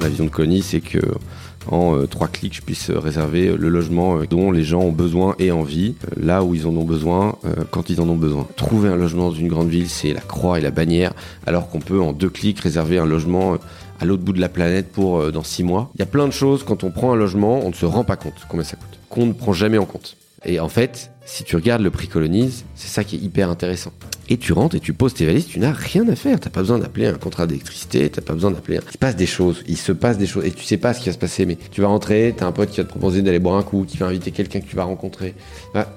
La vision de Connie, c'est que en euh, trois clics, je puisse réserver le logement euh, dont les gens ont besoin et envie, euh, là où ils en ont besoin, quand ils en ont besoin. Trouver un logement dans une grande ville, c'est la croix et la bannière, alors qu'on peut en deux clics réserver un logement à l'autre bout de la planète pour dans six mois. Il y a plein de choses, quand on prend un logement, on ne se rend pas compte combien ça coûte, qu'on ne prend jamais en compte. Et en fait, si tu regardes le prix colonise, c'est ça qui est hyper intéressant. Et tu rentres et tu poses tes valises, tu n'as rien à faire. T'as pas besoin d'appeler un contrat d'électricité, t'as pas besoin d'appeler. Il se passe des choses, il se passe des choses, et tu sais pas ce qui va se passer. Mais tu vas rentrer, t'as un pote qui va te proposer d'aller boire un coup, qui va inviter quelqu'un que tu vas rencontrer. Voilà,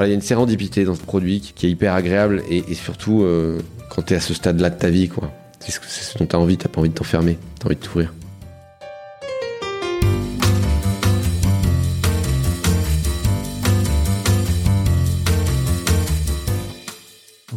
il y a une sérendipité dans ce produit qui est hyper agréable, et, surtout euh, quand t'es à ce stade-là de ta vie, quoi. C'est ce, dont t'as envie, t'as pas envie de t'enfermer, t'as envie de t'ouvrir.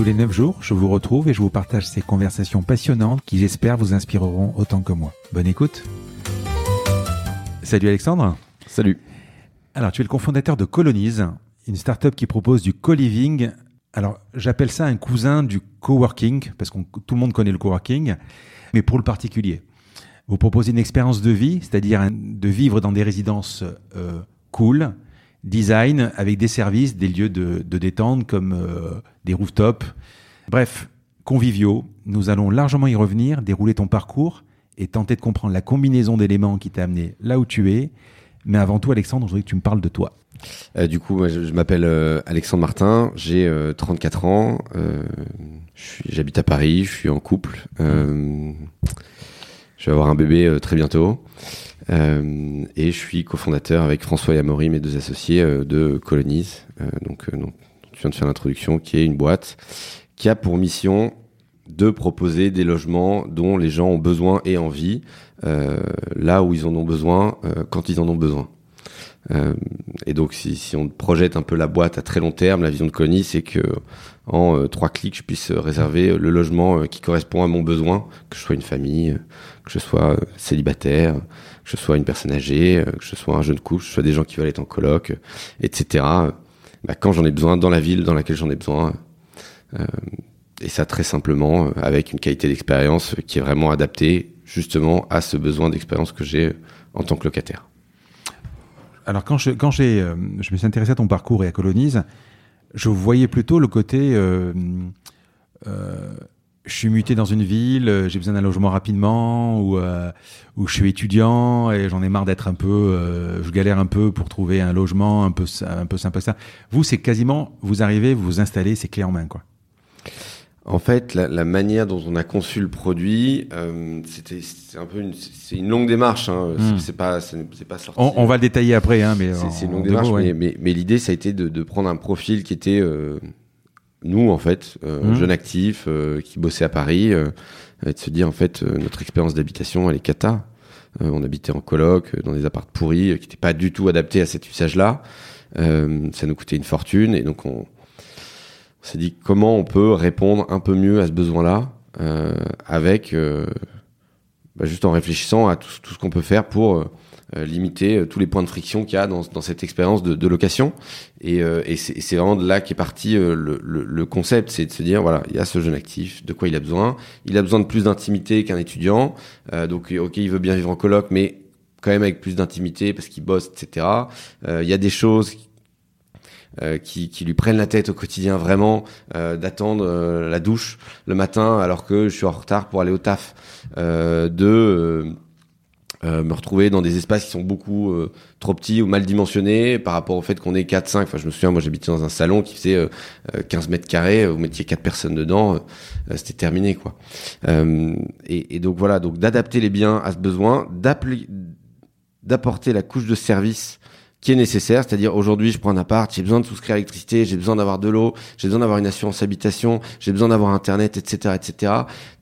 Tous les 9 jours, je vous retrouve et je vous partage ces conversations passionnantes qui j'espère vous inspireront autant que moi. Bonne écoute. Salut Alexandre. Salut. Alors tu es le cofondateur de Colonize, une startup qui propose du co-living. Alors j'appelle ça un cousin du coworking parce que tout le monde connaît le coworking, mais pour le particulier. Vous proposez une expérience de vie, c'est-à-dire de vivre dans des résidences euh, cool, design avec des services, des lieux de, détente comme euh, des rooftops. Bref, conviviaux. Nous allons largement y revenir, dérouler ton parcours et tenter de comprendre la combinaison d'éléments qui t'a amené là où tu es. Mais avant tout, Alexandre, je voudrais que tu me parles de toi. Euh, du coup, je, m'appelle euh, Alexandre Martin, j'ai 34 ans, j'habite à Paris, je suis en couple, je vais avoir un bébé très bientôt. Euh, et je suis cofondateur avec François Yamori, mes deux associés, euh, de Colonize, euh, donc, tu viens de faire l'introduction, qui est une boîte qui a pour mission de proposer des logements dont les gens ont besoin et envie, là où ils en ont besoin, quand ils en ont besoin. Et donc, si, si, on projette un peu la boîte à très long terme, la vision de Connie, c'est que en trois clics, je puisse réserver le logement qui correspond à mon besoin, que je sois une famille, que je sois célibataire, que je sois une personne âgée, euh, que je sois un jeune couple, que je sois des gens qui veulent être en coloc, euh, etc. Bah, quand j'en ai besoin, dans la ville dans laquelle j'en ai besoin. Euh, et ça très simplement, avec une qualité d'expérience qui est vraiment adaptée justement à ce besoin d'expérience que j'ai en tant que locataire. Alors quand je, quand je me suis intéressé à ton parcours et à Colonise, je voyais plutôt le côté je suis muté dans une ville, euh, j'ai besoin d'un logement rapidement, ou, euh, ou je suis étudiant et j'en ai marre d'être un peu, euh, je galère un peu pour trouver un logement un peu, un peu sympa ça. Vous, c'est quasiment, vous arrivez, vous vous installez, c'est clé en main, quoi. En fait, la, la, manière dont on a conçu le produit, euh, c'était un peu une, c'est une longue démarche. Hein. Hmm. C'est pas, c'est pas sorti. On, on, va le détailler après, hein, mais c'est une longue démarche. mais, mais, mais l'idée, ça a été de, de, prendre un profil qui était euh, nous en fait, euh, mmh. jeunes actifs euh, qui bossaient à Paris, euh, et de se dire en fait notre expérience d'habitation elle est cata. on habitait en coloc dans des apparts pourris qui n'étaient pas du tout adaptés à cet usage-là. ça nous coûtait une fortune et donc on, s'est dit comment on peut répondre un peu mieux à ce besoin-là avec bah, juste en réfléchissant à tout, tout ce qu'on peut faire pour euh, limiter euh, tous les points de friction qu'il y a dans, dans cette expérience de, location. Et, euh, et c'est vraiment de là qu'est parti le, le, concept, c'est de se dire voilà, il y a ce jeune actif, de quoi il a besoin Il a besoin de plus d'intimité qu'un étudiant. donc ok, il veut bien vivre en coloc, mais quand même avec plus d'intimité parce qu'il bosse, etc. Il y a des choses euh, qui, qui, lui prennent la tête au quotidien vraiment euh, d'attendre la douche le matin alors que je suis en retard pour aller au taf de euh, me retrouver dans des espaces qui sont beaucoup euh, trop petits ou mal dimensionnés par rapport au fait qu'on est 4 5 enfin je me souviens moi j'habitais dans un salon qui faisait 15 mètres carrés vous mettiez quatre personnes dedans c'était terminé quoi et, et, donc voilà donc d'adapter les biens à ce besoin d'apporter la couche de service qui est nécessaire, c'est-à-dire aujourd'hui je prends un appart, j'ai besoin de souscrire à l'électricité, j'ai besoin d'avoir de l'eau, j'ai besoin d'avoir une assurance habitation, j'ai besoin d'avoir internet, etc., etc.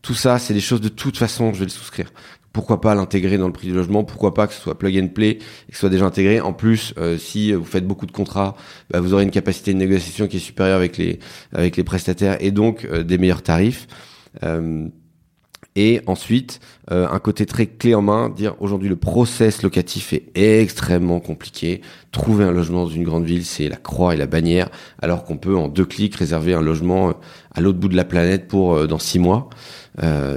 Tout ça, c'est des choses de toute façon, je vais le souscrire. Pourquoi pas l'intégrer dans le prix du logement Pourquoi pas que ce soit plug and play et que ce soit déjà intégré En plus, euh, si vous faites beaucoup de contrats, bah, vous aurez une capacité de négociation qui est supérieure avec les prestataires et donc euh, des meilleurs tarifs. Euh, et ensuite, un côté très clé en main, dire aujourd'hui le process locatif est extrêmement compliqué. Trouver un logement dans une grande ville, c'est la croix et la bannière, alors qu'on peut en deux clics réserver un logement à l'autre bout de la planète pour dans six mois.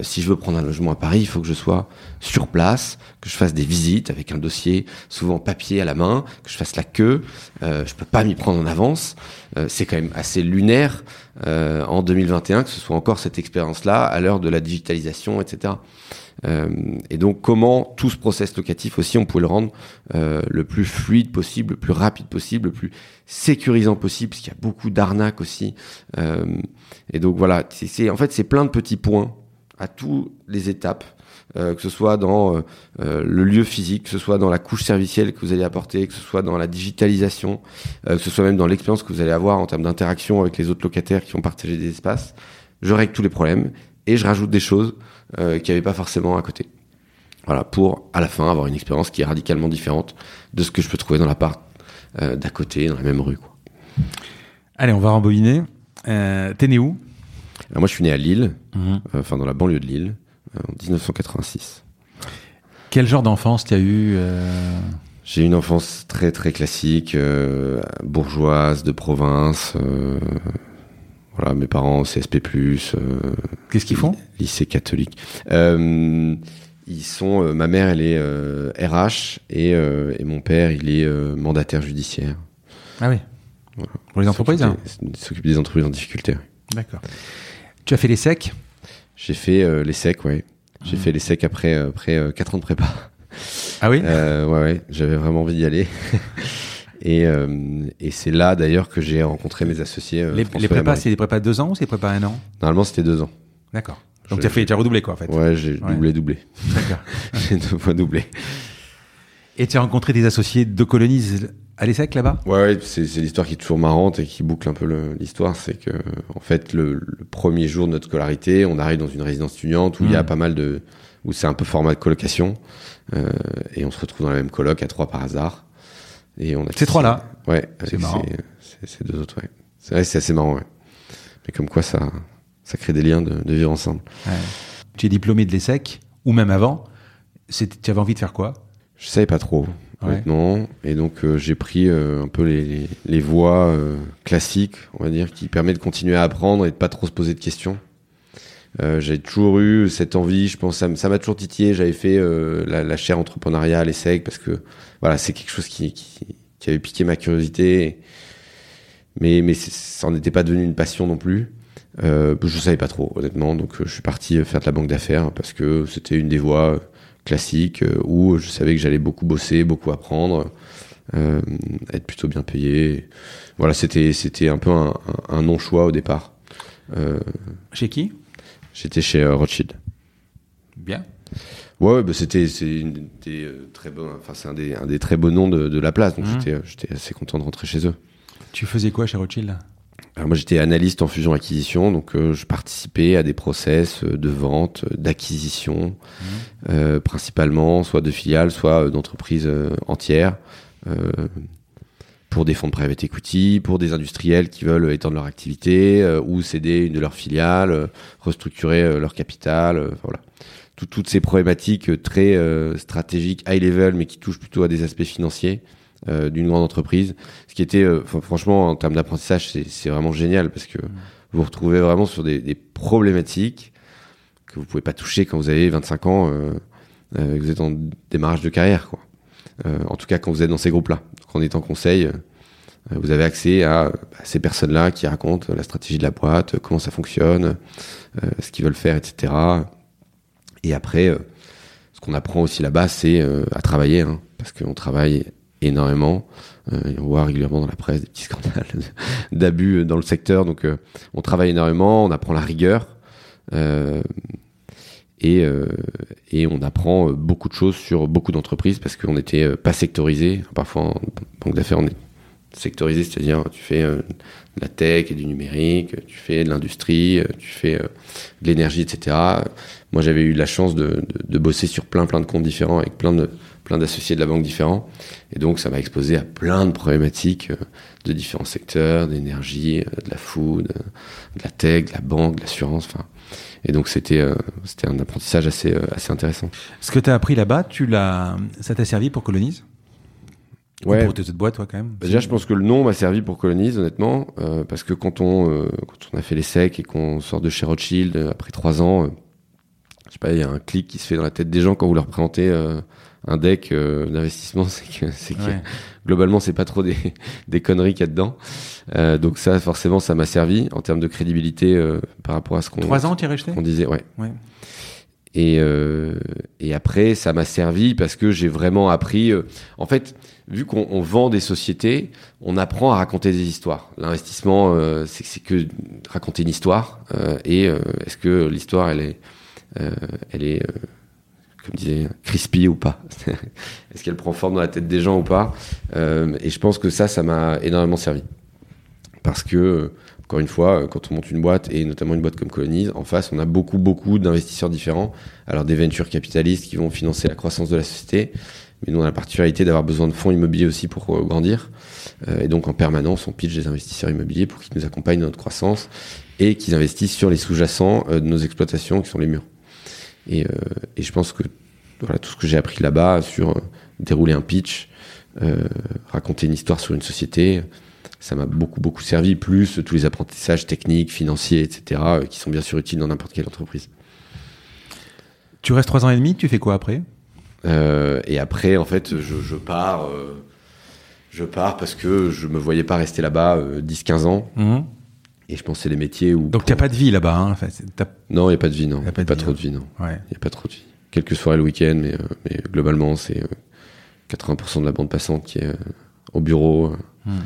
Si je veux prendre un logement à Paris, il faut que je sois sur place, que je fasse des visites avec un dossier souvent papier à la main, que je fasse la queue. Euh, je peux pas m'y prendre en avance. Euh, c'est quand même assez lunaire euh, en 2021 que ce soit encore cette expérience-là à l'heure de la digitalisation, etc. Euh, et donc, comment tout ce process locatif aussi, on pouvait le rendre euh, le plus fluide possible, le plus rapide possible, le plus sécurisant possible, parce qu'il y a beaucoup d'arnaques aussi. Euh, et donc voilà, c'est en fait c'est plein de petits points à toutes les étapes, euh, que ce soit dans euh, euh, le lieu physique, que ce soit dans la couche servicielle que vous allez apporter, que ce soit dans la digitalisation, que ce soit même dans l'expérience que vous allez avoir en termes d'interaction avec les autres locataires qui ont partagé des espaces. Je règle tous les problèmes et je rajoute des choses qu'il n'y avait pas forcément à côté. Voilà, pour à la fin avoir une expérience qui est radicalement différente de ce que je peux trouver dans l'appart d'à côté, dans la même rue. Quoi. Allez, on va rembobiner. T'es né où? Moi, je suis né à Lille, mhm. enfin dans la banlieue de Lille, en 1986. Quel genre d'enfance tu as eu euh J'ai une enfance très très classique, bourgeoise, de province. voilà, mes parents CSP+. Qu'est-ce qu'ils font? Lycée catholique. ils sont. ma mère, elle est RH et, et, mon père, il est mandataire judiciaire. Ah oui. Pour les entreprises. Hein. S'occupe des entreprises en difficulté. D'accord. Tu as fait les secs? J'ai fait euh, les secs, ouais. J'ai mmh. fait les secs après, euh, après 4 euh, ans de prépa. Ah oui? Ouais, ouais. J'avais vraiment envie d'y aller. et, et c'est là d'ailleurs que j'ai rencontré mes associés. les, les prépas, c'est des prépas de 2 ans ou c'est des prépas 1 an? Normalement, c'était 2 ans. D'accord. Donc tu as, fait, as redoublé quoi en fait Ouais, j'ai doublé, doublé. D'accord. j'ai deux fois doublé. Et tu as rencontré des associés de Colonies à l'ESSEC là-bas? Ouais, c'est, l'histoire qui est toujours marrante et qui boucle un peu l'histoire. C'est que, en fait, le, premier jour de notre scolarité, on arrive dans une résidence étudiante où il y a hmm. pas mal de. où c'est un peu format de colocation. Euh, et on se retrouve dans la même coloc à trois par hasard. Et on a Ces trois-là? Ouais. C'est marrant. Ces, deux autres, ouais. C'est vrai, c'est assez marrant, ouais. Mais comme quoi, ça, ça crée des liens de, vivre ensemble. Ouais. Tu es diplômé de l'ESSEC, ou même avant. Tu avais envie de faire quoi? Je savais pas trop, honnêtement. Et donc, euh, j'ai pris euh, un peu les, les, voies euh, classiques, on va dire, qui permettent de continuer à apprendre et de pas trop se poser de questions. j'ai toujours eu cette envie, je pense, ça m'a toujours titillé. J'avais fait la, la, chaire entrepreneuriale et SEG parce que, voilà, c'est quelque chose qui, qui, qui, avait piqué ma curiosité. Mais, mais ça n'en était pas devenu une passion non plus. Euh, je savais pas trop, honnêtement. Donc, je suis parti faire de la banque d'affaires parce que c'était une des voies classique euh, où je savais que j'allais beaucoup bosser, beaucoup apprendre, euh, être plutôt bien payé. Voilà, c'était c'était un peu un, un, non choix au départ. Euh, chez qui? J'étais chez Rothschild. Bien. Ouais, bah c'était c'est très bon, enfin c'est un des un des très beaux noms de, de la place, donc mmh. j'étais j'étais assez content de rentrer chez eux. Tu faisais quoi chez Rothschild? Alors moi j'étais analyste en fusion acquisition, donc euh, je participais à des process euh, de vente, euh, d'acquisition, mmh. principalement soit de filiales, soit d'entreprises entières, pour des fonds de private equity, pour des industriels qui veulent étendre leur activité ou céder une de leurs filiales, restructurer leur capital, voilà. toutes ces problématiques très stratégiques, high level, mais qui touchent plutôt à des aspects financiers. Euh, d'une grande entreprise. Ce qui était, euh, franchement, en termes d'apprentissage, c'est vraiment génial parce que mm. vous vous retrouvez vraiment sur des, des, problématiques que vous pouvez pas toucher quand vous avez 25 ans, euh, euh, que vous êtes en démarrage de carrière, quoi. en tout cas, quand vous êtes dans ces groupes-là. En étant conseil, vous avez accès à, ces personnes-là qui racontent la stratégie de la boîte, comment ça fonctionne, ce qu'ils veulent faire, etc. Et après, ce qu'on apprend aussi là-bas, c'est à travailler, hein, parce qu'on travaille énormément. on voit régulièrement dans la presse des petits scandales d'abus dans le secteur. Donc, on travaille énormément, on apprend la rigueur. Et, et, on apprend beaucoup de choses sur beaucoup d'entreprises parce qu'on n'était pas sectorisé. Parfois, en banque d'affaires, on est sectorisé, c'est-à-dire tu fais euh, de la tech et du numérique, tu fais de l'industrie, euh, tu fais euh, de l'énergie, etc. Moi, j'avais eu la chance de, de, bosser sur plein plein de comptes différents avec plein de plein d'associés de la banque différents, et donc ça m'a exposé à plein de problématiques de différents secteurs, d'énergie, de la food, de la tech, de la banque, de l'assurance, enfin. Et donc c'était c'était un apprentissage assez assez intéressant. Ce que tu as appris là-bas, tu l'as ça t'a servi pour Colonise Ouais. Pour cette boîte, toi, quand même? Bah, déjà, je pense que le nom m'a servi pour Colonise, honnêtement, euh, parce que quand on, euh, quand on a fait les secs et qu'on sort de chez Rothschild euh, après trois ans, je sais pas, il y a un clic qui se fait dans la tête des gens quand vous leur présentez un deck d'investissement, c'est que, c'est que globalement, c'est pas trop des, des conneries qu'il y a dedans. donc ça, forcément, ça m'a servi en termes de crédibilité par rapport à ce qu'on. Trois ans, tu resté? On disait, ouais. ouais. Et, euh, et après, ça m'a servi parce que j'ai vraiment appris. Euh, en fait, vu qu'on vend des sociétés, on apprend à raconter des histoires. L'investissement, euh, c'est que raconter une histoire. Euh, et est-ce que l'histoire, elle est, elle est, comme disait, crispy ou pas Est-ce qu'elle prend forme dans la tête des gens ou pas? Et je pense que ça, ça m'a énormément servi parce que encore une fois, quand on monte une boîte, et notamment une boîte comme Colonize, en face, on a beaucoup, beaucoup d'investisseurs différents. Alors des ventures capitalistes qui vont financer la croissance de la société, mais nous, on a la particularité d'avoir besoin de fonds immobiliers aussi pour euh, grandir. Euh, et donc, en permanence, on pitch des investisseurs immobiliers pour qu'ils nous accompagnent dans notre croissance et qu'ils investissent sur les sous-jacents euh, de nos exploitations, qui sont les murs. Et, et je pense que voilà, tout ce que j'ai appris là-bas sur dérouler un pitch, raconter une histoire sur une société, ça m'a beaucoup beaucoup servi, plus tous les apprentissages techniques, financiers, etc., euh, qui sont bien sûr utiles dans n'importe quelle entreprise. Tu restes trois ans et demi, tu fais quoi après? Euh, Et après, en fait, je, je pars, euh, je pars parce que je me voyais pas rester là-bas 10-15 ans. Mhm. Et je pensais les métiers où. Donc tu n'as pas de vie là-bas, hein Non, il n'y a pas de vie, non. Il n'y a pas, trop de vie, non. Il n'y a pas trop de vie. Quelques soirées le week-end, mais, mais globalement, c'est 80% de la bande passante qui est au bureau. Mhm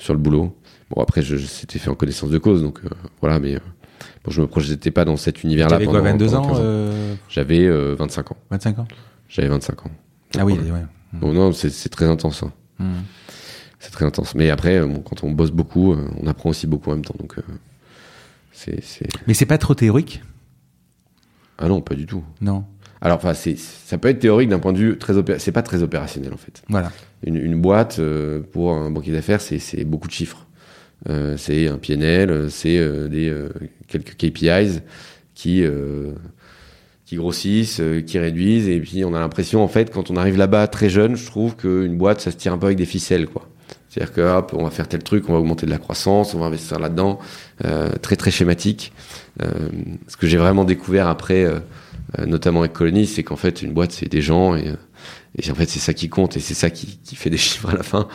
sur le boulot. Bon, après, je, c'était fait en connaissance de cause, donc euh, voilà, mais euh, bon, je me projetais pas dans cet univers-là. T'avais quoi, 22 ans euh... J'avais 25 ans. 25 ans? J'avais 25 ans. ah oui, ouais. Bon, non, c'est, c'est très intense. Hein. Hmm. C'est très intense. Mais après, bon, quand on bosse beaucoup, on apprend aussi beaucoup en même temps, donc c'est, c'est... Mais c'est pas trop théorique? Ah non, pas du tout. Non. Alors, enfin, ça peut être théorique d'un point de vue très. C'est pas très opérationnel en fait. Voilà. Une, une boîte euh, pour un banquier d'affaires, c'est, beaucoup de chiffres. Euh, c'est un PNL, c'est euh, des euh, quelques KPIs qui qui grossissent, qui réduisent, et puis on a l'impression en fait quand on arrive là-bas très jeune, je trouve qu'une boîte ça se tire un peu avec des ficelles quoi. C'est-à-dire que hop, on va faire tel truc, on va augmenter de la croissance, on va investir là-dedans, très très schématique. ce que j'ai vraiment découvert après euh, notamment avec Colony, c'est qu'en fait une boîte c'est des gens et, et en fait c'est ça qui compte et c'est ça qui, qui, fait des chiffres à la fin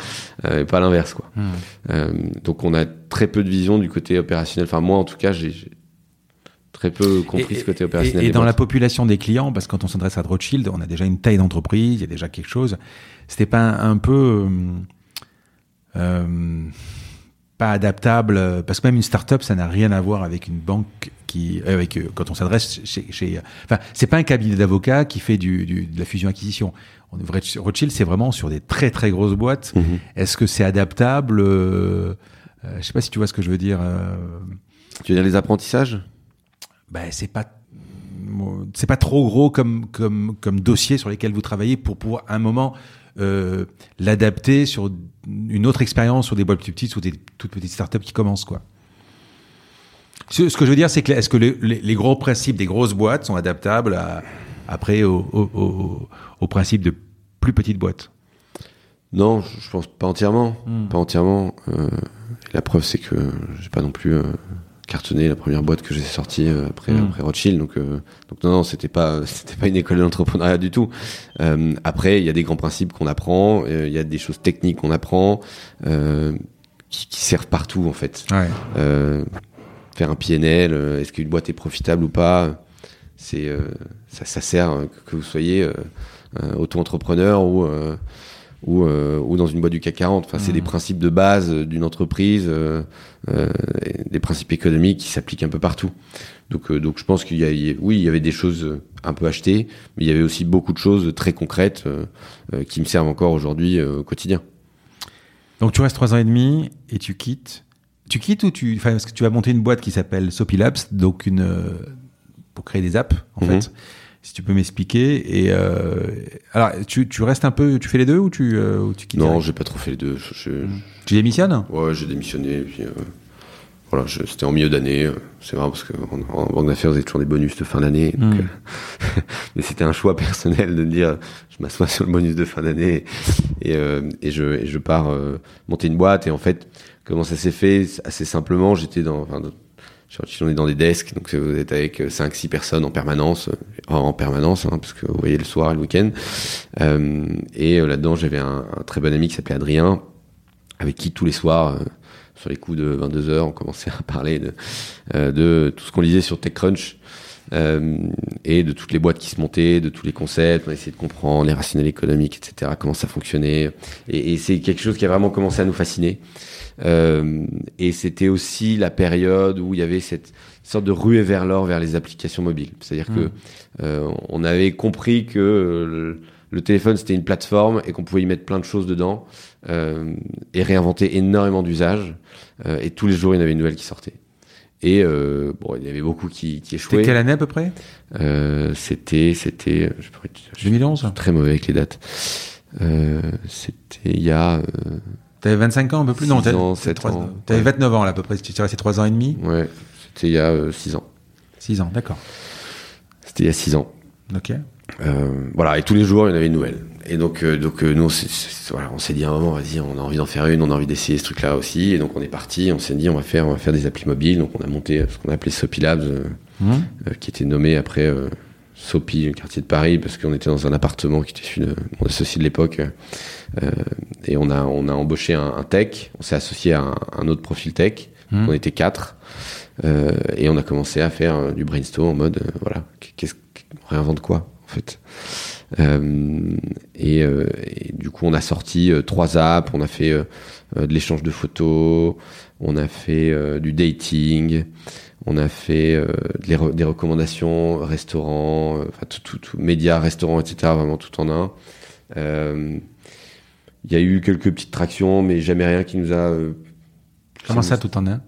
euh, et pas l'inverse quoi. Hmm. Euh, donc on a très peu de vision du côté opérationnel. Enfin moi en tout cas j'ai très peu compris ce côté opérationnel. Et, dans la population des clients, parce que quand on s'adresse à Rothschild, on a déjà une taille d'entreprise, il y a déjà quelque chose. C'était pas un, peu euh, pas adaptable parce que même une start-up, ça n'a rien à voir avec une banque qui, euh, avec euh, quand on s'adresse chez, chez, enfin, c'est pas un cabinet d'avocats qui fait du, du, de la fusion-acquisition. On devrait Rothschild, c'est vraiment sur des très très grosses boîtes. Mhm. Est-ce que c'est adaptable euh, euh, Je sais pas si tu vois ce que je veux dire. Euh... Tu veux dire les apprentissages? Ben c'est pas c'est pas trop gros comme comme comme dossier sur lesquels vous travaillez pour pouvoir à un moment euh, l'adapter sur une autre expérience sur des boîtes plus petites ou des toutes petites startups qui commencent quoi. Ce, ce que je veux dire, c'est que est-ce que les, les, les, gros principes des grosses boîtes sont adaptables à, après au, au, au, au, principe de plus petites boîtes? Non, je pense pas entièrement. Hmm. Pas entièrement. Euh, la preuve, c'est que j'ai pas non plus euh, cartonné la première boîte que j'ai sortie euh, après, hmm. après Rothschild. Donc, euh, donc non, non, c'était pas, c'était pas une école d'entrepreneuriat du tout. Euh, après, il y a des grands principes qu'on apprend. Il y a des choses techniques qu'on apprend. Qui, qui, servent partout en fait. Ouais faire un PNL, euh, est-ce qu'une boîte est profitable ou pas c'est ça, ça, sert que vous soyez auto-entrepreneur ou ou, ou dans une boîte du CAC 40. Enfin, c'est des mmh. principes de base d'une entreprise, des principes économiques qui s'appliquent un peu partout. Donc, donc je pense qu'il y a, oui, il y avait des choses un peu achetées, mais il y avait aussi beaucoup de choses très concrètes qui me servent encore aujourd'hui au quotidien. Donc tu restes trois ans et demi et tu quittes. Tu quittes ou tu, enfin, parce que tu vas monter une boîte qui s'appelle Soapy Labs, donc une euh, pour créer des apps en mhm. fait. Si tu peux m'expliquer. Et euh, alors, tu, tu restes un peu, tu fais les deux ou tu, euh, ou tu quittes Non, j'ai pas trop fait les deux. Je, Tu démissionnes? Ouais, j'ai démissionné. puis, voilà, c'était en milieu d'année. C'est marrant parce qu'en en banque d'affaires, vous avez toujours des bonus de fin d'année. Hmm. mais c'était un choix personnel de dire, je m'assois sur le bonus de fin d'année et, et, je, et je pars monter une boîte. Et en fait, Comment ça s'est fait? Assez simplement, j'étais dans, enfin, on est dans des desks, donc vous êtes avec 5-6 personnes en permanence, euh, en permanence, hein, parce que vous voyez le soir et le week-end. Euh, et euh, là-dedans, j'avais un, très bon ami qui s'appelait Adrien, avec qui tous les soirs, sur les coups de 22 heures, on commençait à parler de, de tout ce qu'on lisait sur TechCrunch. Et de toutes les boîtes qui se montaient, de tous les concepts, on a essayé de comprendre les rationnels économiques, etc., comment ça fonctionnait. Et, et c'est quelque chose qui a vraiment commencé à nous fasciner. Euh, et c'était aussi la période où il y avait cette sorte de ruée vers l'or vers les applications mobiles. C'est-à-dire que mmh. euh, on avait compris que le, le téléphone c'était une plateforme et qu'on pouvait y mettre plein de choses dedans euh, et réinventer énormément d'usages. Euh, et tous les jours il y en avait une nouvelle qui sortait. Et euh, bon, il y avait beaucoup qui, qui échouaient. C'était quelle année à peu près? Euh, C'était, c'était, je 2011. très mauvais avec les dates. Euh, c'était il y a T'avais 25 ans, un peu plus Non, t'avais 29 ans là, à peu près. Tu es resté 3 ans et demi Ouais, c'était il y a 6 euh, ans. 6 ans, d'accord. C'était il y a 6 ans. Ok. Voilà, et tous les jours, il y en avait une nouvelle. Et donc, euh, donc euh, nous, voilà, on s'est dit à un moment, vas-y, on a envie d'en faire une, on a envie d'essayer ce truc-là aussi. Et donc, on est parti, on s'est dit, on va faire, on va faire des applis mobiles. Donc, on a monté ce qu'on a appelé Soapy Labs, mmh. qui était nommé après Sopi, le quartier de Paris, parce qu'on était dans un appartement qui était celui de mon associé de l'époque. Euh, et on a, on a embauché un, tech, on s'est associé à un, autre profil tech, mmh. on était quatre, euh, et on a commencé à faire euh, du brainstorm en mode, euh, voilà, qu'est-ce qu'on réinvente quoi, en fait? Et, et, du coup, on a sorti trois apps, on a fait de l'échange de photos, on a fait du dating, on a fait euh, des recommandations, restaurants, euh, enfin tout, tout, tout, médias, restaurants, etc. Vraiment tout en un. Euh, il y a eu quelques petites tractions, mais jamais rien qui nous a. Comment ça, tout en un?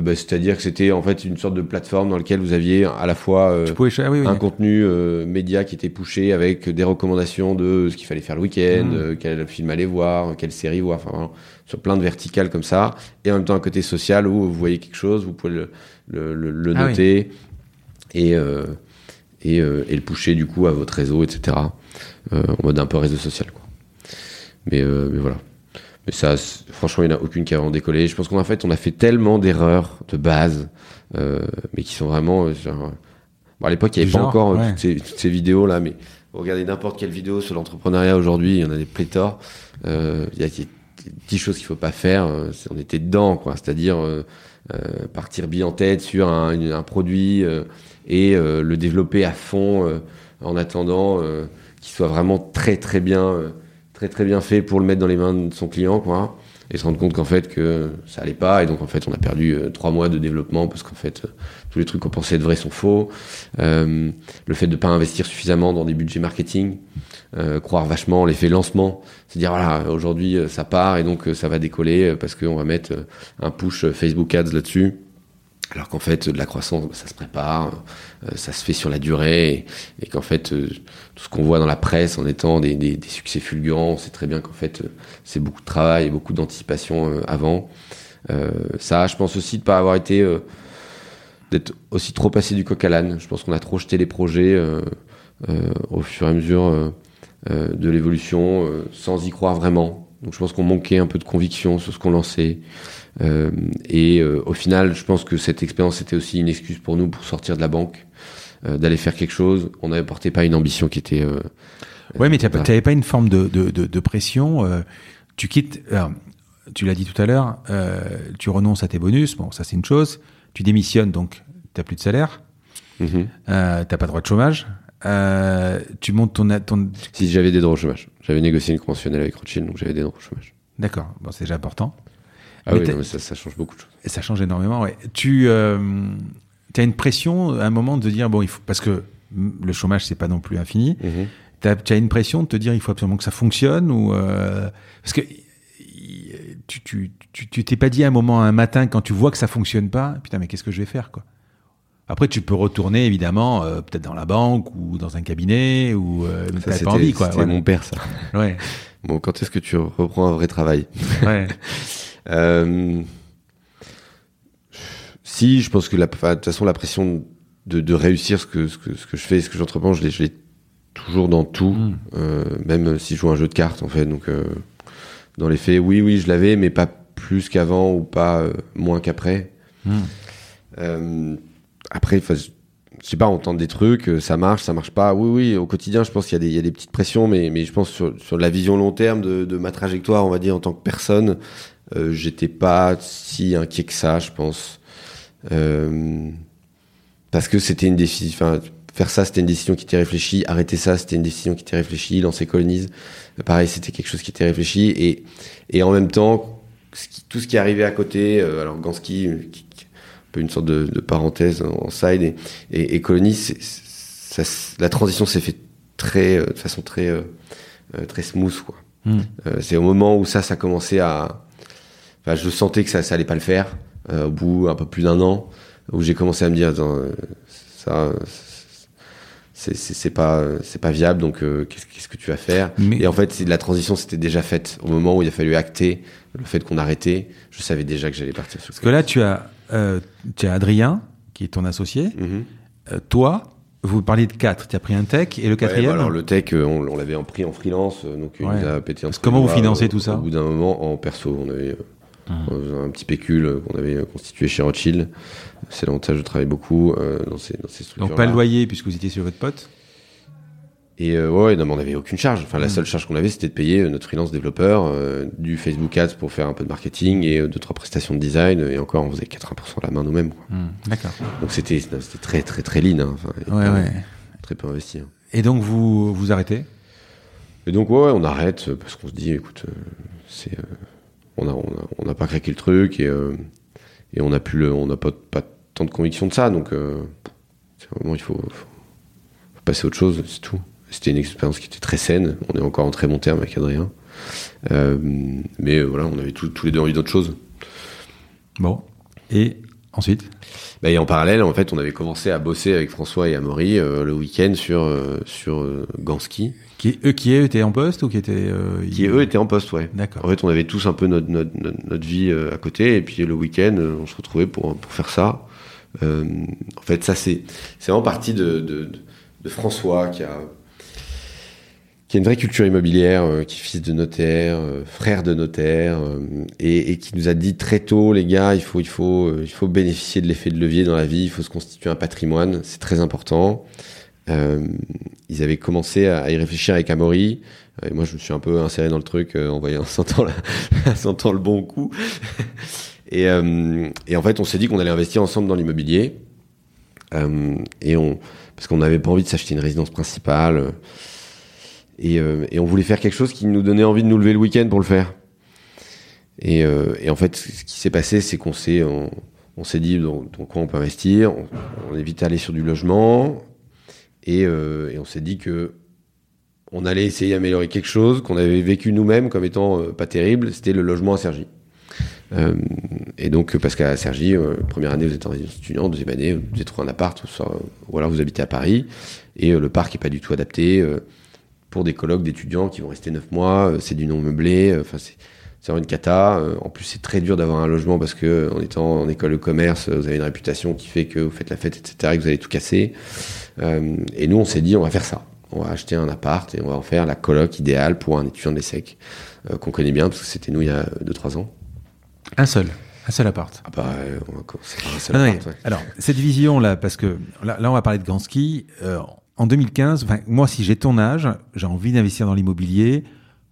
Bah, C'est-à-dire que c'était en fait une sorte de plateforme dans laquelle vous aviez à la fois ah un contenu média qui était poussé avec des recommandations de ce qu'il fallait faire le week-end, mmh. quel film aller voir, quelle série voir, enfin sur plein de verticales comme ça, et en même temps un côté social où vous voyez quelque chose, vous pouvez le, le, le, ah noter et, euh, et, euh, et, le pousser du coup à votre réseau, etc. Euh, en mode un peu réseau social. Quoi. Mais, euh, mais voilà. Mais ça, franchement, il n'y en a aucune qui a vraiment décollé. Je pense qu'en fait, on a fait tellement d'erreurs de base, mais qui sont vraiment. Genre... Bon, à l'époque, il n'y avait pas encore toutes, ces, toutes, ces, vidéos là, mais regardez n'importe quelle vidéo sur l'entrepreneuriat aujourd'hui, il y en a des pléthores. Il y a, a 10 choses qu'il faut pas faire. on était dedans, quoi. C'est-à-dire euh, partir bien en tête sur un, un produit euh, et euh, le développer à fond en attendant qu'il soit vraiment très très bien très très bien fait pour le mettre dans les mains de son client quoi et se rendre compte qu'en fait que ça allait pas et donc en fait on a perdu trois mois de développement parce qu'en fait tous les trucs qu'on pensait être vrais sont faux. Euh, le fait de pas investir suffisamment dans des budgets marketing euh, croire vachement l'effet lancement c'est dire voilà aujourd'hui euh, ça part et donc euh, ça va décoller parce qu'on va mettre un push Facebook Ads là-dessus alors qu'en fait de la croissance bah, ça se prépare ça se fait sur la durée et, qu'en fait tout ce qu'on voit dans la presse en étant des, succès fulgurants on sait très bien qu'en fait c'est beaucoup de travail et beaucoup d'anticipation avant ça je pense aussi de pas avoir été d'être aussi trop passé du coq à l'âne je pense qu'on a trop jeté les projets au fur et à mesure euh, de l'évolution euh, sans y croire vraiment. Donc je pense qu'on manquait un peu de conviction sur ce qu'on lançait. Euh, et au final, je pense que cette expérience était aussi une excuse pour nous pour sortir de la banque, d'aller faire quelque chose. On n'avait porté pas une ambition qui était. ouais, mais tu n'avais pas une forme de, de, de, de pression. tu quittes. tu l'as dit tout à l'heure. tu renonces à tes bonus. Bon, ça c'est une chose. Tu démissionnes, donc tu n'as plus de salaire. Mhm. Euh, t'as pas droit de chômage. Euh, tu montes ton, ton... Si j'avais des droits au chômage, j'avais négocié une conventionnelle avec Rothschild, donc j'avais des droits au chômage. D'accord, bon, c'est déjà important. Ah Mais oui, non, mais ça, ça change beaucoup de choses. Et ça change énormément. Ouais. Tu euh, as une pression à un moment de dire bon, il faut parce que le chômage c'est pas non plus infini. Mhm. Tu as une pression de te dire il faut absolument que ça fonctionne ou euh, parce que tu t'es pas dit à un moment un matin quand tu vois que ça fonctionne pas putain mais qu'est-ce que je vais faire quoi? Après tu peux retourner évidemment euh, peut-être dans la banque ou dans un cabinet ou euh, t'as pas envie quoi. c'était Ouais. mon père, ça. ouais Bon, quand est-ce que tu reprends un vrai travail? Ouais Euh, Si, je pense que la, de toute façon, la pression de, de réussir ce que, ce, que, ce que je fais, ce que j'entreprends, je l'ai, toujours dans tout, Mm. euh, même si je joue un jeu de cartes, en fait. Donc, euh, dans les faits, oui, oui, je l'avais, mais pas plus qu'avant ou pas moins qu'après. Mm. Euh, après, je sais pas, on tente des trucs, ça marche, ça marche pas. Oui, oui, au quotidien, je pense qu'il y a des, il y a des petites pressions, mais, mais je pense sur, sur la vision long terme de, de ma trajectoire, on va dire, en tant que personne, euh, j'étais pas si inquiet que ça, je pense. Euh, parce que c'était une décision, enfin, faire ça, c'était une décision qui était réfléchie, arrêter ça, c'était une décision qui était réfléchie, lancer Colonize, euh, pareil, c'était quelque chose qui était réfléchi, et, et en même temps, ce qui- tout ce qui arrivait à côté, euh, alors Gansky, qui, un peu une sorte de, de parenthèse en, en side, et, et, ça, la transition s'est faite très, euh, de façon très, très smooth, quoi. Mm. Euh, c'est au moment où ça, ça commençait à. Enfin, je sentais que ça, ça allait pas le faire. euh, au bout un peu plus d'un an, où j'ai commencé à me dire, attends, euh, ça, c'est pas, c'est pas viable. Donc, euh, qu'est-ce que tu vas faire? Mais- Et en fait, la transition s'était déjà faite au moment où il a fallu acter le fait qu'on arrêtait. Je savais déjà que j'allais partir sur Parce que là tu as euh, tu as Adrien qui est ton associé. Mhm. Euh, toi, vous parliez de quatre. Tu as pris un tech et le Ouais, quatrième. bah alors le tech, on, on l'avait en pris en freelance, donc il Ouais. nous a pété un comment vous financez tout ça? Au bout d'un moment, en perso, on avait euh, un petit pécule qu'on avait constitué chez Rothschild. C'est l'avantage de travailler beaucoup euh, dans ces dans ces structures. Donc pas le loyer puisque vous étiez sur votre pote. Et euh, ouais, non, mais on avait aucune charge. Enfin, la Mhm. seule charge qu'on avait, c'était de payer euh, notre freelance développeur, euh, du Facebook Ads pour faire un peu de marketing et euh, deux trois prestations de design. Et encore, on faisait 80% à la main nous-mêmes. quoi. D'accord. Donc c'était c'était très très très lean. hein. Enfin, Ouais ouais. Très peu investi. hein. Et donc vous vous arrêtez? Et donc ouais, ouais, on arrête parce qu'on se dit, écoute, c'est, on a, on a, on pas craqué le truc et euh, et on a le, on n'a pas, pas tant de conviction de ça, donc euh, moment il faut, passer à autre chose, c'est tout. C'était une expérience qui était très saine. On est encore en très bon terme avec Adrien, Euh, mais voilà, on avait tous tous les deux envie d'autre chose. Bon. Et ensuite? Bah, et en parallèle, en fait, on avait commencé à bosser avec François et Amaury euh, le week-end sur euh, sur Gansky, Qui eux qui eux étaient en poste ou qui étaient euh, qui eux étaient en poste, ouais. D'accord. En fait, on avait tous un peu notre, notre, notre, vie euh, à côté, et puis le week-end, euh, on se retrouvait pour, pour faire ça. Euh, en fait, ça, c'est c'est vraiment partie de, de, François, qui a, qui a une vraie culture immobilière, qui est fils de notaire, frère de notaire, et, et qui nous a dit très tôt, les gars, il faut, il faut, il faut bénéficier de l'effet de levier dans la vie, il faut se constituer un patrimoine, c'est très important. Euh, ils avaient commencé à, y réfléchir avec Amaury. Et moi, je me suis un peu inséré dans le truc euh, en voyant, en sentant, la- en sentant le bon coup. et, euh, et en fait, on s'est dit qu'on allait investir ensemble dans l'immobilier. Et on, parce qu'on n'avait pas envie de s'acheter une résidence principale. Et, euh, et on voulait faire quelque chose qui nous donnait envie de nous lever le week-end pour le faire. Et, euh, et en fait, ce qui s'est passé, c'est qu'on s'est, on, s'est dit dans, dans quoi on peut investir? On, on est vite allé sur du logement. Et, euh, et on s'est dit que on allait essayer d'améliorer quelque chose qu'on avait vécu nous-mêmes comme étant euh, pas terrible, c'était le logement à Sergi. Euh, et donc, parce qu'à Sergi, première année, vous êtes en résidence étudiante, deuxième année, vous avez trouvé un appart, ou alors vous habitez à Paris, et le parc est pas du tout adapté pour des colloques d'étudiants qui vont rester neuf mois, c'est du non meublé, c'est vraiment une cata. En plus, c'est très dur d'avoir un logement parce que, en étant en école de commerce, vous avez une réputation qui fait que vous faites la fête, etc., et que vous allez tout casser. Euh, et nous, on s'est dit, on va faire ça. On va acheter un appart et on va en faire la coloc idéale pour un étudiant de l'ESSEC euh, qu'on connaît bien parce que c'était nous il y a 2-3 ans. Un seul. Un seul appart. Ah bah, euh, un seul Ah non, appart, ouais. Alors, cette vision-là, parce que là, là, on va parler de Gansky. Euh, en 2015, enfin, moi, si j'ai ton âge, j'ai envie d'investir dans l'immobilier.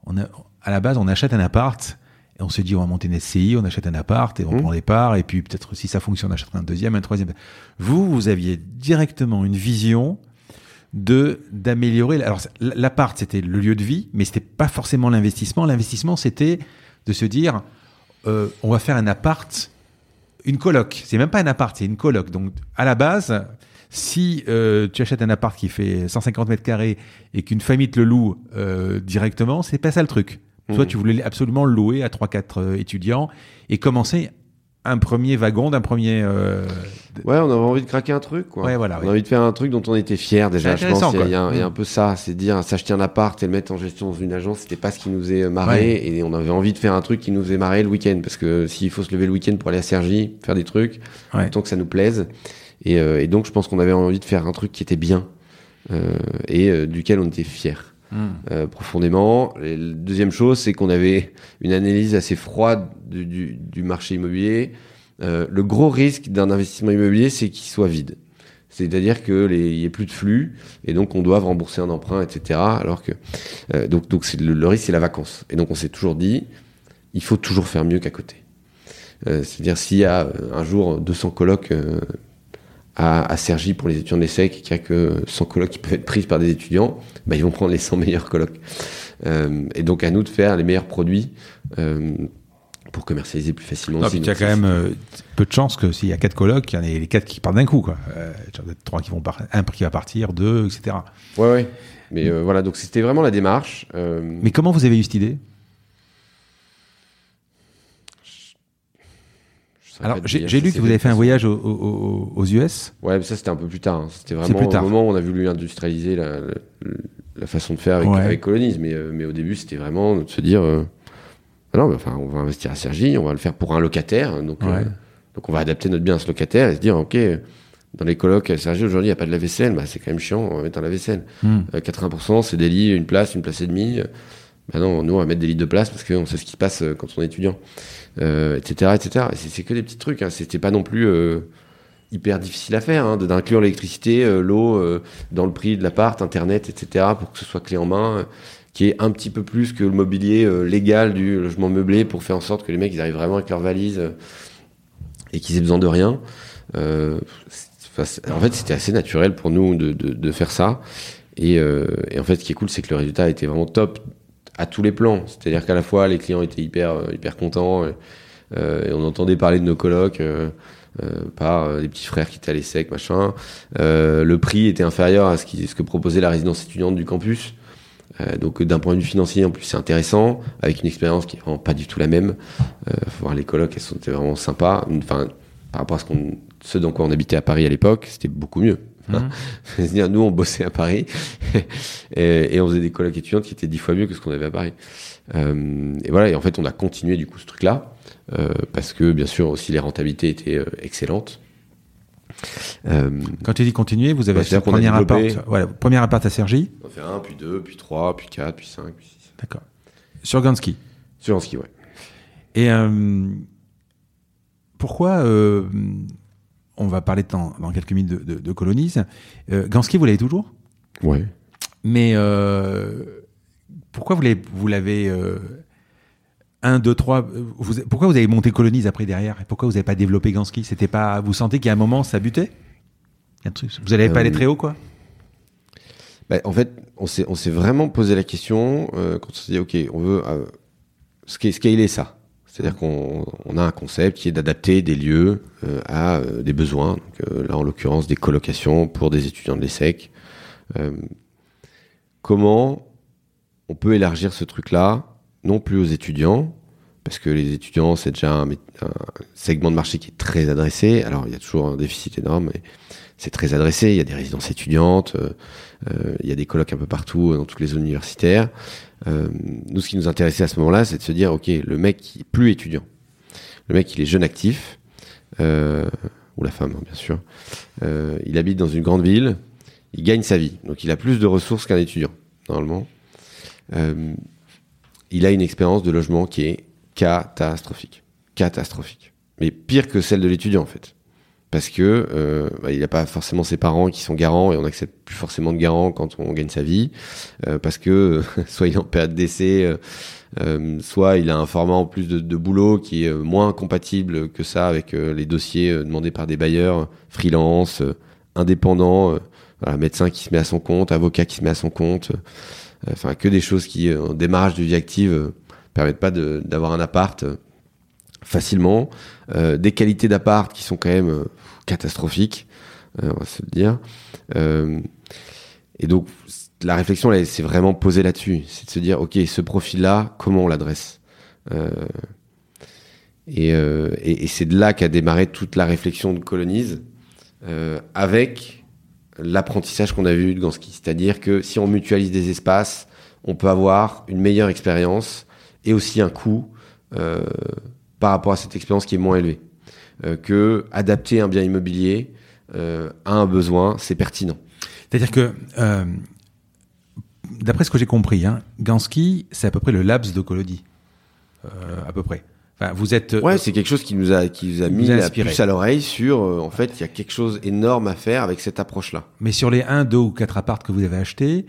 On a, à la base, on achète un appart Et on se dit, on va monter une SCI, on achète un appart et on Mmh. prend des parts. Et puis peut-être si ça fonctionne, on achètera un deuxième, un troisième. Vous, vous aviez directement une vision de d'améliorer. Alors l'appart, c'était le lieu de vie, mais c'était pas forcément l'investissement. L'investissement, c'était de se dire, euh, on va faire un appart, une coloc. C'est même pas un appart, c'est une coloc. Donc à la base, si euh, tu achètes un appart qui fait 150 mètres carrés et qu'une famille te le loue euh, directement, c'est pas ça le truc. Toi, Mhm. tu voulais absolument louer à 3-4 euh, étudiants et commencer un premier wagon d'un premier. euh, Ouais, on avait envie de craquer un truc, quoi. Ouais, voilà, on oui. a envie de faire un truc dont on était fier déjà. Je pense il y, a un- quoi. il y a un Mm. peu ça, c'est dire s'acheter un appart et le mettre en gestion dans une agence, c'était pas ce qui nous faisait marrer et on avait envie de faire un truc qui nous faisait marrer le week-end parce que s'il faut se lever le week-end pour aller à Sergi, faire des trucs, Ouais. autant que ça nous plaise. Et, euh, et donc je pense qu'on avait envie de faire un truc qui était bien euh, et duquel on était fier Hmm. euh, profondément. La deuxième chose, c'est qu'on avait une analyse assez froide du, marché immobilier. Euh, le gros risque d'un investissement immobilier, c'est qu'il soit vide. C'est-à-dire qu'il n'y ait plus de flux et donc on doit rembourser un emprunt, etc. Alors que euh, donc le, risque, c'est la vacance. Et donc on s'est toujours dit, il faut toujours faire mieux qu'à côté. C'est-à-dire s'il y a un jour 200 colocs euh, à, à Cergy pour les étudiants de l'ESSEC qu'il n'y a que 100 colocs qui peuvent être prises par des étudiants, bah, ils vont prendre les 100 meilleurs colocs. Euh, et donc à nous de faire les meilleurs produits euh, pour commercialiser plus facilement. Non, puis il y a quand même euh, peu de chances que s'il y a quatre colocs, il y en ait les quatre qui partent d'un coup, quoi. Il y en a trois qui vont par... un qui va partir, deux, etc. Ouais, ouais. Mais voilà, donc c'était vraiment la démarche. Mais comment vous avez eu cette idée je saurais Alors j'ai lu que vous avez fait un voyage au- au- au- aux US. Ouais, mais ça c'était un peu plus tard. hein. C'était vraiment plus tard. au moment où on a voulu industrialiser la, la, la façon de faire avec, Ouais. avec Colonies. Mais, euh, mais au début, c'était vraiment de se dire euh, ah non, mais enfin, on va investir à Sergi, on va le faire pour un locataire. Donc, euh, donc on va adapter notre bien à ce locataire et se dire ok, dans les colocs à Sergi aujourd'hui, il n'y a pas de lave-vaisselle, bah, c'est quand même chiant, on va mettre un lave-vaisselle. Hmm. Euh, 80%, c'est des lits, une place, une place et demie. Bah non, nous, on va mettre des lits de place parce qu'on sait ce qui se passe quand on est étudiant, euh, etc., etc. Et c'est que des petits trucs. Hein. C'était pas non plus euh, hyper difficile à faire, hein, d'inclure l'électricité, euh, l'eau euh, dans le prix de l'appart, Internet, etc., pour que ce soit clé en main, euh, qui est un petit peu plus que le mobilier euh, légal du logement meublé pour faire en sorte que les mecs arrivent vraiment avec leurs valises euh, et qu'ils aient besoin de rien. Euh, en fait, c'était assez naturel pour nous de, de, faire ça. Et, euh, en fait, ce qui est cool, c'est que le résultat était vraiment top à tous les plans. C'est-à-dire qu'à la fois, les clients étaient hyper, euh, hyper contents. euh, et on entendait parler de nos colocs euh, euh, par euh, les petits frères qui étaient à l'ESSEC, machin. Euh, le prix était inférieur à ce, qui, ce que proposait la résidence étudiante du campus. Euh, donc d'un point de vue financier, en plus, c'est intéressant, avec une expérience qui est vraiment pas du tout la même. Euh, faut voir les colocs, elles sont vraiment sympas. Enfin, par rapport à ce, qu'on, ce dans quoi on habitait à Paris à l'époque, c'était beaucoup mieux. C'est-à-dire, nous, on bossait à Paris et, et on faisait des colocs étudiantes qui étaient dix fois mieux que ce qu'on avait à Paris. Euh, et voilà, et en fait, on a continué du coup ce truc-là euh, parce que, bien sûr, aussi les rentabilités étaient euh, excellentes. Quand tu dis continuer, vous avez Bah, a premier appart, voilà, premier appart à Sergi. on a fait un, puis deux, puis trois, puis quatre, puis cinq, puis six. D'accord. Sur Gansky. Sur en ski, ouais. Et pourquoi euh, on va parler dans, dans quelques minutes de, de, de Colonies. Euh, Gansky, vous l'avez toujours? Ouais. Mais euh, pourquoi vous l'avez, vous l'avez euh, un, deux, trois vous, Pourquoi vous avez monté Colonies après derrière? Et pourquoi vous n'avez pas développé Gansky C'était pas vous sentez a un moment ça butait? Un truc. Vous n'allez pas Euh, aller très haut quoi? Bah, en fait, on s'est, on s'est vraiment posé la question euh, quand on s'est dit, OK, on veut euh, sca- scaler ça. C'est-à-dire qu'on on a un concept qui est d'adapter des lieux euh, à euh, des besoins. Euh, là, en l'occurrence, des colocations pour des étudiants de l'ESSEC. Comment on peut élargir ce truc-là, non plus aux étudiants, parce que les étudiants, c'est déjà un, un segment de marché qui est très adressé. Alors, il y a toujours un déficit énorme, mais c'est très adressé. Il y a des résidences étudiantes, il y a des colloques un peu partout, dans toutes les zones universitaires. Euh, nous, ce qui nous intéressait à ce moment-là, c'est de se dire, OK, le mec qui est plus étudiant, le mec, il est jeune actif, euh, ou la femme, hein, bien sûr, euh, il habite dans une grande ville, il gagne sa vie, donc il a plus de ressources qu'un étudiant, normalement. Il a une expérience de logement qui est catastrophique. Catastrophique. Mais pire que celle de l'étudiant, en fait. Parce que euh, bah, n'a pas forcément ses parents qui sont garants et on n'accepte plus forcément de garants quand on gagne sa vie, euh, parce que soit il est en période d'essai, euh, euh, soit il a un format en plus de, boulot qui est moins compatible que ça avec les dossiers demandés par des bailleurs, freelance, indépendants, médecin qui se met à son compte, avocat qui se met à son compte, enfin que des choses qui, en démarrage de vie active, permettent pas d'avoir un appart facilement, des qualités d'appart qui sont quand même catastrophique, euh, on va se le dire. Euh, et donc, la réflexion, c'est vraiment posé là-dessus. C'est de se dire, OK, ce profil-là, comment on l'adresse? Euh, Et, c'est de là qu'a démarré toute la réflexion de Colonise, avec l'apprentissage qu'on avait eu de Gansky. C'est-à-dire que si on mutualise des espaces, on peut avoir une meilleure expérience et aussi un coût par rapport à cette expérience qui est moins élevée. Euh, que adapter un bien immobilier euh, à un besoin, c'est pertinent. C'est-à-dire que, euh, d'après ce que j'ai compris, hein, Gansky, c'est à peu près le laps de Collodi, à peu près. Enfin, vous êtes. Ouais, c'est quelque chose qui nous a qui nous a mis la puce à l'oreille sur. en fait, il y a quelque chose énorme à faire avec cette approche-là. Mais sur les 1, 2 ou 4 appartes que vous avez achetés,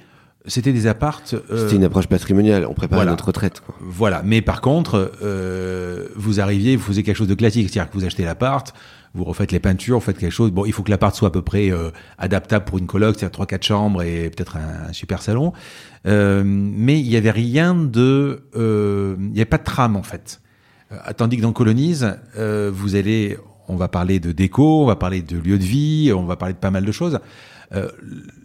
c'était des appartes. Euh, C'était une approche patrimoniale. On préparait notre retraite. Quoi. Voilà. Mais par contre, euh, vous arriviez, vous faisiez quelque chose de classique, c'est-à-dire que vous achetez l'appart, vous refaites les peintures, vous faites quelque chose. Bon, il faut que l'appart soit à peu près euh, adaptable pour une coloc, c'est-à-dire trois, quatre chambres et peut-être un, super salon. Euh, mais il y avait rien de, euh, il n'y avait pas de trame en fait. tandis que dans Colonise, vous allez, on va parler de déco, on va parler de lieu de vie, on va parler de pas mal de choses. Euh,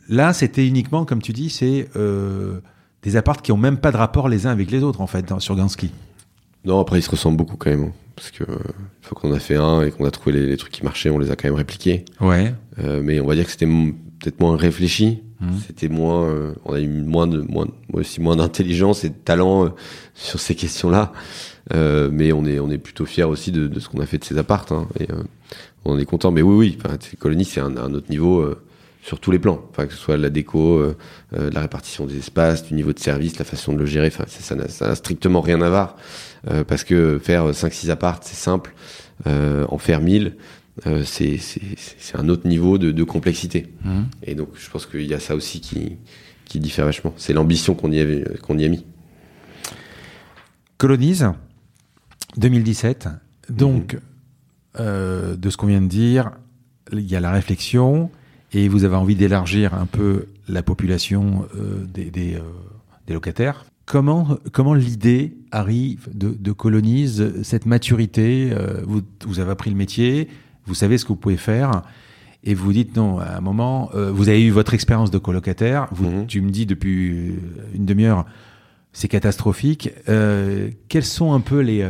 là, c'était uniquement, comme tu dis, c'est euh, des apparts qui ont même pas de rapport les uns avec les autres, en fait, sur Gansky. Non, après, ils se ressemblent beaucoup quand même. Hein, parce que une fois qu'on a fait un et qu'on a trouvé les, trucs qui marchaient, on les a quand même répliqués. Ouais. Euh, mais on va dire que c'était peut-être moins réfléchi. Mmh. C'était moins, on a eu moins de, moins, aussi moins d'intelligence et de talent sur ces questions-là. Mais on est, on est plutôt fiers aussi de, ce qu'on a fait de ces apparts. Hein, et on est content. Mais oui, oui, enfin, colonies, c'est un, un, autre niveau sur tous les plans, enfin, que ce soit la déco, euh, euh, la répartition des espaces, du niveau de service, la façon de le gérer, enfin, ça n'a strictement rien à voir, euh, parce que faire 5-6 apparts, c'est simple, en faire 1000, c'est un autre niveau de, de complexité. Mmh. Et donc, je pense qu'il y a ça aussi qui, qui diffère vachement. C'est l'ambition qu'on y, avait, qu'on y a mis. Colonise, 2017. Donc, mmh. de ce qu'on vient de dire, il y a la réflexion, et vous avez envie d'élargir un peu la population euh, des, des, euh, des, locataires. Comment, comment l'idée arrive de, de colonise cette maturité euh, vous, vous avez appris le métier, vous savez ce que vous pouvez faire, et vous dites non, à un moment, euh, vous avez eu votre expérience de colocataire, vous, mmh. tu me dis depuis une demi-heure, c'est catastrophique. quels sont un peu les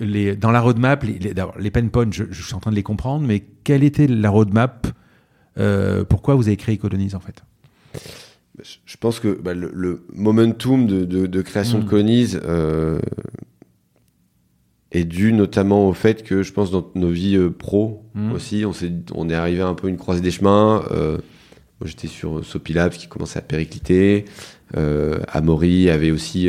les, dans la roadmap, les, les, les pain points, je, je, suis en train de les comprendre, mais quelle était la roadmap euh, pourquoi vous avez créé Colonies en fait? Je pense que bah, le, momentum de, création de mm. Colonies euh, est dû notamment au fait que je pense dans nos vies euh, pro mm. aussi, on, est, on est arrivé un peu à une croisée des chemins. moi j'étais sur Sopilabs qui commençait à péricliter. Amaury avait aussi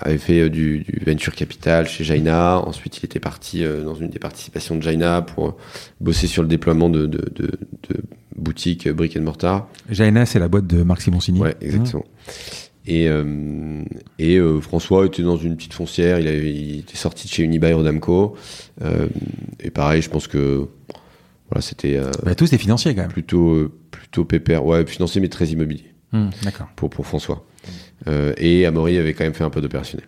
avait fait euh, du, du, venture capital chez Jaina. Ensuite, il était parti euh, dans une des participations de Jaina pour bosser sur le déploiement de, de, de, de boutiques brick and mortar. Jaina, c'est la boîte de Marc Simoncini. Ouais, exactement. Et, euh, et euh, François était dans une petite foncière, il, avait, il était sorti de chez Unibail Rodamco. Euh, et pareil, je pense que voilà, c'était. Bah, tous des financiers quand même. Plutôt, plutôt pépère. Ouais, financier, mais très immobilier. Mmh, D'accord. Pour, pour François. Euh, et Amaury avait quand même fait un peu d'opérationnel.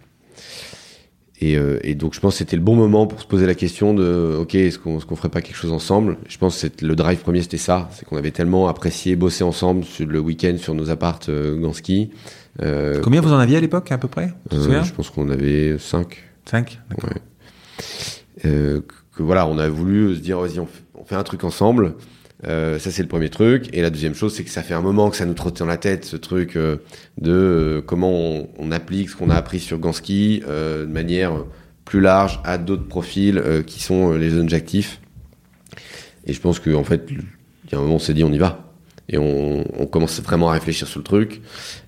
Et, euh, et, donc je pense que c'était le bon moment pour se poser la question de ok est-ce qu'on est ferait pas quelque chose ensemble? Je pense que le drive premier c'était ça, c'est qu'on avait tellement apprécié bosser ensemble sur le week-end sur nos appartes euh, Gansky. Euh, Combien vous en aviez à l'époque à peu près? Euh, Je pense qu'on avait 5 5 ouais. Euh, que voilà, on a voulu se dire vas-y on, on, fait un truc ensemble. Euh, ça c'est le premier truc. Et la deuxième chose, c'est que ça fait un moment que ça nous trotte dans la tête ce truc euh, de euh, comment on, applique ce qu'on a appris sur Gansky de manière plus large à d'autres profils qui sont les jeunes actifs. Et je pense qu'en en fait, il y a un moment, on s'est dit on y va. Et on, commence vraiment à réfléchir sur le truc.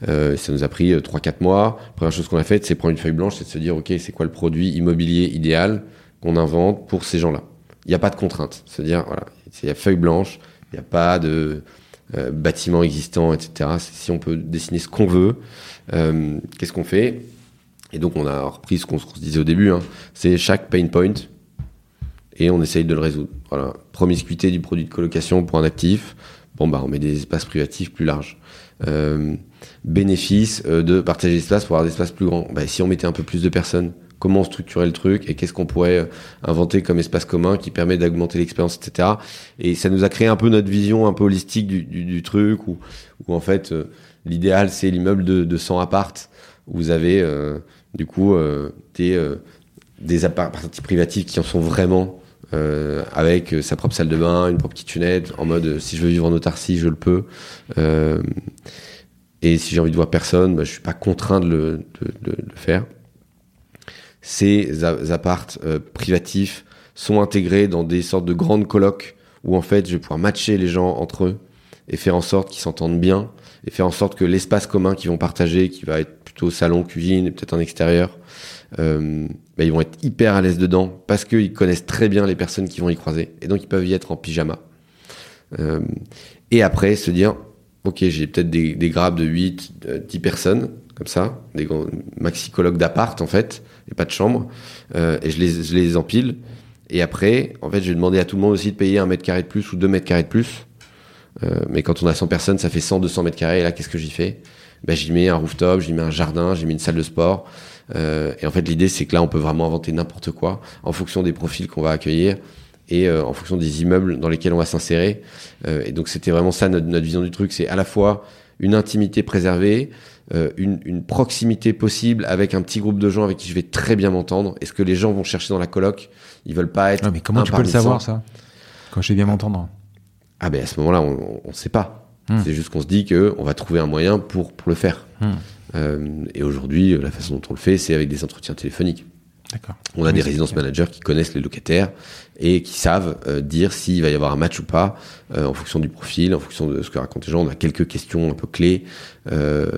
ça nous a pris 3-4 mois. La première chose qu'on a faite, c'est prendre une feuille blanche, c'est de se dire ok, c'est quoi le produit immobilier idéal qu'on invente pour ces gens-là? Il n'y a pas de contrainte. C'est-à-dire, voilà, il y a feuille blanche, il n'y a pas de euh, bâtiment existant, etc. Si on peut dessiner ce qu'on veut, euh, qu'est-ce qu'on fait? Et donc, on a repris ce qu'on se disait au début, hein, c'est chaque pain point, et on essaye de le résoudre. Voilà, promiscuité du produit de colocation pour un actif, bon bah on met des espaces privatifs plus larges. Euh, bénéfice de partager l'espace pour avoir des espaces plus grands. Bah, si on mettait un peu plus de personnes, comment structurer le truc et qu'est-ce qu'on pourrait euh, inventer comme espace commun qui permet d'augmenter l'expérience, etc. Et ça nous a créé un peu notre vision un peu holistique du, truc où, en fait euh, l'idéal c'est l'immeuble de, de 100 appart où vous avez du coup des des apparts privatifs qui en sont vraiment euh, avec sa propre salle de bain, une propre kitchenette, en mode si je veux vivre en autarcie, je le peux. Euh, et si j'ai envie de voir personne, bah, je suis pas contraint de, de le faire. Ces appartes euh, privatifs sont intégrés dans des sortes de grandes colocs où en fait je vais pouvoir matcher les gens entre eux et faire en sorte qu'ils s'entendent bien et faire en sorte que l'espace commun qu'ils vont partager, qui va être plutôt salon, cuisine et peut-être en extérieur, euh, bah, ils vont être hyper à l'aise dedans parce qu'ils connaissent très bien les personnes qui vont y croiser et donc ils peuvent y être en pyjama. Euh, et après se dire, ok, j'ai peut-être des, des grappes de 8, 10 personnes comme ça, des maxi-colloques d'appart en fait, et pas de chambre, euh, et je les, je les empile. Et après, en fait, je vais demander à tout le monde aussi de payer un mètre carré de plus ou deux mètres carrés de plus. Euh, mais quand on a 100 personnes, ça fait 100, 200 mètres carrés. Et là, qu'est-ce que j'y fais? Ben, J'y mets un rooftop, j'y mets un jardin, j'y mets une salle de sport. Euh, et en fait, l'idée, c'est que là, on peut vraiment inventer n'importe quoi en fonction des profils qu'on va accueillir et en fonction des immeubles dans lesquels on va s'insérer. Et donc, c'était vraiment ça notre, vision du truc. C'est à la fois une intimité préservée, euh, une, une, proximité possible avec un petit groupe de gens avec qui je vais très bien m'entendre. Est-ce que les gens vont chercher dans la coloc? Ils veulent pas être. Non, mais comment tu peux le savoir, ça Quand je vais bien m'entendre? Ah, ben à ce moment-là, on ne sait pas. Hmm. C'est juste qu'on se dit qu'on va trouver un moyen pour, pour le faire. Hmm. Euh, et aujourd'hui, la façon dont on le fait, c'est avec des entretiens téléphoniques. On a oui, des résidences managers qui connaissent les locataires et qui savent euh, dire s'il va y avoir un match ou pas euh, en fonction du profil, en fonction de ce que racontent les gens. On a quelques questions un peu clés euh,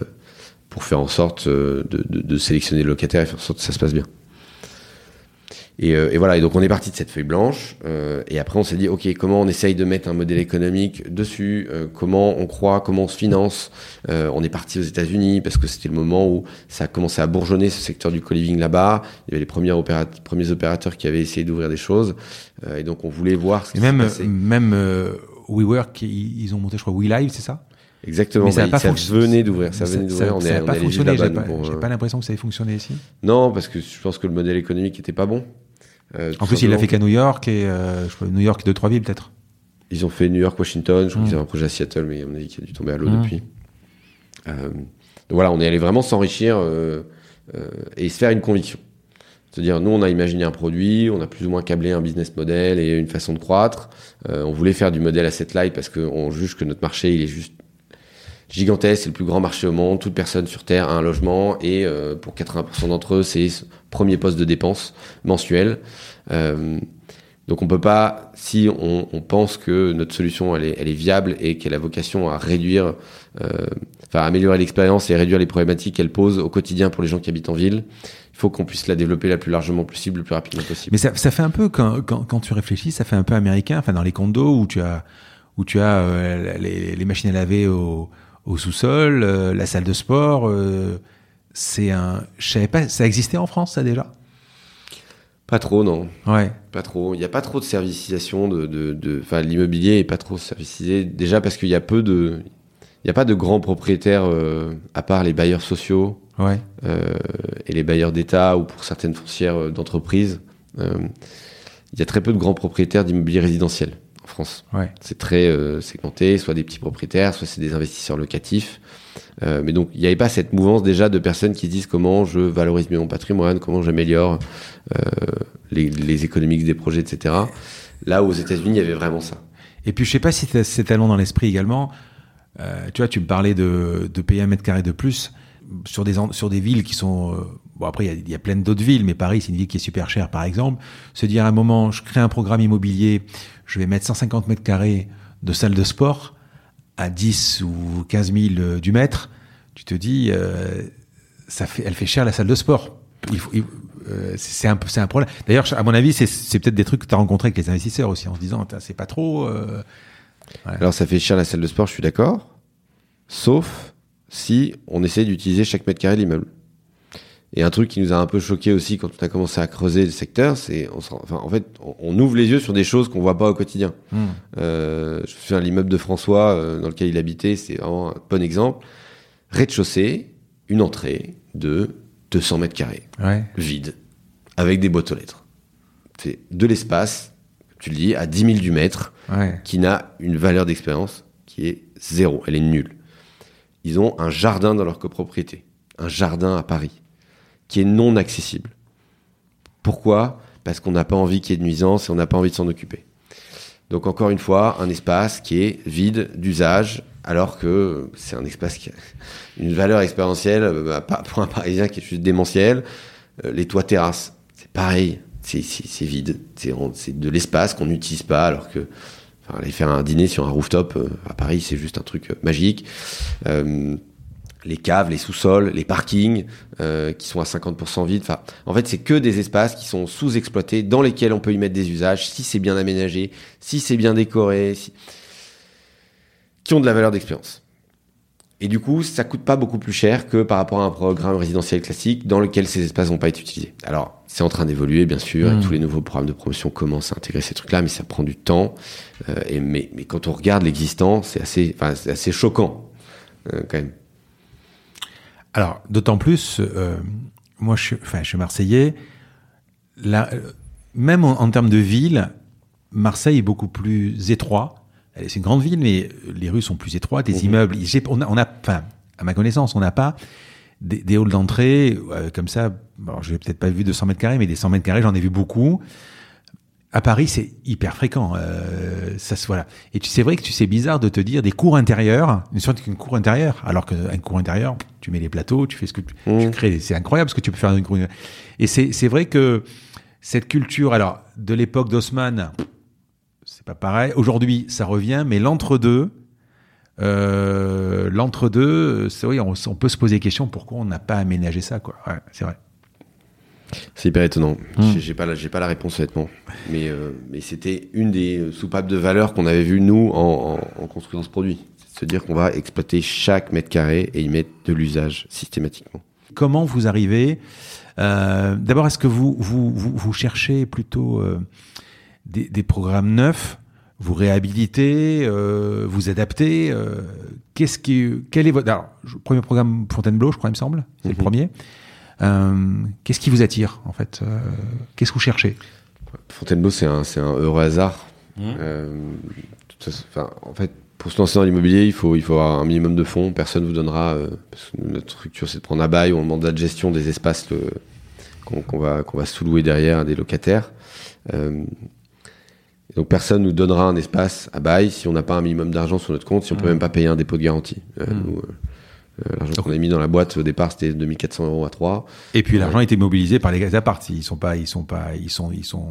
pour faire en sorte de, de, de, sélectionner le locataire et faire en sorte que ça se passe bien. Et, euh, et, voilà, et donc on est parti de cette feuille blanche, euh, et après on s'est dit, ok, comment on essaye de mettre un modèle économique dessus, euh, comment on croit, comment on se finance. Euh, on est parti aux États-Unis parce que c'était le moment où ça a commencé à bourgeonner ce secteur du co-living là-bas. Il y avait les premiers, opérat premiers opérateurs qui avaient essayé d'ouvrir des choses, euh, et donc on voulait voir ce qui et même, même WeWork, ils ont monté, je crois, WeLive, c'est ça? Exactement. Mais ça, bah, pas ça venait d'ouvrir. Ça venait d'ouvrir. On est, on pas fonctionné. J'ai pas, pour, pas l'impression que ça ait fonctionné ici. Non, parce que je pense que le modèle économique était pas bon. Euh, en plus, il l'a fait qu'à New York et euh, je crois, New York et deux trois villes peut-être. Ils ont fait New York, Washington. Je crois mmh. qu'ils avaient un projet à Seattle, mais on a dit qu'il a dû tomber à l'eau mmh. depuis. Euh, donc voilà, on est allé vraiment s'enrichir euh, et se faire une conviction. C'est-à-dire, nous, on a imaginé un produit, on a plus ou moins câblé un business model et une façon de croître. on voulait faire du modèle asset light parce qu'on juge que notre marché, il est juste gigantesque, c'est le plus grand marché au monde, toute personne sur Terre a un logement et euh, pour 80% d'entre eux, c'est premier poste de dépense mensuel. Euh, donc on peut pas, si on, on, pense que notre solution elle est, elle est viable et qu'elle a vocation à réduire, euh, enfin à améliorer l'expérience et réduire les problématiques qu'elle pose au quotidien pour les gens qui habitent en ville, il faut qu'on puisse la développer la plus largement possible, le plus rapidement possible. Mais ça, ça fait un peu quand, quand, quand, tu réfléchis, ça fait un peu américain, enfin dans les condos où tu as où tu as euh, les, les, machines à laver au au sous-sol, euh, la salle de sport. Euh, c'est un. Je savais pas. Ça existait en France, ça déjà? Pas trop, non. Ouais. Pas trop. Il n'y a pas trop de servicisation de. de, de... Enfin, l'immobilier est pas trop servicisé. Déjà parce qu'il y a peu de. Il n'y a pas de grands propriétaires euh, à part les bailleurs sociaux ouais. euh, et les bailleurs d'État ou pour certaines foncières d'entreprise. Il y a très peu de grands propriétaires d'immobilier résidentiel en France. Ouais. C'est très euh, segmenté, soit des petits propriétaires, soit c'est des investisseurs locatifs. Euh, mais donc il n'y avait pas cette mouvance déjà de personnes qui disent comment je valorise mon patrimoine, comment j'améliore euh, les, les économiques des projets, etc. Là aux États-Unis, il y avait vraiment ça. Et puis je sais pas si c'est talent dans l'esprit également. Tu vois, tu me parlais de, de payer un mètre carré de plus sur des sur des villes qui sont après il y, a, plein d'autres villes mais Paris c'est une ville qui est super chère par exemple se dire à un moment je crée un programme immobilier je vais mettre 150 mètres carrés de salle de sport à 10 ou 15 000 du mètre tu te dis euh, ça fait elle fait cher la salle de sport euh, c'est un, problème. D'ailleurs, à mon avis, c'est, peut-être des trucs que tu as rencontrés avec les investisseurs aussi, en se disant, c'est pas trop. euh. Alors ça fait cher la salle de sport, je suis d'accord. Sauf si on essaie d'utiliser chaque mètre carré de l'immeuble. Et un truc qui nous a un peu choqué aussi quand on a commencé à creuser le secteur, c'est, on se rend- enfin, en fait, on, on ouvre les yeux sur des choses qu'on voit pas au quotidien. Euh, je me souviens l'immeuble de François euh, dans lequel il habitait, c'est vraiment un bon exemple. Rez-de-chaussée, une entrée de 200 mètres carrés, Ouais. vide, avec des boîtes aux lettres. C'est de l'espace, tu le dis, à 10 000 du mètre, Ouais. qui n'a une valeur d'expérience qui est zéro, elle est nulle. Ils ont un jardin dans leur copropriété, un jardin à Paris, qui est non accessible. Pourquoi? Parce qu'on n'a pas envie qu'il y ait de nuisance et on n'a pas envie de s'en occuper. Donc encore une fois, un espace qui est vide d'usage, alors que c'est un espace qui a une valeur expérientielle euh, pour un Parisien qui est juste démentiel. Euh, les toits terrasses, c'est pareil, c'est vide, c'est de l'espace qu'on n'utilise pas, alors que aller faire un dîner sur un rooftop euh, à Paris, c'est juste un truc magique. Les caves, les sous-sols, les parkings euh, qui sont à 50% vides. Enfin, en fait, c'est que des espaces qui sont sous-exploités, dans lesquels on peut y mettre des usages, si c'est bien aménagé, si c'est bien décoré, si- qui ont de la valeur d'expérience. Et du coup, ça coûte pas beaucoup plus cher que par rapport à un programme résidentiel classique dans lequel ces espaces vont pas être utilisés. Alors, c'est en train d'évoluer, bien sûr, et Mm. tous les nouveaux programmes de promotion commencent à intégrer ces trucs-là, mais ça prend du temps. Euh, et mais, mais quand on regarde l'existant, c'est assez, enfin, c'est assez choquant, euh, quand même. Alors, d'autant plus, euh, moi, je suis, enfin, je suis marseillais. Là, euh, même en, en termes de ville, Marseille est beaucoup plus étroit. C'est une grande ville, mais les rues sont plus étroites, les Mhm. immeubles. On a, on a, enfin, à ma connaissance, on n'a pas des, des halls d'entrée euh, comme ça. Bon, je n'ai peut-être pas vu 200 mètres carrés, mais des 100 mètres carrés, j'en ai vu beaucoup. À Paris, c'est hyper fréquent. Euh, ça se voilà. Et tu c'est vrai que tu c'est bizarre de te dire des cours intérieurs, une sorte qu'une cour intérieure, alors qu'un cours intérieur, tu mets les plateaux, tu fais ce que tu, Mmh. tu crées. C'est incroyable ce que tu peux faire dans une cour. Et c'est c'est vrai que cette culture, alors de l'époque d'Haussmann, c'est pas pareil. Aujourd'hui, ça revient, mais l'entre-deux, euh, l'entre-deux, c'est vrai, on, on peut se poser des questions pourquoi on n'a pas aménagé ça, quoi. Ouais, c'est vrai. C'est hyper étonnant. Mm. J'ai- pas, la- j'ai pas la réponse honnêtement, mais euh, mais c'était une des euh, soupapes de valeur qu'on avait vu nous en, en, en construisant ce produit. C'est de dire qu'on va exploiter chaque mètre carré et y mettre de l'usage systématiquement. Comment vous arrivez euh, D'abord, est-ce que vous, vous, vous, vous cherchez plutôt euh, des, des programmes neufs? Vous réhabilitez Vous adaptez Qu'est-ce qui, quel est votre alors, premier programme Fontainebleau, je crois, il me semble, c'est le Mhm. premier. Euh, Qu'est-ce qui vous attire en fait Euh, Qu'est-ce que vous cherchez? Fontainebleau, c'est un, heureux hasard. Euh, façon, enfin, en fait, pour se lancer dans l'immobilier, il faut, il faut avoir un minimum de fonds. Personne vous donnera, euh, parce que notre structure, c'est de prendre à bail ou un mandat de gestion des espaces le- qu'on va, qu'on va sous-louer derrière à des locataires. Euh, et donc, personne nous donnera un espace à bail si on n'a pas un minimum d'argent sur notre compte, si on peut Mm. même pas payer un dépôt de garantie. Euh, Mm. nous, euh, euh, L'argent qu'on a mis dans la boîte au départ, c'était 2400 euros à 3. Et puis Ouais. l'argent a été mobilisé par les apparts. Ils sont pas, ils sont pas, ils sont, ils sont.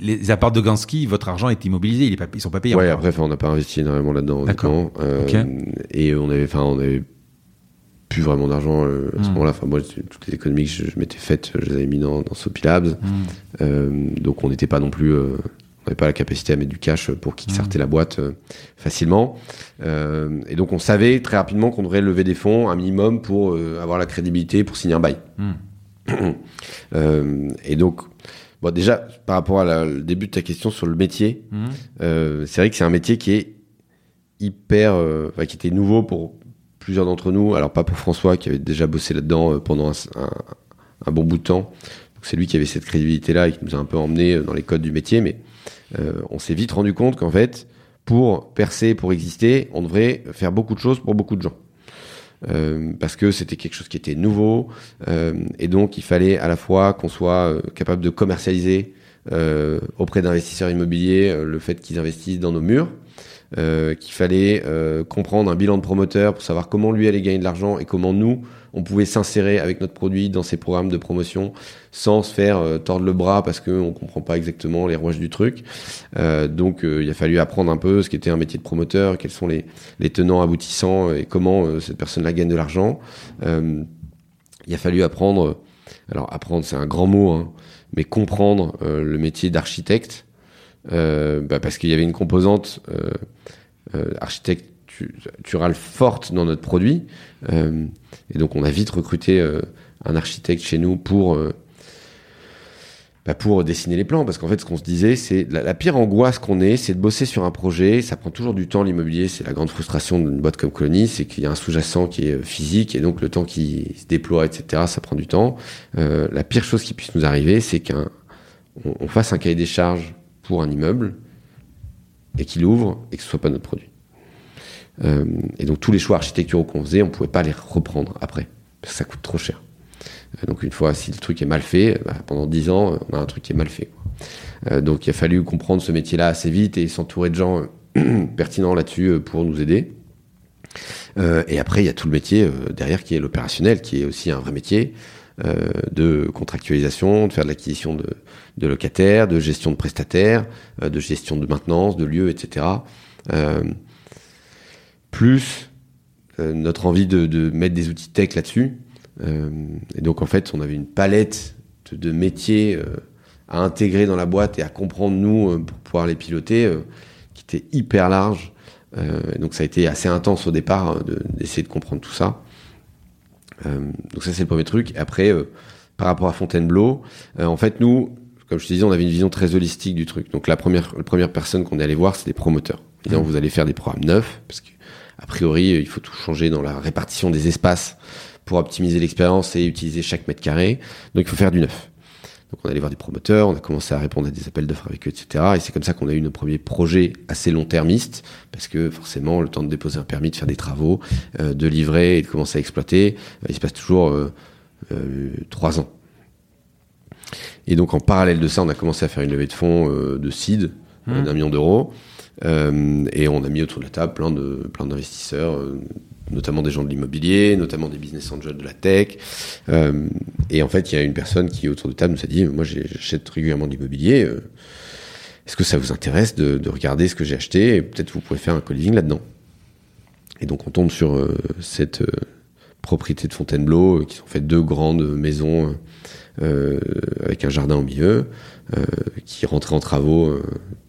Les apparts de Gansky, votre argent est immobilisé. Ils sont pas payés. Ouais, encore. après, on n'a pas investi énormément là-dedans, D'accord. Euh. Et on avait, enfin, on avait plus vraiment d'argent euh, à ce Mm. moment-là. Enfin, moi, toutes les économies que je, je m'étais faites, je les avais mis dans, dans Soapy Labs. Hmm. Euh, donc, on n'était pas non plus, euh, on n'avait pas la capacité à mettre du cash pour kickstarter Mm. la boîte euh, facilement. Euh, et donc, on savait très rapidement qu'on devrait lever des fonds, un minimum, pour euh, avoir la crédibilité pour signer un bail. Euh, et donc, bon, déjà, par rapport le début de ta question sur le métier, euh, c'est vrai que c'est un métier qui est hyper, enfin, qui était nouveau pour plusieurs d'entre nous. Alors pas pour François qui avait déjà bossé là-dedans pendant un, un- un bon bout de temps. C'est lui qui avait cette crédibilité-là et qui nous a un peu emmené dans les codes du métier. Mais on s'est vite rendu compte qu'en fait, pour percer, pour exister, on devrait faire beaucoup de choses pour beaucoup de gens. Euh, parce que c'était quelque chose qui était nouveau euh, et donc il fallait à la fois qu'on soit euh, capable de commercialiser euh, auprès d'investisseurs immobiliers euh, le fait qu'ils investissent dans nos murs, euh, qu'il fallait euh, comprendre un bilan de promoteur pour savoir comment lui allait gagner de l'argent et comment nous on pouvait s'insérer avec notre produit dans ces programmes de promotion sans se faire euh, tordre le bras parce qu'on comprend pas exactement les rouages du truc. Euh, donc euh, il a fallu apprendre un peu ce qu'était un métier de promoteur, quels sont les, tenants aboutissants et comment cette personne-là gagne de l'argent. Il a fallu apprendre alors apprendre c'est un grand mot, hein, mais comprendre le métier d'architecte, bah, parce qu'il y avait une composante euh, architecturale forte dans notre produit, euh, et donc on a vite recruté euh, un architecte chez nous pour euh, bah, pour dessiner les plans, parce qu'en fait, ce qu'on se disait, c'est la, la pire angoisse qu'on ait, c'est de bosser sur un projet. Ça prend toujours du temps, l'immobilier. C'est la grande frustration d'une boîte comme Colony, c'est qu'il y a un sous-jacent qui est physique, et donc le temps qui se déploie, etc., ça prend du temps. La pire chose qui puisse nous arriver, c'est qu'un on, on fasse un cahier des charges pour un immeuble et qu'il ouvre et que ce soit pas notre produit. Euh, et donc tous les choix architecturaux qu'on faisait, on pouvait pas les reprendre après parce que ça coûte trop cher. Euh, Donc une fois, si le truc est mal fait, bah, pendant 10 ans, on a un truc qui est mal fait. Euh, donc il a fallu comprendre ce métier-là assez vite et s'entourer de gens euh, pertinents là-dessus euh, pour nous aider. Euh, et après, il y a tout le métier euh, derrière qui est l'opérationnel, qui est aussi un vrai métier euh, de contractualisation, de faire de l'acquisition de, locataires, de gestion de prestataires, euh, de gestion de maintenance, de lieux, etc. Euh, plus euh, notre envie de, de mettre des outils tech là-dessus. Euh, et donc en fait, on avait une palette de, de métiers euh, à intégrer dans la boîte et à comprendre nous pour pouvoir les piloter, qui était hyper large. Et donc ça a été assez intense au départ hein, de- d'essayer de comprendre tout ça. Donc ça c'est le premier truc. Après, par rapport à Fontainebleau, en fait nous, comme je te disais, on avait une vision très holistique du truc. Donc la première, la première personne qu'on est allé voir, c'est des promoteurs. Disant, vous allez faire des programmes neufs, parce que a priori, il faut tout changer dans la répartition des espaces pour optimiser l'expérience et utiliser chaque mètre carré. Donc il faut faire du neuf. Donc on est allé voir des promoteurs, on a commencé à répondre à des appels d'offres avec eux, etc. Et c'est comme ça qu'on a eu nos premiers projets assez long-termistes, parce que forcément, le temps de déposer un permis, de faire des travaux, euh, de livrer et de commencer à exploiter, euh, il se passe toujours euh, trois ans. Et donc en parallèle de ça, on a commencé à faire une levée de fonds de seed euh, d'un million d'euros. Euh, et on a mis autour de la table plein de plein d'investisseurs, euh, notamment des gens de l'immobilier, notamment des business angels de la tech. Euh, et en fait, il y a une personne qui autour de table nous a dit moi j'achète régulièrement de l'immobilier. Est-ce que ça vous intéresse de, de regarder ce que j'ai acheté et peut-être vous pouvez faire un co-living là-dedans? Et donc on tombe sur cette propriété de Fontainebleau qui sont fait deux grandes maisons avec un jardin au milieu qui rentrait en travaux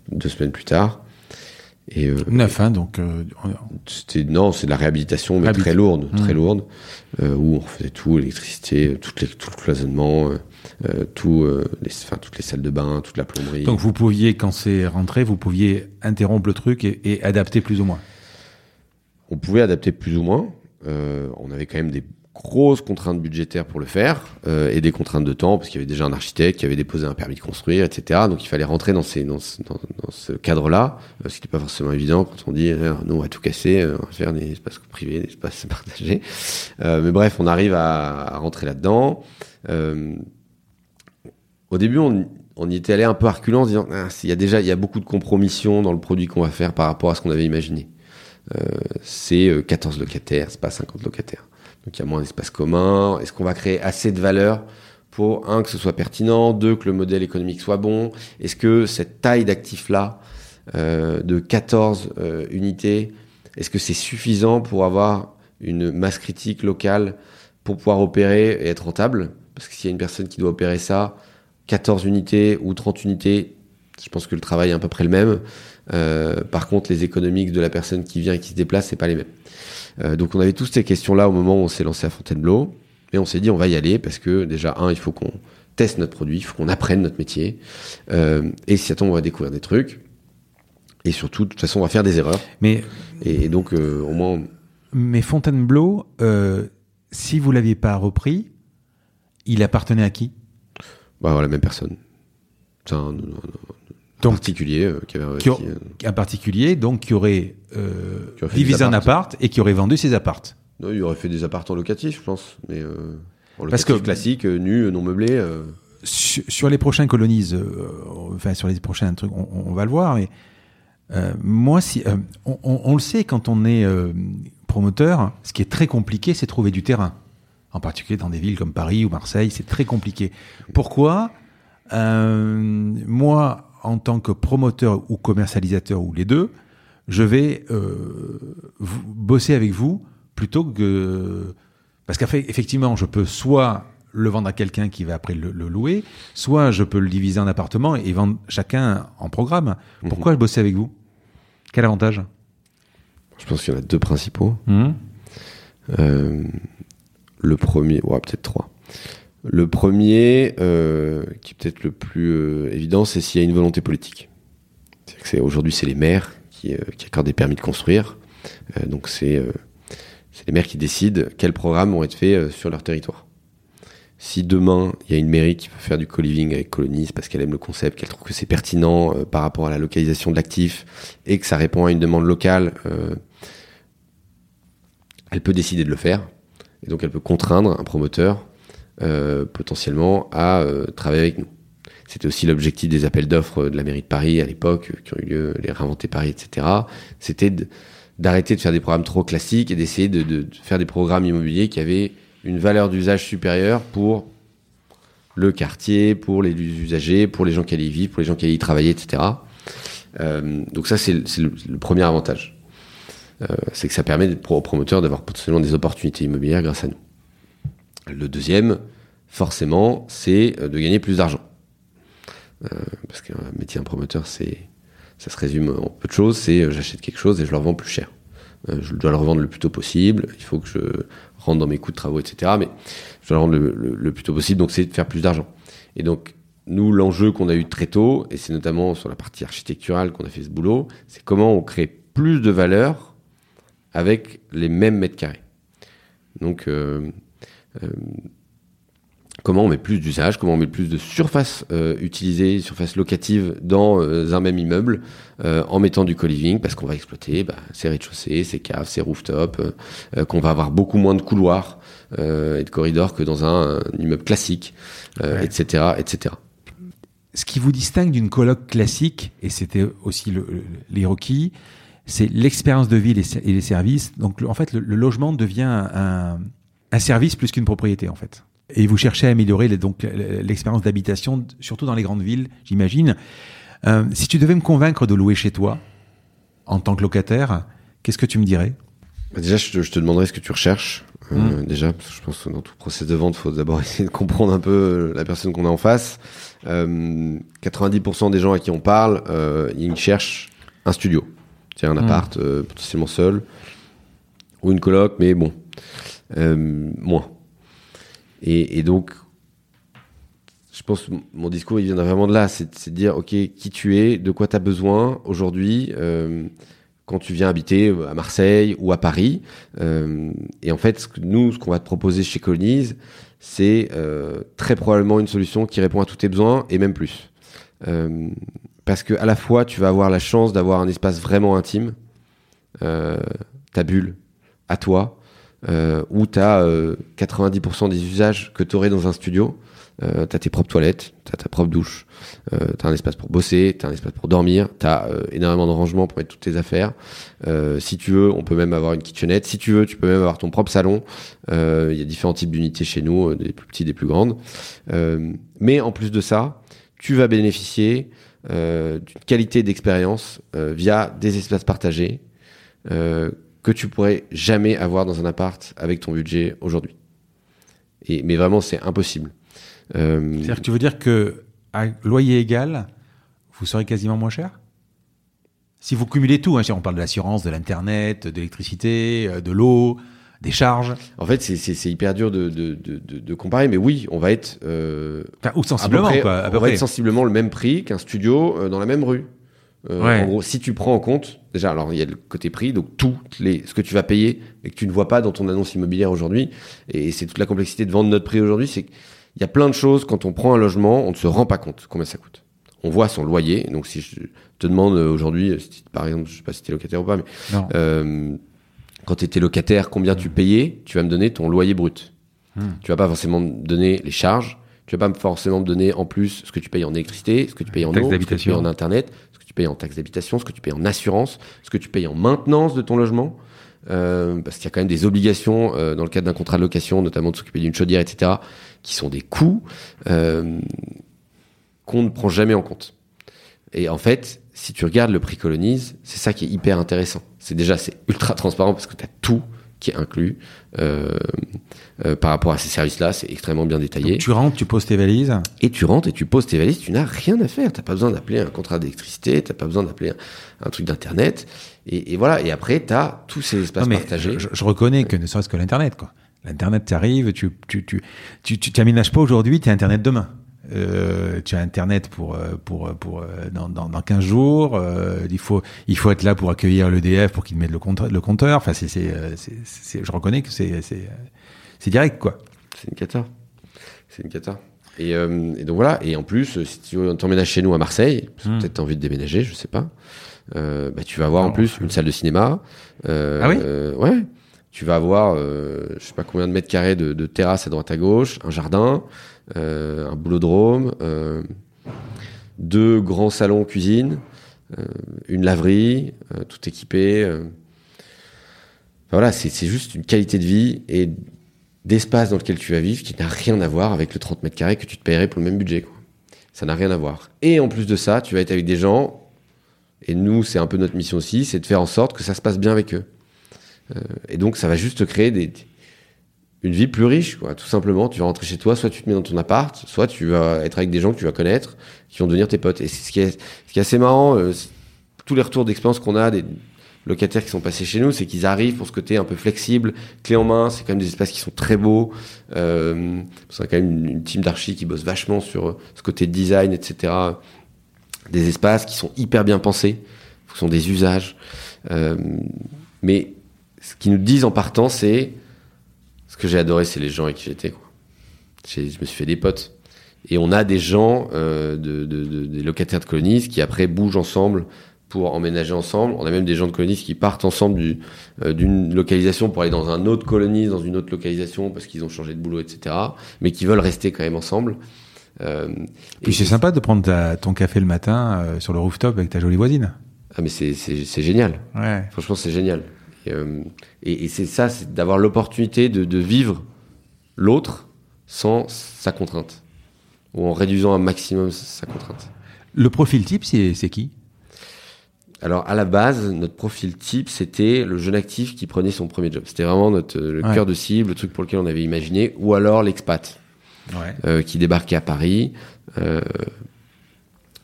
deux semaines plus tard. Et euh, Neuf, hein, donc. euh, c'était non, c'est de la réhabilitation, mais très lourde, très Mmh. lourde, euh, où on refaisait tout, l'électricité, toutes les, tout le cloisonnement, euh, tout, les, enfin toutes les salles de bain, toute la plomberie. donc vous pouviez, quand c'est rentré, vous pouviez interrompre le truc et, et adapter plus ou moins? On pouvait adapter plus ou moins. On avait quand même des grosses contraintes budgétaires pour le faire euh, et des contraintes de temps parce qu'il y avait déjà un architecte qui avait déposé un permis de construire, etc. Donc il fallait rentrer dans ces dans ce, dans, ce cadre-là, euh, ce qui n'est pas forcément évident quand on dit euh, nous on va tout casser, euh, on va faire des espaces privés, des espaces partagés. Euh, mais bref, on arrive à, à rentrer là-dedans. Au début, on, on y était allé un peu à reculons en se disant ah, il y a déjà il y a beaucoup de compromissions dans le produit qu'on va faire par rapport à ce qu'on avait imaginé. C'est euh, 14 locataires, c'est pas 50 locataires. Donc il y a moins d'espace commun. Est-ce qu'on va créer assez de valeur pour un que ce soit pertinent, deux que le modèle économique soit bon? Est-ce que cette taille d'actifs là euh, de 14 euh, unités, est-ce que c'est suffisant pour avoir une masse critique locale pour pouvoir opérer et être rentable? Parce que s'il y a une personne qui doit opérer ça, 14 unités ou 30 unités, je pense que le travail est à peu près le même. Euh, par contre, les économiques de la personne qui vient et qui se déplace, c'est pas les mêmes. Euh, donc on avait tous ces questions-là au moment où on s'est lancé à Fontainebleau. Et on s'est dit, on va y aller parce que déjà, un, il faut qu'on teste notre produit, il faut qu'on apprenne notre métier. Euh, et si attend, on va découvrir des trucs. Et surtout, de toute façon, on va faire des erreurs. Mais, Et, et donc, euh, au moins, mais Fontainebleau, euh, si vous l'aviez pas repris, il appartenait à qui? Bah, voilà, la même personne. C'est un, un- un Donc, particulier euh, qui avait qui investi, a- euh, un particulier, donc qui aurait, euh, Qui aurait divisé un appart et qui aurait vendu ses appartes. Non, il aurait fait des appartements locatifs, je pense. Mais euh, en Parce que- classique, euh, nu, non meublé. sur, sur les prochains colonies, enfin sur les prochains trucs, on, on va le voir. Mais moi, si on, on- on le sait quand on est promoteur, ce qui est très compliqué, c'est trouver du terrain. En particulier dans des villes comme Paris ou Marseille, c'est très compliqué. Pourquoi? Moi, en tant que promoteur ou commercialisateur ou les deux, je vais euh, vous- bosser avec vous plutôt que parce qu'effectivement, je peux soit le vendre à quelqu'un qui va après le, louer, soit je peux le diviser en appartements et vendre chacun en programme. Mhm. Pourquoi je bosser avec vous? Quel avantage? Je pense qu'il y en a deux principaux. Mhm. Euh, le premier, ouais, peut-être trois. Le premier, euh, qui est peut-être le plus euh, évident, c'est s'il y a une volonté politique. Aujourd'hui, c'est les maires qui, qui, accordent des permis de construire. donc c'est les maires qui décident quels programmes vont être faits sur leur territoire. Si demain, il y a une mairie qui veut faire du co-living avec Colonies parce qu'elle aime le concept, qu'elle trouve que c'est pertinent euh, par rapport à la localisation de l'actif et que ça répond à une demande locale, euh, elle peut décider de le faire. Et donc, elle peut contraindre un promoteur euh, potentiellement à travailler avec nous. C'était aussi l'objectif des appels d'offres de la mairie de Paris à l'époque, qui ont eu lieu, les réinventer Paris, etc. C'était d'arrêter de faire des programmes trop classiques et d'essayer de, faire des programmes immobiliers qui avaient une valeur d'usage supérieure pour le quartier, pour les usagers, pour les gens qui allaient y vivre, pour les gens qui allaient y travailler, etc. Euh, donc ça, c'est le, premier avantage. Euh, c'est que ça permet aux promoteurs d'avoir potentiellement des opportunités immobilières grâce à nous. Le deuxième, forcément, c'est euh, de gagner plus d'argent. parce qu'un métier d'un promoteur, c'est, ça se résume en peu de choses, c'est j'achète quelque chose et je le revends plus cher. je dois le revendre le plus tôt possible. Il faut que je rentre dans mes coûts de travaux, etc. Mais je dois le rendre le, plus tôt possible, donc c'est de faire plus d'argent. Et donc, nous, l'enjeu qu'on a eu très tôt, et c'est notamment sur la partie architecturale qu'on a fait ce boulot, c'est comment on crée plus de valeur avec les mêmes mètres carrés. Donc, euh, euh, comment on met plus d'usage, comment on met plus de surface euh, utilisée, surface locative dans euh, un même immeuble euh, en mettant du co-living parce qu'on va exploiter bah, ses rez-de-chaussée, ses caves, ses rooftops, qu'on va avoir beaucoup moins de couloirs et de corridors que dans un, immeuble classique, etc., etc. Ce qui vous distingue d'une coloc classique, et c'était aussi le, les requis, c'est l'expérience de ville et, les services. Donc en fait, le, logement devient un, un service plus qu'une propriété en fait. Et vous cherchez à améliorer donc l'expérience d'habitation, surtout dans les grandes villes, j'imagine. Euh, si tu devais me convaincre de louer chez toi, en tant que locataire, qu'est-ce que tu me dirais? Bah, Déjà, je te, demanderais ce que tu recherches. Euh, mmh. Déjà, parce que je pense que dans tout procès de vente, il faut d'abord essayer de comprendre un peu euh, la personne qu'on a en face. 90% des gens à qui on parle, ils cherchent un studio. C'est un mmh. appart potentiellement seul, ou une coloc, mais bon, moins. Et, donc, je pense que mon discours, il vient vraiment de là. C'est de dire, OK, qui tu es, de quoi tu as besoin aujourd'hui euh, quand tu viens habiter à Marseille ou à Paris. Euh, et en fait, nous, ce qu'on va te proposer chez Colonize, c'est euh, très probablement une solution qui répond à tous tes besoins et même plus. parce que à la fois, tu vas avoir la chance d'avoir un espace vraiment intime, ta bulle, à toi, euh, où tu as 90% des usages que tu aurais dans un studio. Euh, tu as tes propres toilettes, tu as ta propre douche, euh, tu as un espace pour bosser, tu as un espace pour dormir, tu as euh, énormément de rangement pour mettre toutes tes affaires. Euh, si tu veux, on peut même avoir une kitchenette. Si tu veux, tu peux même avoir ton propre salon. Il y a différents types d'unités chez nous, des plus petites, des plus grandes. mais en plus de ça, tu vas bénéficier d'une qualité d'expérience via des espaces partagés que tu pourrais jamais avoir dans un appart avec ton budget aujourd'hui. Et, mais vraiment, c'est impossible. Euh, C'est-à-dire que tu veux dire que à loyer égal, vous serez quasiment moins cher? Si vous cumulez tout, hein, on parle de l'assurance, de l'internet, de l'électricité, euh, de l'eau, des charges. En fait, c'est hyper dur de, de, de, de, comparer, mais oui, on va être euh, ou sensiblement, à quoi, on va être sensiblement le même prix qu'un studio euh, dans la même rue. Euh, en gros, si tu prends en compte, déjà, alors il y a le côté prix, donc tout les, ce que tu vas payer et que tu ne vois pas dans ton annonce immobilière aujourd'hui, et c'est toute la complexité de vendre notre prix aujourd'hui, c'est qu'il y a plein de choses, quand on prend un logement, on ne se rend pas compte combien ça coûte. On voit son loyer, donc si je te demande aujourd'hui, par exemple, je sais pas si tu es locataire ou pas, mais euh, quand tu étais locataire, combien tu payais, tu vas me donner ton loyer brut. Hmm. Tu vas pas forcément me donner les charges, tu vas pas forcément me donner en plus ce que tu payes en électricité, ce que tu payes en eau, ce que tu payes en internet, tu payes en taxe d'habitation, ce que tu payes en assurance, ce que tu payes en maintenance de ton logement. Euh, parce qu'il y a quand même des obligations euh, dans le cadre d'un contrat de location, notamment de s'occuper d'une chaudière, etc., qui sont des coûts euh, qu'on ne prend jamais en compte. Et en fait, si tu regardes le prix colonise, c'est ça qui est hyper intéressant. C'est déjà c'est ultra transparent parce que tu as tout qui est inclus euh, par rapport à ces services-là. C'est extrêmement bien détaillé. Donc, tu rentres, tu poses tes valises. Et tu rentres et tu poses tes valises, tu n'as rien à faire. T'as pas besoin d'appeler un contrat d'électricité, t'as pas besoin d'appeler un, un truc d'internet. Et, et voilà. Et après, t'as tous ces espaces Non, mais partagés. je, je reconnais que ne serait-ce que l'internet, quoi. L'internet, t'arrives, tu, tu, tu, tu, tu t'aménages pas aujourd'hui, t'es internet demain. Euh, tu as internet pour euh, pour pour euh, dans, dans, dans 15 jours euh, il faut il faut être là pour accueillir l'EDF pour qu'il te mette le compteur le compteur enfin c'est c'est je reconnais que c'est c'est c'est direct quoi C'est une cata. C'est une cata. Et, euh, et donc voilà. Et en plus, si tu t'emménages chez nous à Marseille, parce que Hmm. peut-être t'as envie de déménager, je sais pas. Bah, tu vas avoir en Non. plus une salle de cinéma. Ah oui? Ouais. Tu vas avoir, euh, je sais pas combien de mètres carrés de, de terrasse à droite à gauche, un jardin, un boulodrome, euh, deux grands salons cuisine, euh, une laverie, euh, tout équipé. euh. Voilà, c'est juste une qualité de vie et d'espace dans lequel tu vas vivre qui n'a rien à voir avec le 30 mètres carrés que tu te paierais pour le même budget. Ça n'a rien à voir. Et en plus de ça, tu vas être avec des gens, et nous, c'est un peu notre mission aussi, c'est de faire en sorte que ça se passe bien avec eux. Euh, et donc, ça va juste te créer des, une vie plus riche, quoi. Tout simplement, tu vas rentrer chez toi, soit tu te mets dans ton appart, soit tu vas être avec des gens que tu vas connaître, qui vont devenir tes potes. Et c'est ce qui est, ce qui est assez marrant, euh, tous les retours d'expérience qu'on a des locataires qui sont passés chez nous, c'est qu'ils arrivent pour ce côté un peu flexible, clé en main. C'est quand même des espaces qui sont très beaux. Euh, c'est quand même une, team d'archi qui bosse vachement sur ce côté design, etc. Des espaces qui sont hyper bien pensés, ce sont des usages. Euh, mais ce qu'ils nous disent en partant, c'est ce que j'ai adoré, c'est les gens avec qui j'étais. Je me suis fait des potes. Et on a des gens, euh, de, de- de- des locataires de colonies qui après bougent ensemble pour emménager ensemble. On a même des gens de colonies qui partent ensemble du- euh, d'une localisation pour aller dans un autre colonie, dans une autre localisation parce qu'ils ont changé de boulot, etc. Mais qui veulent rester quand même ensemble. Euh, puis c'est sympa de prendre ta, ton café le matin euh, sur le rooftop avec ta jolie voisine Ah mais c'est génial. ouais Franchement, c'est génial. Et, euh, et- et c'est ça, c'est d'avoir l'opportunité de, de vivre l'autre sans sa contrainte. Ou en réduisant un maximum sa contrainte. le profil type c'est c'est qui? Alors, à la base, notre profil type, c'était le jeune actif qui prenait son premier job. C'était vraiment notre, euh, le Ouais. cœur de cible, le truc pour lequel on avait imaginé. Ou alors l'expat ouais euh, qui débarquait à Paris. euh,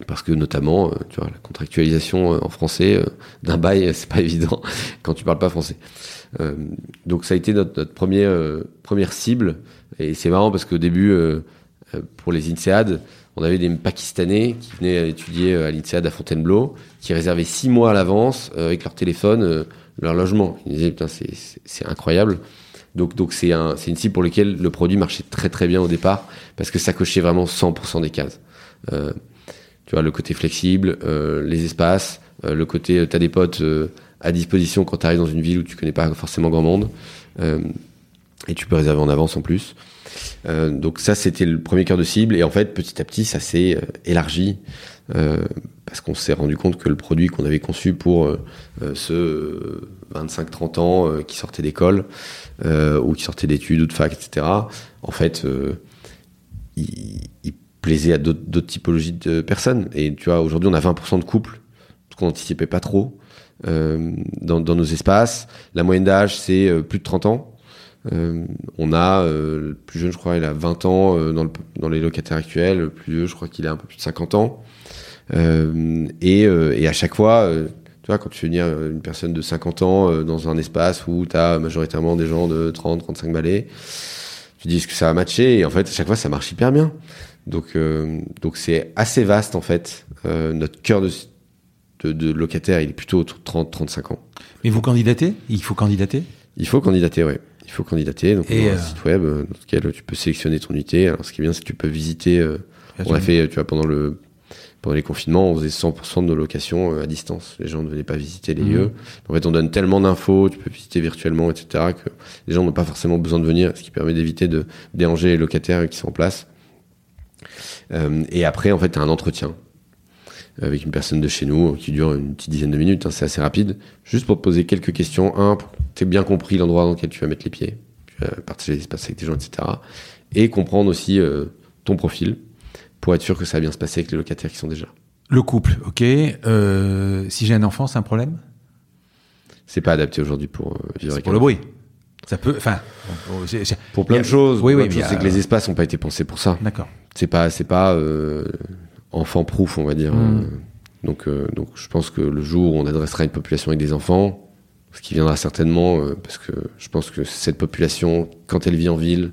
parce que notamment, euh, tu vois, la contractualisation euh, en français euh, d'un bail, c'est pas évident quand tu parles pas français. Donc ça a été notre, notre première cible. Et c'est marrant parce qu'au début, pour les INSEAD, on avait des Pakistanais qui venaient étudier à l'INSEAD à Fontainebleau, qui réservaient six mois à l'avance avec leur téléphone leur logement. Ils disaient putain c'est incroyable. Donc donc c'est un une cible pour laquelle le produit marchait très très bien au départ parce que ça cochait vraiment 100% des cases. Tu vois le côté flexible, euh, les espaces, euh, le côté euh, t'as des potes à disposition quand tu arrives dans une ville où tu connais pas forcément grand monde et tu peux réserver en avance en plus. Donc ça c'était le premier cœur de cible et en fait petit à petit ça s'est élargi parce qu'on s'est rendu compte que le produit qu'on avait conçu pour euh, ceux 25-30 ans qui sortaient d'école ou qui sortaient d'études ou de fac etc en fait il, il plaisait à d'autres typologies de personnes et tu vois aujourd'hui on a 20% de couples qu'on n'anticipait pas trop euh, dans, nos espaces la moyenne d'âge c'est euh, plus de 30 ans euh, on a le plus jeune, je crois, il a 20 ans dans, dans les locataires actuels. Le plus vieux, je crois qu'il a un peu plus de 50 ans. Et, et à chaque fois, tu vois, quand tu fais venir une personne de 50 ans dans un espace où tu as majoritairement des gens de 30, 35 balais, tu dis que ça va matcher Et en fait, à chaque fois, ça marche hyper bien. Donc, euh, donc c'est assez vaste en fait. Euh, notre cœur de, de, de locataire, il est plutôt autour de 30, 35 ans. mais vous candidatez? Il faut candidater? Il faut candidater, ouais. Il faut candidater. Donc, Et, on a un euh, site web dans lequel tu peux sélectionner ton unité. Alors, ce qui est bien, c'est que tu peux visiter. on a fait, tu vois, pendant le pendant les confinements, on faisait 100% de nos locations à distance. Les gens ne venaient pas visiter les Mhm. lieux. En fait, on donne tellement d'infos, tu peux visiter virtuellement, etc., que les gens n'ont pas forcément besoin de venir, ce qui permet d'éviter de déranger les locataires qui sont en place. Euh, et après, en fait, tu as un entretien avec une personne de chez nous qui dure une petite dizaine de minutes, hein, c'est assez rapide, juste pour te poser quelques questions. Un, pour que tu aies bien compris l'endroit dans lequel tu vas mettre les pieds, tu vas partager l'espace avec des gens, etc. Et comprendre aussi euh, ton profil pour être sûr que ça va bien se passer avec les locataires qui sont déjà. le couple ok euh, si j'ai un enfant c'est un problème? C'est pas adapté aujourd'hui pour euh, vivre avec pour le bruit Ça peut, enfin, Pour plein a- de choses. Oui, oui, c'est que les espaces n'ont pas été pensés pour ça. D'accord. C'est pas, c'est pas euh, enfant proof, on va dire. Mm. Euh, Donc, euh, donc, je pense que le jour où on adressera une population avec des enfants, ce qui viendra certainement, euh, parce que je pense que cette population, quand elle vit en ville,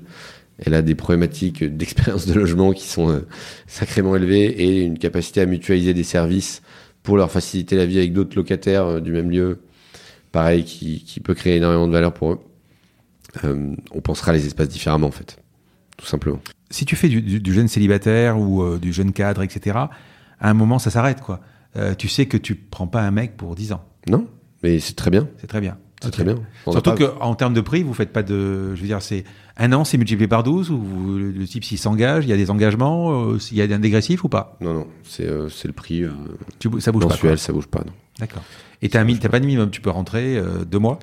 elle a des problématiques d'expérience de logement qui sont sacrément élevées et une capacité à mutualiser des services pour leur faciliter la vie avec d'autres locataires du même lieu, pareil, qui, qui peut créer énormément de valeur pour eux. On pensera les espaces différemment, en fait, tout simplement. Si tu fais du, du- du jeune célibataire ou euh, du jeune cadre, etc., à un moment, ça s'arrête, quoi. Euh, tu sais que tu prends pas un mec pour 10 ans. Non, mais c'est très bien. C'est très bien. C'est très bien. On Surtout pas- qu'en termes de prix, vous faites pas de. Je veux dire, c'est un an, c'est multiplié par 12, ou vous- le type, s'il s'engage, il y a des engagements, euh, il y a un dégressif ou pas? Non, non, c'est euh, le prix euh, tu, Ça bouge pas. quoi. ça bouge pas. Non. D'accord. Et mi- t'as pas de minimum, tu peux rentrer deux mois?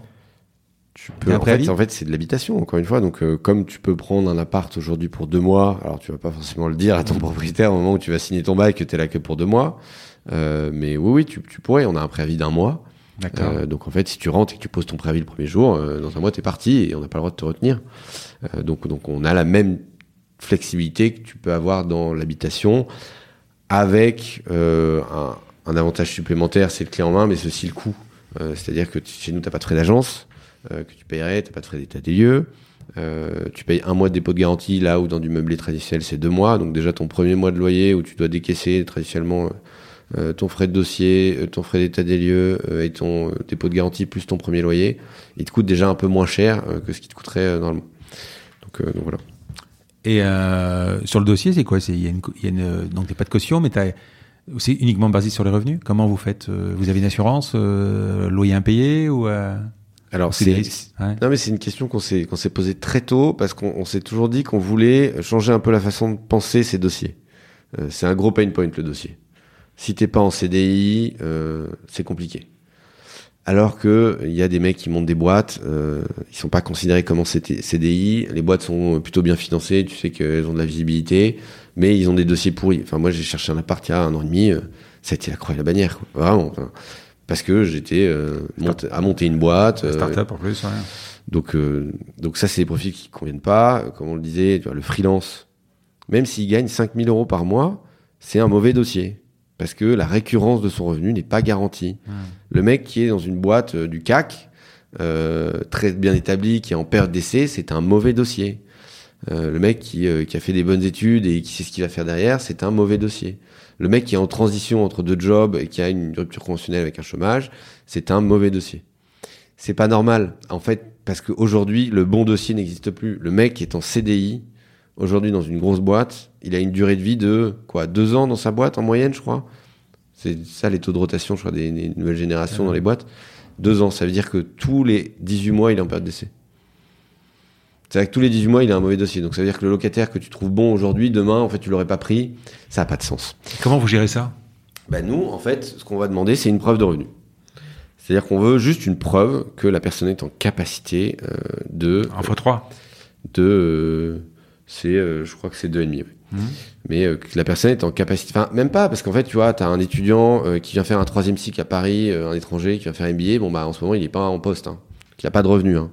Tu T'as peux, en, fait, en fait, c'est de l'habitation, encore une fois. Donc, euh, comme tu peux prendre un appart aujourd'hui pour deux mois, alors tu vas pas forcément le dire à ton propriétaire au moment où tu vas signer ton bail que tu es là que pour deux mois. Euh, mais oui, oui, tu, tu pourrais. On a un préavis d'un mois. Euh, donc, en fait, si tu rentres et que tu poses ton préavis le premier jour, euh, dans un mois, tu es parti et on n'a pas le droit de te retenir. Euh, donc, donc, on a la même flexibilité que tu peux avoir dans l'habitation avec un, un avantage supplémentaire, c'est le clé en main, mais c'est aussi le coût. C'est-à-dire que chez nous, tu pas de frais d'agence euh, que tu payerais, tu pas de frais d'état des lieux. Euh, tu payes un mois de dépôt de garantie là où dans du meublé traditionnel c'est deux mois. Donc déjà ton premier mois de loyer où tu dois décaisser traditionnellement euh, ton frais de dossier ton frais d'état des lieux et ton dépôt de garantie plus ton premier loyer il te coûte déjà un peu moins cher que ce qui te coûterait normalement. Donc, donc voilà. Et sur le dossier, c'est quoi? C'est il y a donc t'as pas de caution, mais t'as c'est uniquement basé sur les revenus? Comment vous faites Vous avez une assurance, loyer impayé ou alors c'est Ouais. Non mais c'est une question qu'on s'est qu'on s'est posée très tôt parce qu'on on s'est toujours dit qu'on voulait changer un peu la façon de penser ces dossiers. Euh, c'est un gros pain point le dossier. Si t'es pas en CDI, euh, c'est compliqué. Alors que il y a des mecs qui montent des boîtes, euh, ils sont pas considérés comme en CDI. Les boîtes sont plutôt bien financées, tu sais qu'elles ont de la visibilité, mais ils ont des dossiers pourris. Enfin moi j'ai cherché un appart il y a un an et demi, euh, ça a été la croix et la bannière, quoi. vraiment. enfin, parce que j'étais euh, monté- à monter une boîte. euh, Startup en plus. Ouais. donc, euh, donc ça, c'est des profils qui conviennent pas. Comme on le disait, tu vois, le freelance, même s'il gagne 5000 euros par mois, c'est un mauvais dossier. Parce que la récurrence de son revenu n'est pas garantie. Le mec qui est dans une boîte euh, du CAC, très bien établi, qui est en période d'essai, c'est un mauvais dossier. Le mec qui, qui a fait des bonnes études et qui sait ce qu'il va faire derrière, c'est un mauvais dossier. Le mec qui est en transition entre deux jobs et qui a une rupture conventionnelle avec un chômage, c'est un mauvais dossier. C'est pas normal, en fait, parce qu'aujourd'hui, le bon dossier n'existe plus. Le mec qui est en CDI, aujourd'hui dans une grosse boîte, il a une durée de vie de quoi Deux ans dans sa boîte en moyenne, je crois. C'est ça les taux de rotation, je crois, des, des nouvelles générations dans les boîtes. Deux ans, ça veut dire que tous les 18 mois, il est en période d'essai. C'est-à-dire que tous les 18 mois, il a un mauvais dossier. Donc ça veut dire que le locataire que tu trouves bon aujourd'hui, demain, en fait, tu l'aurais pas pris. Ça n'a pas de sens. Comment vous gérez ça? Ben nous, en fait, ce qu'on va demander, c'est une preuve de revenu. C'est-à-dire qu'on veut juste une preuve que la personne est en capacité euh, de En x3 de euh, c'est euh, je crois que c'est deux et demi. ouais. Mhm. Mais que la personne est en capacité enfin même pas parce qu'en fait tu vois tu as un étudiant qui vient faire un troisième cycle à Paris un étranger qui vient faire MBA bon bah en ce moment il est pas en poste hein, il a pas de revenus hein.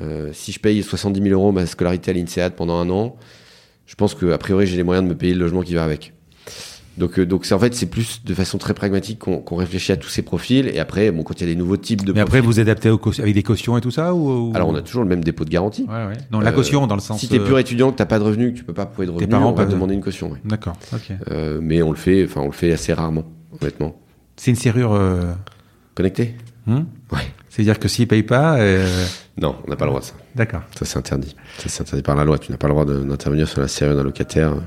Euh, si je paye 70 000 euros ma scolarité à l'INSEAD pendant un an je pense que a priori j'ai les moyens de me payer le logement qui va avec donc euh, donc en fait c'est plus de façon très pragmatique qu'on réfléchit à tous ces profils et après bon quand il y a des nouveaux types de Mais après, vous adaptez au avec des cautions et tout ça ou, ou- alors on a toujours le même dépôt de garantie Ouais, ouais. Non, la Euh, caution dans le sens. si t'es euh, pur étudiant, que t'as pas de revenus, que tu peux pas pouvoir de revenus, parents on va peuvent- demander une caution. ouais. D'accord. Euh, mais on le fait, enfin on le fait assez rarement, honnêtement. C'est une serrure. euh, Ouais. C'est-à-dire que s'il paye pas, euh, Non, on n'a pas le droit de ça. d'accord. Ça c'est interdit. Ça c'est interdit par la loi. Tu n'as pas le droit d'intervenir sur la serrure d'un locataire euh,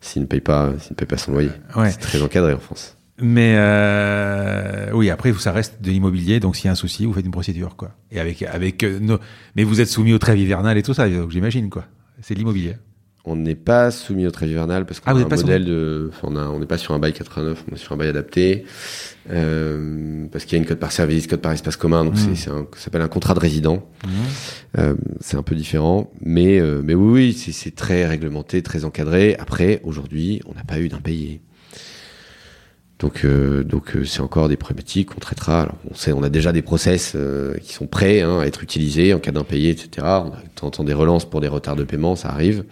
s'il ne paye pas, s'il ne paye pas son loyer. Ouais. C'est très encadré en France. Mais euh, oui, après ça reste de l'immobilier, donc s'il y a un souci, vous faites une procédure, quoi. Et avec avec euh, nos- mais vous êtes soumis au trêve hivernal et tout ça, donc j'imagine quoi. C'est de l'immobilier. On n'est pas soumis au trêve hivernal parce qu'on Ah, a un modèle de, on n'est pas sur un bail 89, on est sur un bail adapté, euh, parce qu'il y a une code par service, code par espace commun, donc Mm. c'est, un, ça s'appelle un contrat de résident. Mhm. Euh, c'est un peu différent, mais euh, mais oui, oui, c'est, c'est très réglementé, très encadré. Après, aujourd'hui, on n'a pas eu d'impayé. Donc, euh, donc euh, c'est encore des problématiques qu'on traitera. Alors, on sait, on a déjà des process euh, qui sont prêts hein, à être utilisés en cas d'impayé, etc. On a de temps en temps des relances pour des retards de paiement, ça arrive,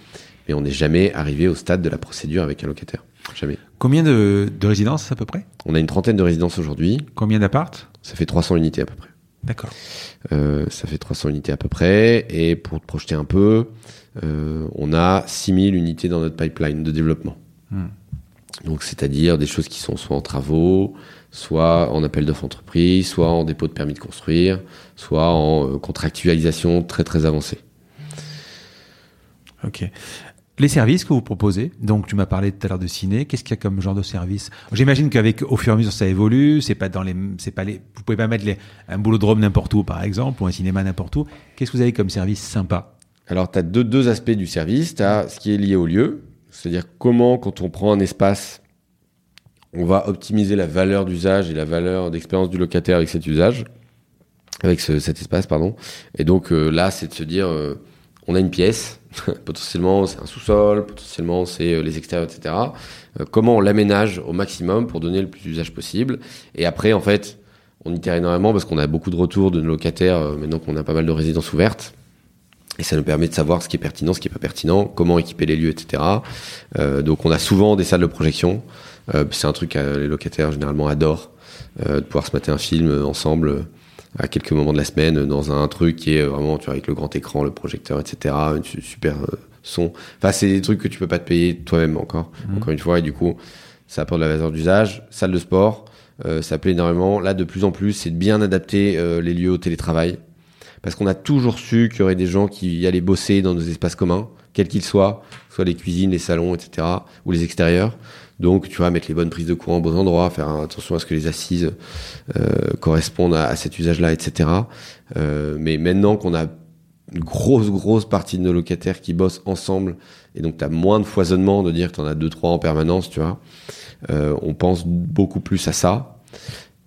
mais on n'est jamais arrivé au stade de la procédure avec un locataire. Jamais. Combien de, de résidences à peu près? On a une trentaine de résidences aujourd'hui. Combien d'appartes Ça fait 300 unités à peu près. D'accord. Euh, ça fait 300 unités à peu près. Et pour te projeter un peu, euh, on a 6000 unités dans notre pipeline de développement. Hmm. Donc, c'est-à-dire des choses qui sont soit en travaux, soit en appel d'offres entreprise, soit en dépôt de permis de construire, soit en euh, contractualisation très très avancée. Ok. Les services que vous proposez, donc tu m'as parlé tout à l'heure de ciné, qu'est-ce qu'il y a comme genre de service? J'imagine qu'avec au fur et à mesure ça évolue, c'est pas dans les, c'est pas les, vous pouvez pas mettre un boulot n'importe où par exemple ou un cinéma n'importe où. Qu'est-ce que vous avez comme service sympa? Alors, tu as deux, deux aspects du service. Tu as ce qui est lié au lieu, c'est-à-dire comment, quand on prend un espace, on va optimiser la valeur d'usage et la valeur d'expérience du locataire avec cet usage, avec ce- cet espace, pardon. Et donc euh, là, c'est de se dire, euh, on a une pièce, potentiellement c'est un sous-sol, potentiellement c'est euh, les extérieurs, etc. Euh, comment on l'aménage au maximum pour donner le plus d'usage possible. Et après, en fait, on itère énormément parce qu'on a beaucoup de retours de nos locataires, euh, maintenant qu'on a pas mal de résidences ouvertes. Et ça nous permet de savoir ce qui est pertinent, ce qui est pas pertinent, comment équiper les lieux, etc. Donc on a souvent des salles de projection. C'est un truc que les locataires généralement adorent, de pouvoir se mater un film ensemble à quelques moments de la semaine dans un truc qui est vraiment tu vois, avec le grand écran, le projecteur, etc. Une su- super euh, son. Enfin c'est des trucs que tu peux pas te payer toi-même encore, encore une fois. Et du coup ça apporte de la valeur d'usage. Salle de sport, euh, ça plaît énormément. Là de plus en plus c'est de bien adapter euh, les lieux au télétravail parce qu'on a toujours su qu'il y aurait des gens qui allaient bosser dans nos espaces communs, quels qu'ils soient, soit les cuisines, les salons, etc., ou les extérieurs. Donc, tu vois, mettre les bonnes prises de courant aux bons endroits, faire attention à ce que les assises euh, correspondent à, cet usage-là, etc. Euh, mais maintenant qu'on a une grosse, grosse partie de nos locataires qui bossent ensemble, et donc tu as moins de foisonnement de dire que tu en as deux, trois en permanence, tu vois, euh, on pense beaucoup plus à ça.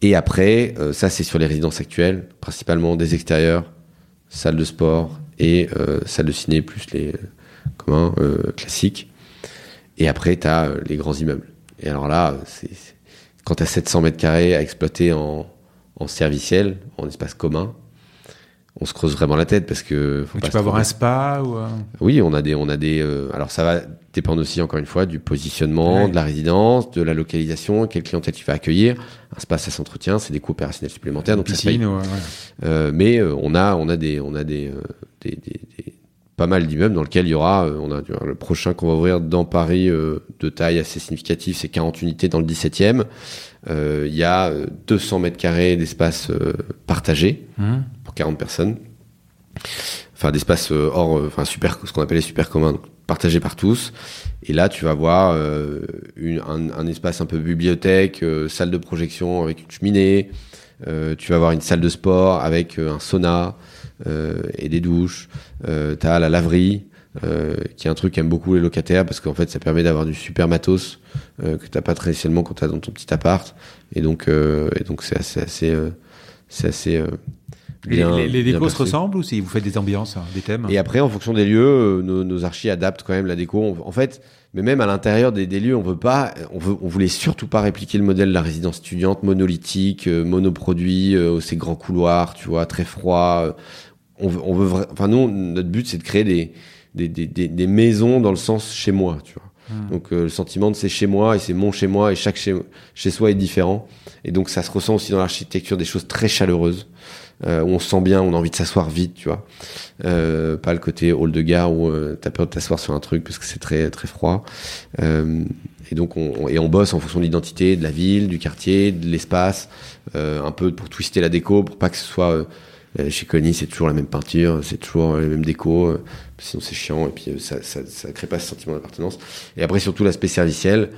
Et après, ça c'est sur les résidences actuelles, principalement des extérieurs, salle de sport et euh, salle de ciné plus les communs euh, classiques. Et après, tu as les grands immeubles. Et alors là, c'est quand tu as 700 mètres carrés à exploiter en, en serviciel, en espace commun, on se creuse vraiment la tête parce que faut Tu peux avoir un spa ou. Oui, on a des, on a des. euh, alors ça va dépendre aussi encore une fois du positionnement, Ouais. de la résidence, de la localisation, quelle clientèle tu vas accueillir. Un space ça s'entretient, c'est des coûts opérationnels supplémentaires, donc ça se paye. piscine ouais. Euh, mais euh, on a, on a des, on a des, euh, des, des- des- pas mal d'immeubles dans lesquels il y aura. euh, on a le prochain qu'on va ouvrir dans Paris euh, de taille assez significative, c'est 40 unités dans le 17e. Euh, Il y a euh, 200 mètres carrés d'espace euh, partagé Hum. pour 40 personnes. Enfin, d'espace hors, enfin super, ce qu'on appelle les super communs, donc partagés par tous. Et là, tu vas voir une- un, un espace un peu bibliothèque, salle de projection avec une cheminée. Tu vas avoir une salle de sport avec un sauna et des douches. Euh, T'as la laverie, euh, qui est un truc qu'aiment beaucoup les locataires parce qu'en fait, ça permet d'avoir du super matos euh, que t'as pas traditionnellement quand t'as dans ton petit appart. Et donc, euh, et donc c'est assez, assez, euh, c'est assez euh, bien- les, les décos se ressemblent ou si vous faites des ambiances, hein, des thèmes? Et après, en fonction des lieux, euh, nos, nos archis adaptent quand même la déco. On- en fait, mais même à l'intérieur des, des lieux, on veut pas, on veut, on voulait surtout pas répliquer le modèle de la résidence étudiante monolithique, euh, monoproduit, euh, ces grands couloirs, tu vois, très froid. On veut, on veut, vra- enfin nous, notre but c'est de créer des, des, des, des, des maisons dans le sens chez moi, tu vois. Donc euh, le sentiment de c'est chez moi et c'est mon chez moi et chaque chez, chez soi est différent. Et donc ça se ressent aussi dans l'architecture des choses très chaleureuses euh, où on se sent bien, on a envie de s'asseoir vite, tu vois. Euh, pas le côté hall de gare où euh, t'as peur de t'asseoir sur un truc parce que c'est très très froid. Euh, et donc on, on- et on bosse en fonction de l'identité de la ville, du quartier, de l'espace, euh, un peu pour twister la déco pour pas que ce soit euh, chez Connie c'est toujours la même peinture, c'est toujours euh, les mêmes déco, euh, sinon c'est chiant et puis euh, ça, ça ça crée pas ce sentiment d'appartenance. Et après surtout l'aspect serviciel,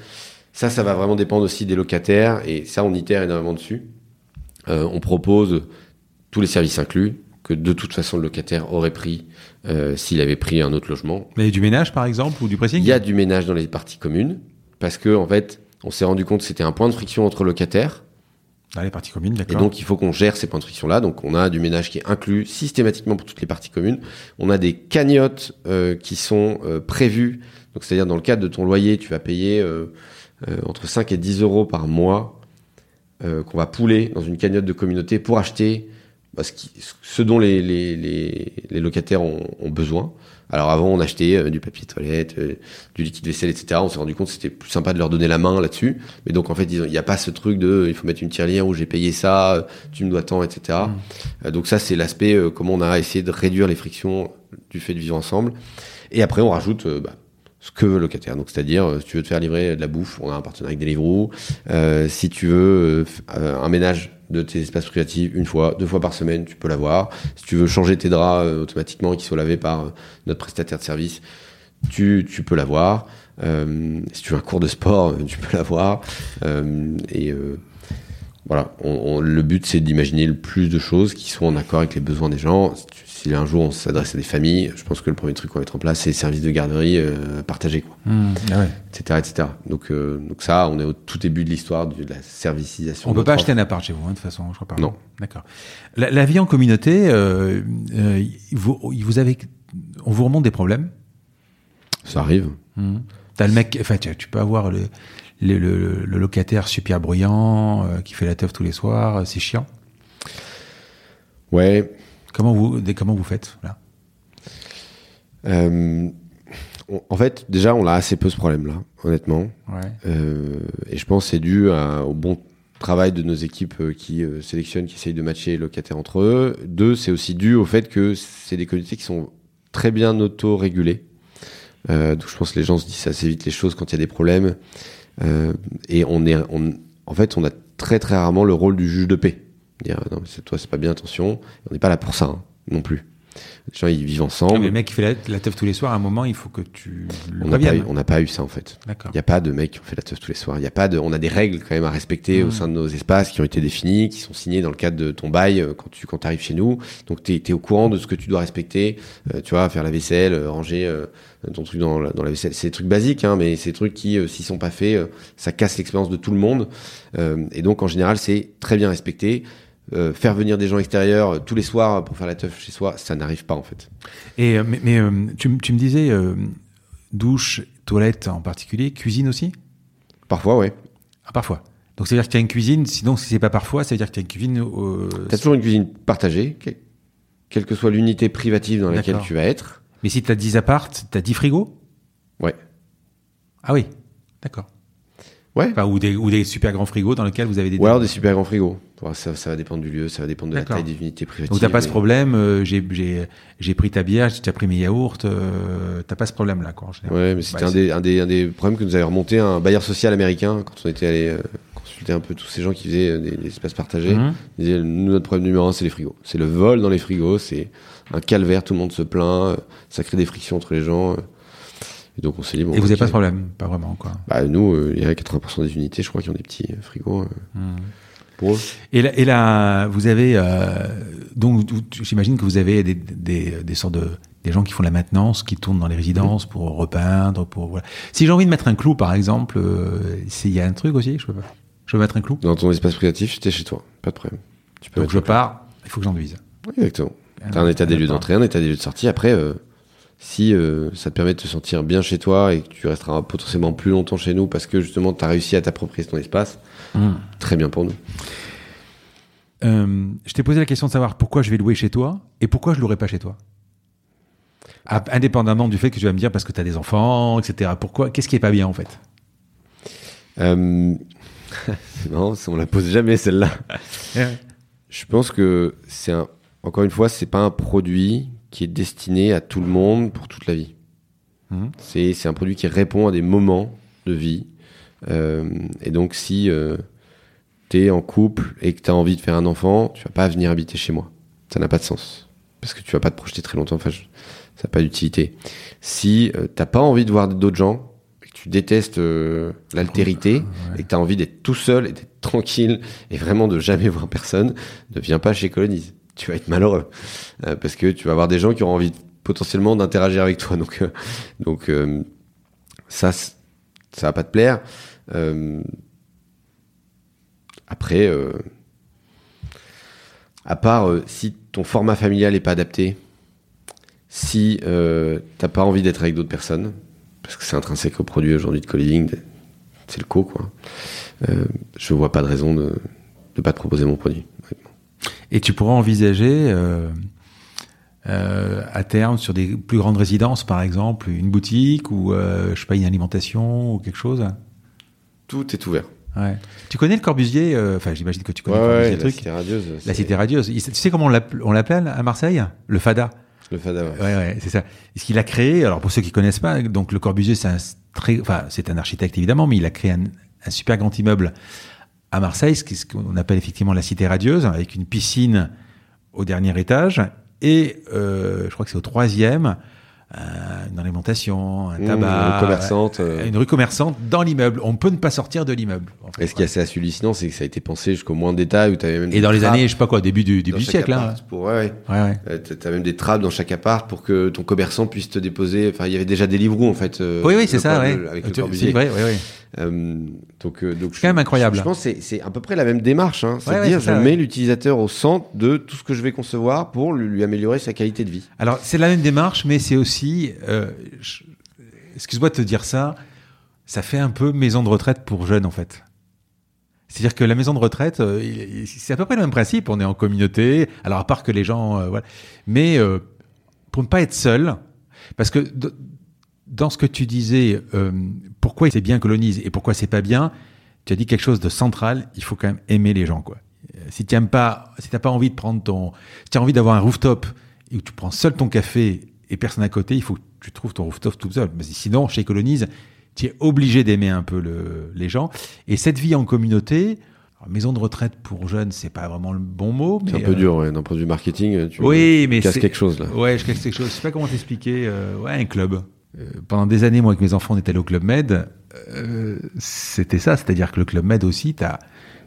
ça ça va vraiment dépendre aussi des locataires et ça on itère énormément dessus. Euh, on propose tous les services inclus que de toute façon le locataire aurait pris euh, s'il avait pris un autre logement. Mais du ménage par exemple ou du pressing? Il y a du ménage dans les parties communes parce que en fait, on s'est rendu compte que c'était un point de friction entre locataires Et donc il faut qu'on gère ces points de friction là. Donc on a du ménage qui est inclus systématiquement pour toutes les parties communes. On a des cagnottes euh, qui sont euh, prévues Donc c'est-à-dire dans le cadre de ton loyer, tu vas payer euh, entre 5 et 10 euros par mois qu'on va pouler dans une cagnotte de communauté pour acheter bah, ce, dont les, locataires ont besoin. Alors avant, on achetait euh, du papier toilette, euh, du liquide vaisselle, etc. On s'est rendu compte que c'était plus sympa de leur donner la main là-dessus. Mais donc en fait, il n'y a pas ce truc de il faut mettre une tirelire où j'ai payé ça, euh, tu me dois tant, etc. Euh, donc ça, c'est l'aspect euh, comment on a essayé de réduire les frictions du fait de vivre ensemble. Et après, on rajoute euh, bah, ce que veut le locataire. Donc c'est-à-dire, euh, si tu veux te faire livrer de la bouffe, on a un partenariat avec Deliveroo. Euh, si tu veux euh, euh, un ménage de tes espaces privatifs une fois, deux fois par semaine, tu peux l'avoir. Si tu veux changer tes draps euh, automatiquement et qu'ils soient lavés par euh, notre prestataire de service, tu, tu peux l'avoir. Euh, si tu veux un cours de sport, tu peux l'avoir. Et voilà, le but c'est d'imaginer le plus de choses qui sont en accord avec les besoins des gens. Si un jour on s'adresse à des familles, je pense que le premier truc qu'on va mettre en place c'est les services de garderie euh, partagés, quoi, Hmm. Ah ouais. etc., etc. Donc, euh, donc ça, on est au tout début de l'histoire de la servicisation. On de peut pas acheter un appart chez vous, hein, de toute façon, je crois pas. Non. D'accord. La, la vie en communauté, euh, euh, vous, vous avez, on vous remonte des problèmes? Ça arrive. T'as le mec, enfin, tu, tu peux avoir le, le, le- le locataire super bruyant qui fait la teuf tous les soirs, c'est chiant. Ouais. Comment vous, comment vous faites là? Euh, on- en fait, déjà, on a assez peu ce problème-là, honnêtement. Ouais. Euh, et je pense que c'est dû à- au bon travail de nos équipes euh, qui euh, sélectionnent, qui essayent de matcher les locataires entre eux. Deux, c'est aussi dû au fait que c'est des communautés qui sont très bien auto-régulées. Donc je pense que les gens se disent assez vite les choses quand il y a des problèmes. Et on est, on, en fait, on a très très rarement le rôle du juge de paix. Dire non, mais c'est toi, c'est pas bien, attention. On n'est pas là pour ça hein, non plus. Les gens, ils vivent ensemble. le mec qui fait la, la teuf tous les soirs, à un moment, il faut que tu le on n'a pas, eu- on n'a pas eu ça en fait. Il n'y a pas de mecs qui fait la teuf tous les soirs. Il y a pas de, on a des règles quand même à respecter au sein de nos espaces qui ont été définies, qui sont signées dans le cadre de ton bail euh, quand tu quand arrives chez nous. Donc tu es, au courant de ce que tu dois respecter. Euh, tu vois, faire la vaisselle, euh, ranger euh, ton truc dans la, dans la vaisselle. C'est des trucs basiques, hein, mais c'est des trucs qui, s'ils sont pas faits, ça casse l'expérience de tout le monde. Et donc en général, c'est très bien respecté. Euh, faire venir des gens extérieurs euh, tous les soirs pour faire la teuf chez soi, ça n'arrive pas en fait. Et euh, mais, mais, euh, tu, tu me disais euh, douche, toilette en particulier, cuisine aussi? Parfois, ouais. Ah, parfois. Donc ça veut dire que tu as une cuisine, sinon si c'est pas parfois, ça veut dire que tu as une cuisine. euh, T'as toujours une cuisine partagée, que- quelle que soit l'unité privative dans laquelle tu vas être. Mais si tu as 10 appartes, tu as 10 frigos? Ouais. Ah oui, d'accord. Ouais. Enfin, ou, des, ou des super grands frigos dans lesquels vous avez des. Ou alors des super grands frigos. Ça, ça va dépendre du lieu, ça va dépendre de la taille des unités privatives. Donc t'as pas ce problème, euh, j'ai- pris ta bière, j'ai déjà pris mes yaourts, euh, t'as pas ce problème là quoi en général. Ouais, mais c'était Bah, un, des, un, des, un des problèmes que nous avait remonté un bailleur social américain quand on était allé euh, consulter un peu tous ces gens qui faisaient euh, des, des espaces partagés. Mhm. Il disait, nous, notre problème numéro un, c'est les frigos. C'est le vol dans les frigos, c'est un calvaire, tout le monde se plaint, ça crée des frictions entre les gens. Et donc on s'est dit, bon. Et vous avez ok. pas ce problème, pas vraiment quoi. Bah, nous, il y a 80% des unités, je crois, qui ont des petits frigos. Hmm. Pour eux. Et là, et là vous avez euh, donc j'imagine que vous avez des, des, des sortes de des gens qui font la maintenance, qui tournent dans les résidences pour repeindre, pour voilà. Si j'ai envie de mettre un clou par exemple, euh, il y a un truc aussi, je peux pas. Je peux mettre un clou? Dans ton espace privatif, j'étais chez toi. Pas de problème. Tu peux Donc je pars, il faut que j'enduise. Oui, exactement. T'as un état des lieux d'entrée, un état des lieux de sortie. Après, euh, si euh, ça te permet de te sentir bien chez toi et que tu resteras potentiellement plus longtemps chez nous parce que justement tu as réussi à t'approprier ton espace, très bien pour nous. Euh, je t'ai posé la question de savoir pourquoi je vais louer chez toi et pourquoi je louerai pas chez toi. Ah, Indépendamment du fait que tu vas me dire parce que tu as des enfants, etc. Pourquoi Qu'est-ce qui est pas bien en fait? Euh... c'est marrant, on la pose jamais celle-là. Je pense que c'est un... encore une fois, c'est pas un produit qui est destiné à tout le monde pour toute la vie. Mhm. C'est un produit qui répond à des moments de vie. Euh, et donc, si euh, tu es en couple et que tu as envie de faire un enfant, tu vas pas venir habiter chez moi. Ça n'a pas de sens. Parce que tu vas pas te projeter très longtemps. Enfin, je- ça n'a pas d'utilité. Si euh, t'as pas envie de voir d'autres gens, et que tu détestes euh, l'altérité, et que tu as envie d'être tout seul et d'être tranquille et vraiment de jamais voir personne, ne viens pas chez Colonise. Tu vas être malheureux. Euh, parce que tu vas avoir des gens qui auront envie potentiellement d'interagir avec toi. Donc, euh, donc euh, ça, ça va pas te plaire. Euh, après, à part si ton format familial est pas adapté, si t'as pas envie d'être avec d'autres personnes, parce que c'est intrinsèque au produit aujourd'hui de co-living, c'est le co, quoi. Je vois pas de raison de ne pas te proposer mon produit. Et tu pourrais envisager euh, euh, à terme sur des plus grandes résidences, par exemple, une boutique ou euh, je sais pas une alimentation ou quelque chose? Tout est ouvert. Ouais. Tu connais le Corbusier euh, Enfin, j'imagine que tu connais Ouais, le Corbusier la truc. cité radieuse. La cité radieuse. Il- Tu sais comment on l'appelle on l'appelle à Marseille? Le Fada. Le Fada, ouais. Ouais, ouais, c'est ça. Ce qu'il a créé, alors pour ceux qui connaissent pas, donc le Corbusier, c'est un très, enfin, c'est un architecte évidemment, mais il a créé un, un super grand immeuble à Marseille, ce qu'on appelle effectivement la cité radieuse, avec une piscine au dernier étage et euh, je crois que c'est au troisième, euh, une alimentation, un Mmh, tabac, commerçante, euh. une rue commerçante dans l'immeuble. On peut ne pas sortir de l'immeuble. en fait. Et ce qui est assez hallucinant, c'est que ça a été pensé jusqu'au moins de détail, où avais même Et dans les années, je sais pas quoi, début du, début du siècle. Hein. Pour, ouais, ouais. T'as- même des trappes dans chaque appart pour que ton commerçant puisse te déposer. Enfin, il y avait déjà des livres en fait. Oui, oui, c'est ça, Cor- ouais. le- Avec le vrai. Euh, donc, euh, donc C'est quand même incroyable. Je, je pense que c'est- à peu près la même démarche. Hein. Ouais, ouais, C'est-à-dire, c'est ça, je ouais. mets l'utilisateur au centre de tout ce que je vais concevoir pour lui, lui améliorer sa qualité de vie. Alors, c'est la même démarche, mais c'est aussi, euh, je- excuse-moi de te dire ça, ça fait un peu maison de retraite pour jeunes, en fait. C'est-à-dire que la maison de retraite, c'est à peu près le même principe. On est en communauté. Alors, à part que les gens, euh, voilà. Mais euh, pour ne pas être seul, parce que dans ce que tu disais, euh, pourquoi c'est bien colonise et pourquoi c'est pas bien, tu as dit quelque chose de central. Il faut quand même aimer les gens, quoi. Euh, Si tu pas, si t'as pas envie de prendre ton, si tu as envie d'avoir un rooftop et que tu prends seul ton café et personne à côté, il faut que tu trouves ton rooftop tout seul. Mais sinon, chez Colonise, tu es obligé d'aimer un peu le, les gens. Et cette vie en communauté, alors, maison de retraite pour jeunes, c'est pas vraiment le bon mot. C'est un peu euh, dur, ouais. d'un point de vue marketing. Tu Oui, mais casses quelque chose là. Ouais, je casse quelque chose. Je sais pas comment t'expliquer. euh, ouais, un club. Euh, pendant des années, moi, avec mes enfants, on était allé au Club Med. Euh, c'était ça, c'est-à-dire que le Club Med aussi, t'as,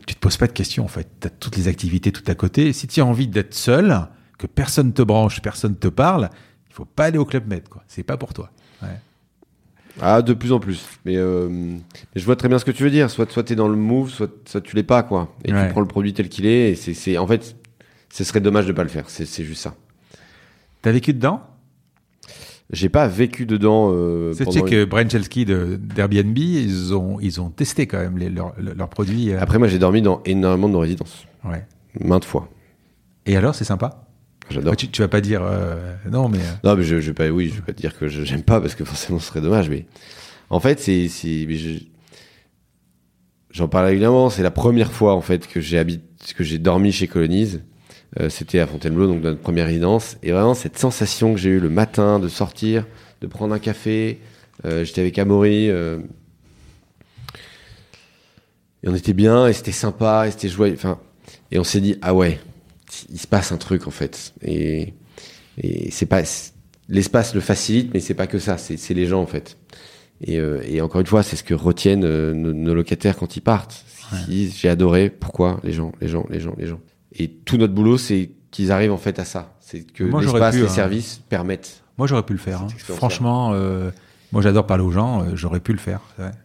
tu te poses pas de questions, en fait. Tu as toutes les activités tout à côté. Si tu as envie d'être seul, que personne te branche, personne te parle, il faut pas aller au Club Med, quoi. C'est pas pour toi. Ouais. Ah, de plus en plus. Mais, euh, mais je vois très bien ce que tu veux dire. Soit, soit tu es dans le move, soit, soit tu l'es pas, quoi. Et Ouais. tu prends le produit tel qu'il est. Et c'est, c'est, en fait, ce serait dommage de pas le faire. C'est, c'est juste ça. T'as vécu dedans? J'ai pas vécu dedans. Euh, sais pendant que de, d'Airbnb, ils ont, ils ont testé quand même les, leurs, leurs produits. euh, Après, moi, j'ai dormi dans énormément de nos résidences. ouais. Maintes fois. Et alors, c'est sympa? J'adore. tu, tu vas pas dire euh, non, mais. euh, Non, mais je, je vais pas, oui, je vais pas te dire que j'aime pas parce que forcément ce serait dommage. Mais en fait, c'est, c'est, je- j'en parle régulièrement. C'est la première fois en fait que j'ai habité, que j'ai dormi chez Colonise. Euh, c'était à Fontainebleau, donc notre première résidence. Et vraiment cette sensation que j'ai eue le matin de sortir, de prendre un café. Euh, j'étais avec Amaury. euh, et on était bien, et c'était sympa, et c'était joyeux. Enfin, et on s'est dit ah ouais, il se passe un truc en fait. Et et c'est pas l'espace le facilite, mais c'est pas que ça. C'est les gens en fait. Et, et encore une fois, c'est ce que retiennent nos, nos locataires quand ils partent. Ils disent j'ai adoré. Pourquoi les gens, les gens, les gens, les gens. Et tout notre boulot, c'est qu'ils arrivent en fait à ça. C'est que l'espace, les hein. services permettent. Moi, j'aurais pu le faire. hein. Franchement, euh, moi, j'adore parler aux gens. euh, j'aurais pu le faire.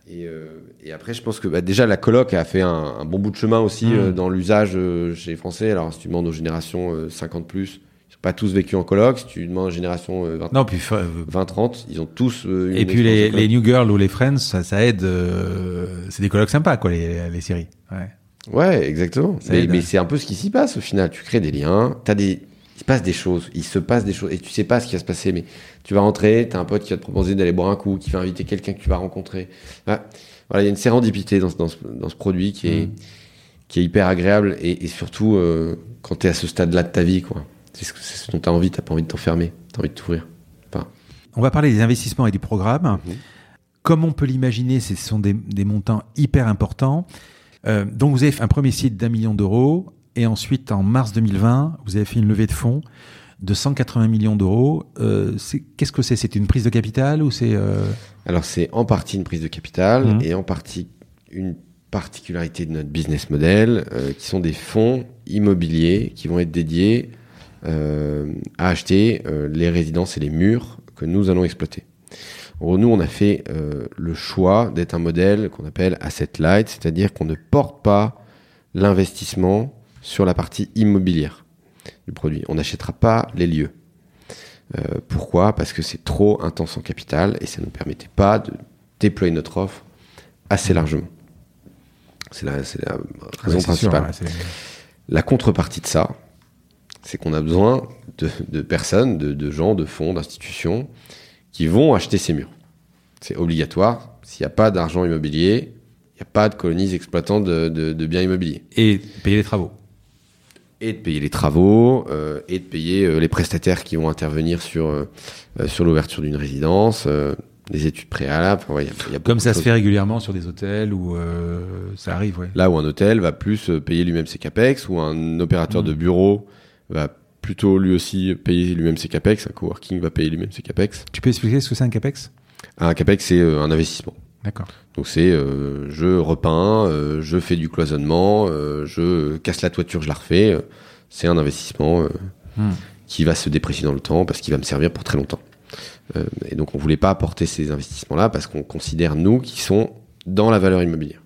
Et, euh, et après, je pense que bah, déjà la coloc a fait un, un bon bout de chemin aussi Mm. euh, dans l'usage chez les Français. Alors, si tu demandes aux générations euh, 50 plus, pas tous vécu en coloc. Si tu demandes aux générations euh, 20, Non, puis euh, 20-30, ils ont tous. euh, une et puis les. New Girls ou les Friends, ça, ça aide. euh, c'est des colloques sympas, quoi, les, les séries. Ouais. Ouais, exactement. Ça Mais, c'est un peu ce qui s'y passe au final. Tu crées des liens, t'as des, il se passe des choses, il se passe des choses, et tu sais pas ce qui va se passer, mais tu vas rentrer, t'as un pote qui va te proposer d'aller boire un coup, qui va inviter quelqu'un que tu vas rencontrer. Voilà, il y a une sérendipité dans, ce- dans, ce, dans ce produit qui est, Mm. qui est hyper agréable, et, et surtout euh, quand t'es à ce stade-là de ta vie, quoi. C'est ce, dont t'as envie, t'as pas envie de t'enfermer, t'as envie de t'ouvrir. Enfin, On va parler des investissements et du programme. Mhm. Comme on peut l'imaginer, ce sont des, des montants hyper importants. Euh, donc, vous avez fait un premier site d'un million d'euros. Et ensuite, en mars 2020, vous avez fait une levée de fonds de 180 millions d'euros. Euh, Qu'est-ce que c'est? C'est une prise de capital ou c'est... euh, Alors c'est en partie une prise de capital Mhm. et en partie une particularité de notre business model qui sont des fonds immobiliers qui vont être dédiés à acheter les résidences et les murs que nous allons exploiter. Nous, on a fait euh, le choix d'être un modèle qu'on appelle asset light, c'est-à-dire qu'on ne porte pas l'investissement sur la partie immobilière du produit. On n'achètera pas les lieux. Euh, pourquoi? Parce que c'est trop intense en capital et ça ne nous permettait pas de déployer notre offre assez largement. C'est la, la raison Ouais, c'est sûr, principale. ouais, La contrepartie de ça, c'est qu'on a besoin de, de personnes, de, de gens, de fonds, d'institutions qui vont acheter ces murs. C'est obligatoire. S'il n'y a pas d'argent immobilier, il n'y a pas de colonies exploitantes de, de- de biens immobiliers. Et payer les travaux. Et de payer les travaux, euh, et de payer euh, les prestataires qui vont intervenir sur, euh, euh, sur l'ouverture d'une résidence, euh, des études préalables. Enfin, ouais, il y a- il y a Comme ça se fait régulièrement sur des hôtels où euh, ça arrive, ouais. Là où un hôtel va plus euh, payer lui-même ses capex, ou un opérateur de bureau va plutôt lui aussi payer lui-même ses capex, un coworking va payer lui-même ses capex. Tu peux expliquer ce que c'est un CAPEX? Un capex, c'est euh, un investissement. D'accord. Donc c'est euh, je repeins, euh, je fais du cloisonnement, euh, je casse la toiture, je la refais. c'est un investissement Hmm. qui va se déprécier dans le temps parce qu'il va me servir pour très longtemps. Et donc on voulait pas apporter ces investissements-là parce qu'on considère nous qui sont dans la valeur immobilière.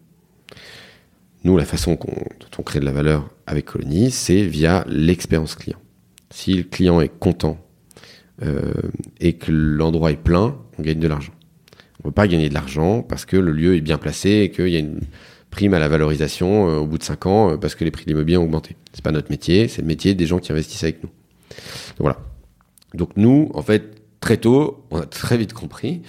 Nous, la façon dont on crée de la valeur avec Colony, c'est via l'expérience client. Si le client est content euh, et que l'endroit est plein, on gagne de l'argent. On ne peut pas gagner de l'argent parce que le lieu est bien placé et qu'il y a une prime à la valorisation euh, au bout de 5 ans euh, parce que les prix de l'immobilier ont augmenté. C'est pas notre métier, c'est le métier des gens qui investissent avec nous. Donc voilà. Donc nous, en fait, très tôt, on a très vite compris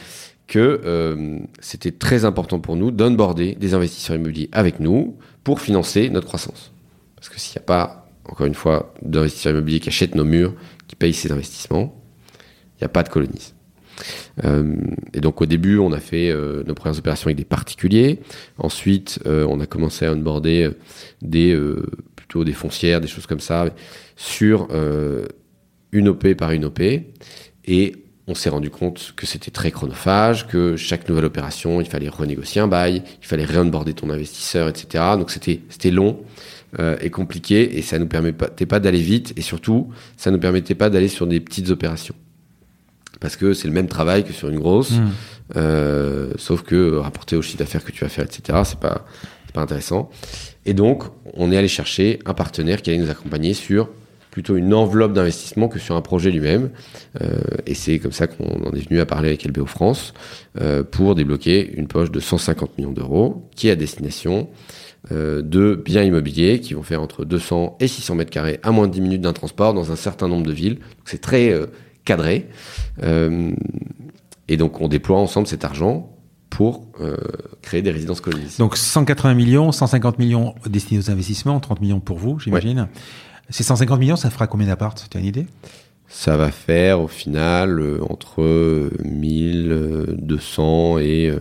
que c'était très important pour nous d'onboarder des investisseurs immobiliers avec nous pour financer notre croissance. Parce que s'il n'y a pas, encore une fois, d'investisseurs immobiliers qui achètent nos murs, qui payent ces investissements, il n'y a pas de colonies. Euh, et donc au début, on a fait euh, nos premières opérations avec des particuliers. Ensuite, euh, on a commencé à onboarder des plutôt des foncières, des choses comme ça, sur une OP par une OP. Et on s'est rendu compte que c'était très chronophage, que chaque nouvelle opération, il fallait renégocier un bail, il fallait réonboarder ton investisseur, etc. Donc c'était long euh, et compliqué et ça nous permettait pas d'aller vite et surtout ça nous permettait pas d'aller sur des petites opérations parce que c'est le même travail que sur une grosse, Hmm. euh, sauf que rapporter au chiffre d'affaires que tu vas faire, etc. C'est pas pas intéressant. Et donc on est allé chercher un partenaire qui allait nous accompagner sur plutôt une enveloppe d'investissement que sur un projet lui-même. Euh, et c'est comme ça qu'on en est venu à parler avec LBO France euh, pour débloquer une poche de 150 millions d'euros qui est à destination de biens immobiliers qui vont faire entre 200 et 600 mètres carrés à moins de 10 minutes d'un transport dans un certain nombre de villes. C'est très euh, cadré. Euh, et donc on déploie ensemble cet argent pour euh, créer des résidences colonies. Donc 180 millions, 150 millions destinés aux investissements, 30 millions pour vous, j'imagine. Ces 150 millions, ça fera combien d'appart Tu as une idée? Ça va faire au final euh, entre euh, 1200 et euh,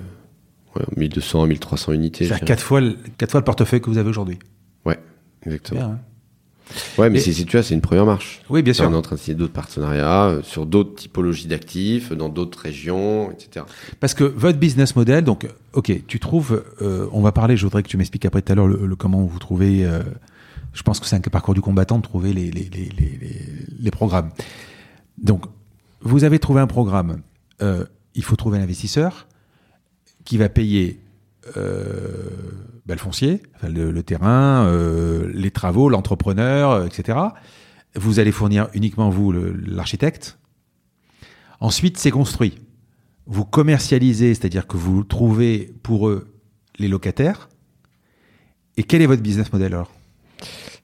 ouais, 1200 à 1300 unités. C'est dirais. 4 fois, le- quatre fois le portefeuille que vous avez aujourd'hui. Ouais, exactement. Bien, hein Ouais, mais Et- c'est, tu vois, c'est une première marche. Oui, bien sûr. On est en train de signer d'autres partenariats euh, sur d'autres typologies d'actifs, dans d'autres régions, etc. Parce que votre business model, donc, euh, ok, tu trouves, euh, on va parler, je voudrais que tu m'expliques après tout à l'heure le, le- comment vous trouvez, euh, je pense que c'est un parcours du combattant de trouver les, les, les, les, programmes. Donc, vous avez trouvé un programme, euh, il faut trouver un investisseur qui va payer euh, bah, le foncier, enfin, le, le terrain, euh, les travaux, l'entrepreneur, euh, etc. Vous allez fournir uniquement vous l'architecte. Ensuite, c'est construit. Vous commercialisez, c'est-à-dire que vous trouvez pour eux les locataires. Et quel est votre business model alors?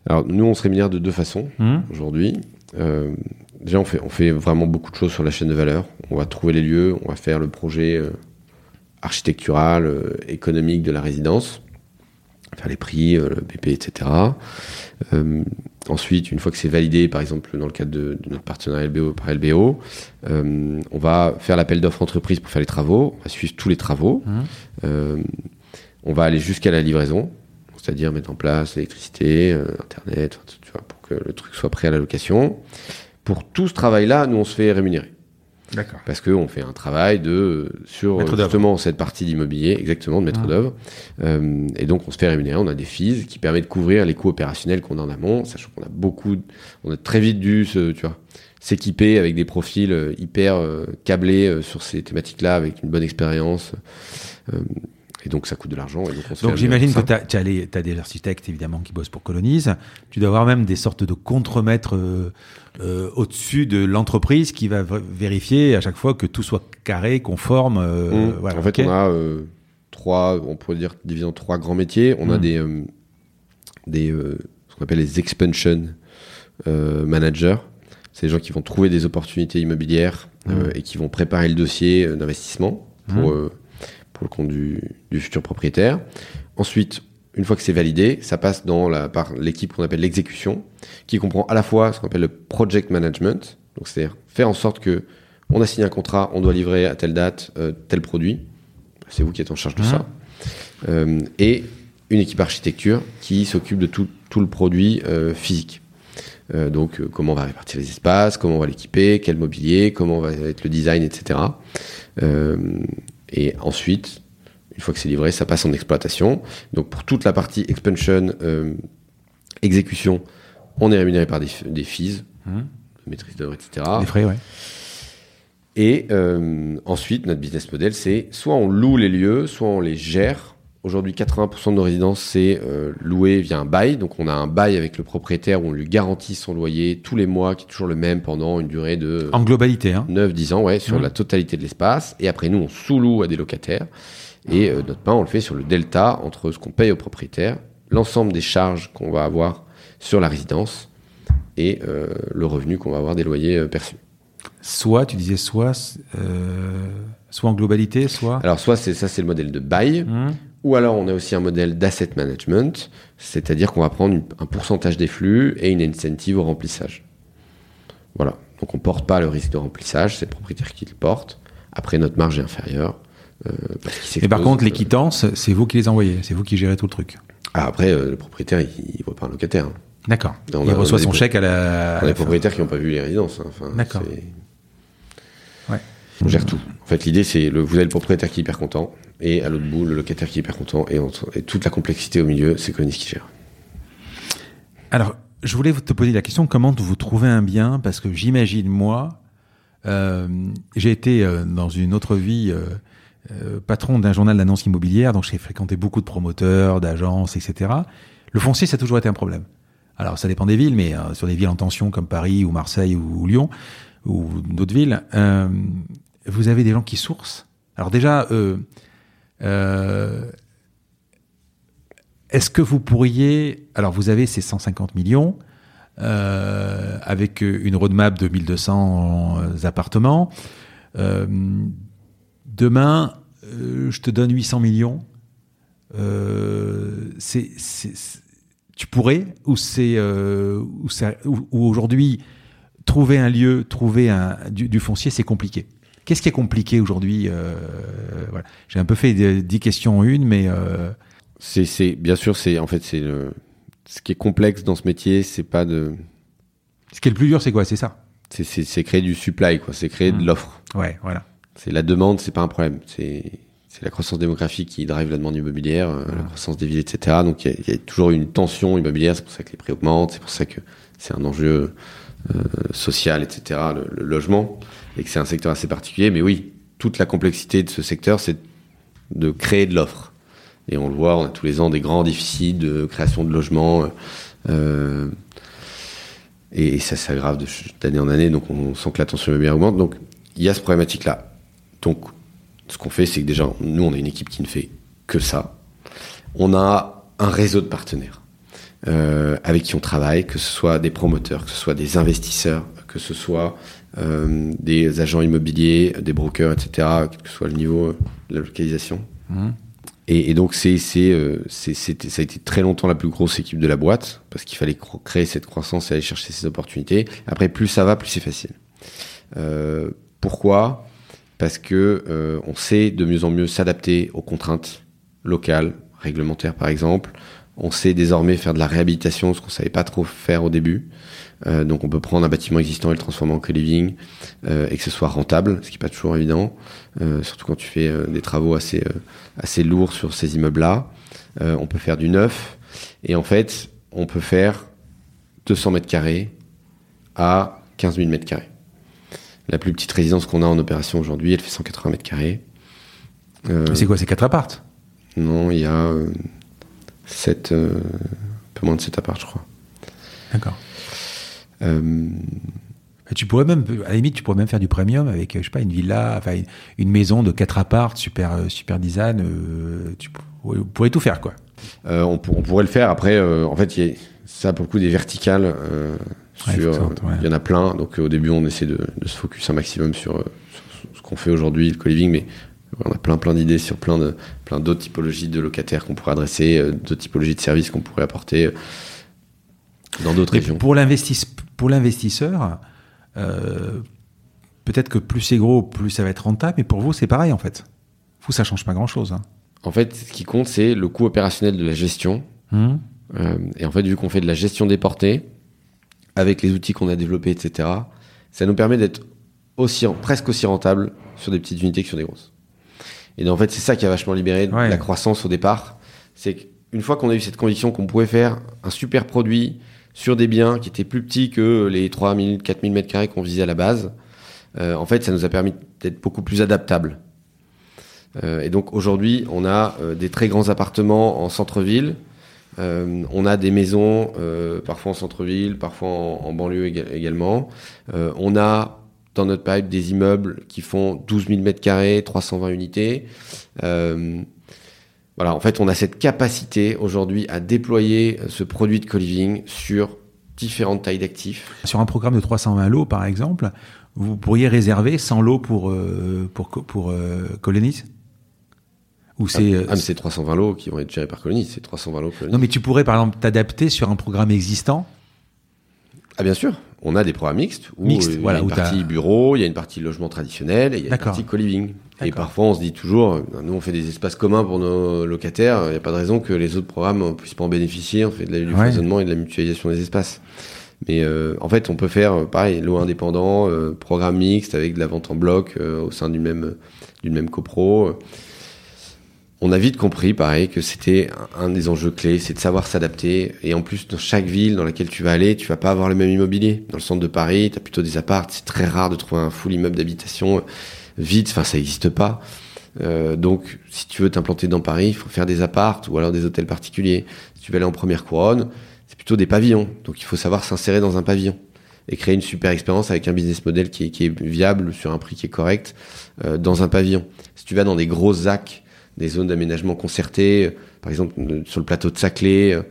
Alors, nous, on se rémunère de deux façons Hum aujourd'hui. Euh, déjà, on fait, on fait vraiment beaucoup de choses sur la chaîne de valeur. On va trouver les lieux, on va faire le projet euh, architectural, euh, économique de la résidence, faire les prix, euh, le BP, etc. Euh, ensuite, une fois que c'est validé, par exemple dans le cadre de, de notre partenariat LBO par LBO, euh, on va faire l'appel d'offres entreprise pour faire les travaux, on va suivre tous les travaux. Euh, on va aller jusqu'à la livraison, c'est-à-dire mettre en place l'électricité, Internet, enfin, tu vois, pour que le truc soit prêt à la location. Pour tout ce travail-là, nous, on se fait rémunérer. D'accord. Parce qu'on fait un travail de sur Maître justement cette partie d'immobilier, exactement, de maître Ah. d'œuvre. Euh, et donc on se fait rémunérer, on a des fees qui permettent de couvrir les coûts opérationnels qu'on a en amont, sachant qu'on a beaucoup, on a très vite dû se, tu vois, s'équiper avec des profils euh, hyper euh, câblés euh, sur ces thématiques-là, avec une bonne expérience. Et donc ça coûte de l'argent. Donc j'imagine que tu as, des architectes évidemment qui bossent pour Colonise. Tu dois avoir même des sortes de contremaîtres euh, euh, au-dessus de l'entreprise qui va vérifier à chaque fois que tout soit carré, conforme. euh, Mmh. voilà, en fait, on a euh, trois, on pourrait dire divisé en trois grands métiers. On a Mm. des, des ce qu'on appelle les expansion managers. C'est les gens qui vont trouver des opportunités immobilières euh, et qui vont préparer le dossier d'investissement pour, pour le compte du, du futur propriétaire. Ensuite, une fois que c'est validé, ça passe dans la, par l'équipe qu'on appelle l'exécution, qui comprend à la fois ce qu'on appelle le project management, donc c'est-à-dire faire en sorte que on a signé un contrat, on doit livrer à telle date euh, tel produit. C'est vous qui êtes en charge de Mhm. ça. Euh, et une équipe architecture qui s'occupe de tout, tout le produit euh, physique. Donc comment on va répartir les espaces, comment on va l'équiper, quel mobilier, comment va être le design, etc. Et ensuite, une fois que c'est livré, ça passe en exploitation. Donc pour toute la partie expansion, euh, exécution, on est rémunéré par des, des fees, Mhm. maîtrise d'œuvre, etc. Les frais, ouais. Et euh, ensuite, notre business model, c'est soit on loue les lieux, soit on les gère. Aujourd'hui, 80% de nos résidences, c'est euh, loué via un bail. Donc, on a un bail avec le propriétaire où on lui garantit son loyer tous les mois, qui est toujours le même pendant une durée de En globalité, hein. 9-10 ans, ouais, sur Mhm. la totalité de l'espace. Et après, nous, on sous-loue à des locataires. Et euh, notre pain, on le fait sur le delta entre ce qu'on paye au propriétaire, l'ensemble des charges qu'on va avoir sur la résidence et euh, le revenu qu'on va avoir des loyers euh, perçus. Soit, tu disais soit, euh, soit en globalité, soit. Alors, soit c'est ça, c'est le modèle de bail. Mhm. Ou alors, on a aussi un modèle d'asset management, c'est-à-dire qu'on va prendre une- un pourcentage des flux et une incentive au remplissage. Voilà. Donc, on porte pas le risque de remplissage, c'est le propriétaire qui le porte. Après, notre marge est inférieure. Euh, parce Et par s'expose. contre, les quittances, c'est vous qui les envoyez, c'est vous qui gérez tout le truc. Ah, après, euh, le propriétaire, il, il voit pas un locataire. hein. D'accord. Il a- reçoit son chèque à la. On a fin. propriétaires qui n'ont pas vu les résidences. hein. Enfin, D'accord. Ouais. On gère tout. En fait, l'idée, c'est le, vous avez le propriétaire qui est hyper content, et à l'autre bout, le locataire qui est hyper content, et, entre- et toute la complexité au milieu, c'est Conis qui gère. Alors, je voulais te poser la question comment vous trouvez un bien? Parce que j'imagine, moi, euh, j'ai été euh, dans une autre vie euh, euh, patron d'un journal d'annonces immobilières, donc j'ai fréquenté beaucoup de promoteurs, d'agences, etc. Le foncier, ça a toujours été un problème. Alors, ça dépend des villes, mais euh, sur des villes en tension comme Paris ou Marseille ou, Lyon ou d'autres villes, euh, vous avez des gens qui sourcent. Alors déjà, est-ce que vous pourriez, alors vous avez ces 150 millions avec une roadmap de 1200 appartements. Demain, euh, je te donne 800 millions. Euh, c'est, c'est- c'est- tu pourrais ou c'est euh, ou, c'est- ou- ou aujourd'hui trouver un lieu, trouver un, du, du foncier, c'est compliqué. Qu'est-ce qui est compliqué aujourd'hui voilà. J'ai un peu fait des- 10 questions en une, mais C'est, c'est, bien sûr, c'est, en fait, c'est le, ce qui est complexe dans ce métier, c'est pas de, ce qui est le plus dur, c'est quoi? C'est ça c'est, c'est, c'est créer du supply, quoi. C'est créer de Mm. l'offre. Ouais, voilà. C'est la demande, c'est pas un problème. C'est, la croissance démographique qui drive la demande immobilière, euh, la croissance des villes, etc. Donc, il y, a- il y a toujours une tension immobilière. C'est pour ça que les prix augmentent. C'est pour ça que c'est un enjeu euh, social, etc. Le, le logement et que c'est un secteur assez particulier. Mais oui, toute la complexité de ce secteur, c'est de créer de l'offre. Et on le voit, on a tous les ans des grands déficits de création de logements. euh, et, ça s'aggrave d'année en année, donc on sent que la tension immobilière augmente. Donc il y a ce problématique-là. Donc ce qu'on fait, c'est que déjà, nous, on a une équipe qui ne fait que ça. On a un réseau de partenaires euh, avec qui on travaille, que ce soit des promoteurs, que ce soit des investisseurs, que ce soit euh, des agents immobiliers, des brokers, etc., quel que soit le niveau de la localisation. Mhm. Et, et donc c'est c'est euh, c'est- ça a été très longtemps la plus grosse équipe de la boîte parce qu'il fallait créer cette croissance et aller chercher ces opportunités. Après plus ça va, plus c'est facile. Pourquoi? Parce que euh, on sait de mieux en mieux s'adapter aux contraintes locales, réglementaires par exemple. On sait désormais faire de la réhabilitation, ce qu'on savait pas trop faire au début. Euh, donc on peut prendre un bâtiment existant et le transformer en co-living euh, et que ce soit rentable, ce qui n'est pas toujours évident, euh, surtout quand tu fais euh, des travaux assez euh, assez lourds sur ces immeubles-là. On peut faire du neuf et en fait on peut faire 200 mètres carrés à 15 000 mètres carrés. La plus petite résidence qu'on a en opération aujourd'hui, elle fait 180 mètres carrés. Euh, C'est quoi C'est quatre appartes Non, il y a 7, un peu moins de 7 apparts, je crois. D'accord. tu pourrais même, à la limite, tu pourrais même faire du premium avec, je sais pas, une villa, enfin, une maison de 4 apparts, super, super design. tu pourrais tout faire, quoi. On, pourrait le faire. Après, en fait, y a ça pour le coup des verticales. Il y en a plein. Donc au début, on essaie de, se focus un maximum sur, ce qu'on fait aujourd'hui, le co-living, mais on a plein plein d'idées sur plein de plein d'autres typologies de locataires qu'on pourrait adresser, euh, d'autres typologies de services qu'on pourrait apporter euh, dans d'autres régions. Pour l'investisseur, euh, peut-être que plus c'est gros, plus ça va être rentable, mais pour vous c'est pareil en fait. Vous ça change pas grand chose. Hein. En fait, ce qui compte c'est le coût opérationnel de la gestion. Mmh. et en fait, vu qu'on fait de la gestion des portées, avec les outils qu'on a développés, etc., ça nous permet d'être aussi, presque aussi rentable sur des petites unités que sur des grosses. Et en fait, c'est ça qui a vachement libéré la croissance au départ. C'est qu'une fois qu'on a eu cette conviction qu'on pouvait faire un super produit sur des biens qui étaient plus petits que les 3000, 4000 mètres carrés qu'on visait à la base, euh, en fait, ça nous a permis d'être beaucoup plus adaptable. Euh, et donc aujourd'hui, on a euh, des très grands appartements en centre-ville. On a des maisons, parfois en centre-ville, parfois en, banlieue également. on a dans notre pipe des immeubles qui font 12 000 mètres carrés, 320 unités. Euh, voilà, en fait, on a cette capacité aujourd'hui à déployer ce produit de co-living sur différentes tailles d'actifs. Sur un programme de 320 lots, par exemple, vous pourriez réserver 100 lots pour, euh, pour, euh, ou c'est ah, ah c'est 320 lots qui vont être gérés par Colonis, c'est 320 lots. Non, mais tu pourrais par exemple t'adapter sur un programme existant ah bien sûr, on a des programmes mixtes où Mixte, il y a une partie bureau, il y a une partie logement traditionnel et il y a une partie co-living. Et parfois on se dit toujours, nous on fait des espaces communs pour nos locataires, il n'y a pas de raison que les autres programmes ne puissent pas en bénéficier, on fait de la, du foisonnement et de la mutualisation des espaces. Mais euh, en fait on peut faire euh, pareil, lot indépendant, euh, programme mixte avec de la vente en bloc au sein d'une même, d'une même copro on a vite compris, pareil, que c'était un des enjeux clés, c'est de savoir s'adapter. Et en plus, dans chaque ville dans laquelle tu vas aller, tu vas pas avoir le même immobilier. Dans le centre de Paris, tu as plutôt des apparts. C'est très rare de trouver un full immeuble d'habitation vide. Enfin, ça n'existe pas. Euh, donc, si tu veux t'implanter dans Paris, il faut faire des apparts ou alors des hôtels particuliers. Si tu veux aller en première couronne, c'est plutôt des pavillons. Donc, il faut savoir s'insérer dans un pavillon et créer une super expérience avec un business model qui est, viable sur un prix qui est correct euh, dans un pavillon. Si tu vas dans des gros ZAC, des zones d'aménagement concertées, par exemple sur le plateau de Saclay, euh,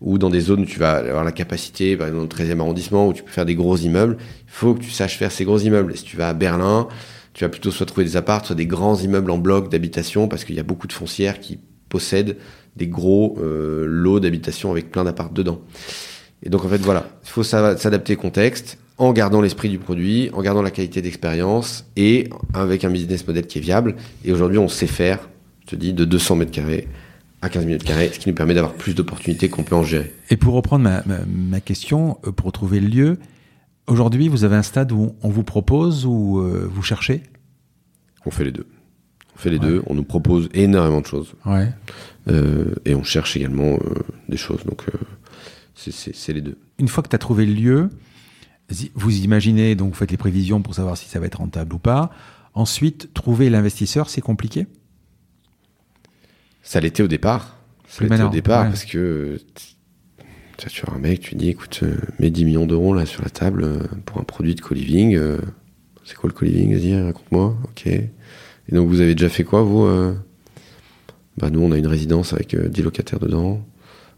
ou dans des zones où tu vas avoir la capacité, par exemple dans le 13e arrondissement, où tu peux faire des gros immeubles, il faut que tu saches faire ces gros immeubles. Et si tu vas à Berlin, tu vas plutôt soit trouver des apparts, soit des grands immeubles en bloc d'habitation, parce qu'il y a beaucoup de foncières qui possèdent des gros euh, lots d'habitation avec plein d'apparts dedans. Et donc en fait voilà, il faut s'adapter au contexte en gardant l'esprit du produit, en gardant la qualité d'expérience et avec un business model qui est viable. Et aujourd'hui on sait faire je te dis, de 200 mètres carrés à 15 mètres carrés, ce qui nous permet d'avoir plus d'opportunités qu'on peut en gérer. Et pour reprendre ma, ma, question, euh, pour trouver le lieu, aujourd'hui, vous avez un stade où on vous propose ou euh, vous cherchez? On fait les deux. On fait les deux, on nous propose énormément de choses. Ouais. Euh, et on cherche également des choses. Donc, c'est les deux. Une fois que tu as trouvé le lieu, vous imaginez, donc vous faites les prévisions pour savoir si ça va être rentable ou pas. Ensuite, trouver l'investisseur, c'est compliqué? Ça l'était au départ. Ça l'était au départ parce que tu as un mec, tu dis écoute, euh, mets 10 millions d'euros là sur la table euh, pour un produit de co-living. Euh, c'est quoi le co-living Vas-y, raconte-moi. Ok. Et donc vous avez déjà fait quoi vous Bah nous on a une résidence avec 10 locataires dedans.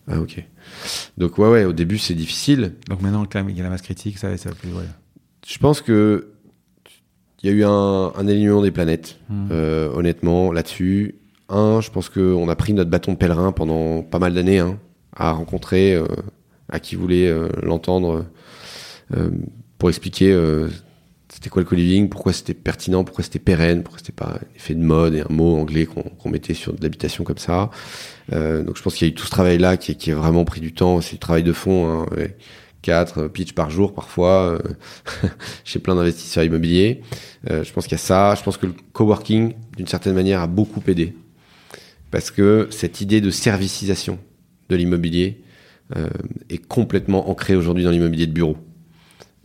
Ah ok. Donc ouais ouais, au début c'est difficile. Donc maintenant il y a la masse critique, ça, ça plus, ouais. Je pense que il y a eu un, un alignement des planètes, hmm. honnêtement, là-dessus. Un, je pense qu'on a pris notre bâton de pèlerin pendant pas mal d'années hein, à rencontrer euh, à qui voulait euh, l'entendre euh, pour expliquer c'était quoi le co-living, pourquoi c'était pertinent, pourquoi c'était pérenne, pourquoi c'était pas un effet de mode et un mot anglais qu'on mettait sur de l'habitation comme ça. donc je pense qu'il y a eu tout ce travail-là qui, est vraiment pris du temps, c'est du travail de fond. Hein, quatre pitch par jour parfois chez plein d'investisseurs immobiliers. je pense qu'il y a ça. Je pense que le coworking, d'une certaine manière, a beaucoup aidé parce que cette idée de servicisation de l'immobilier euh, est complètement ancrée aujourd'hui dans l'immobilier de bureau.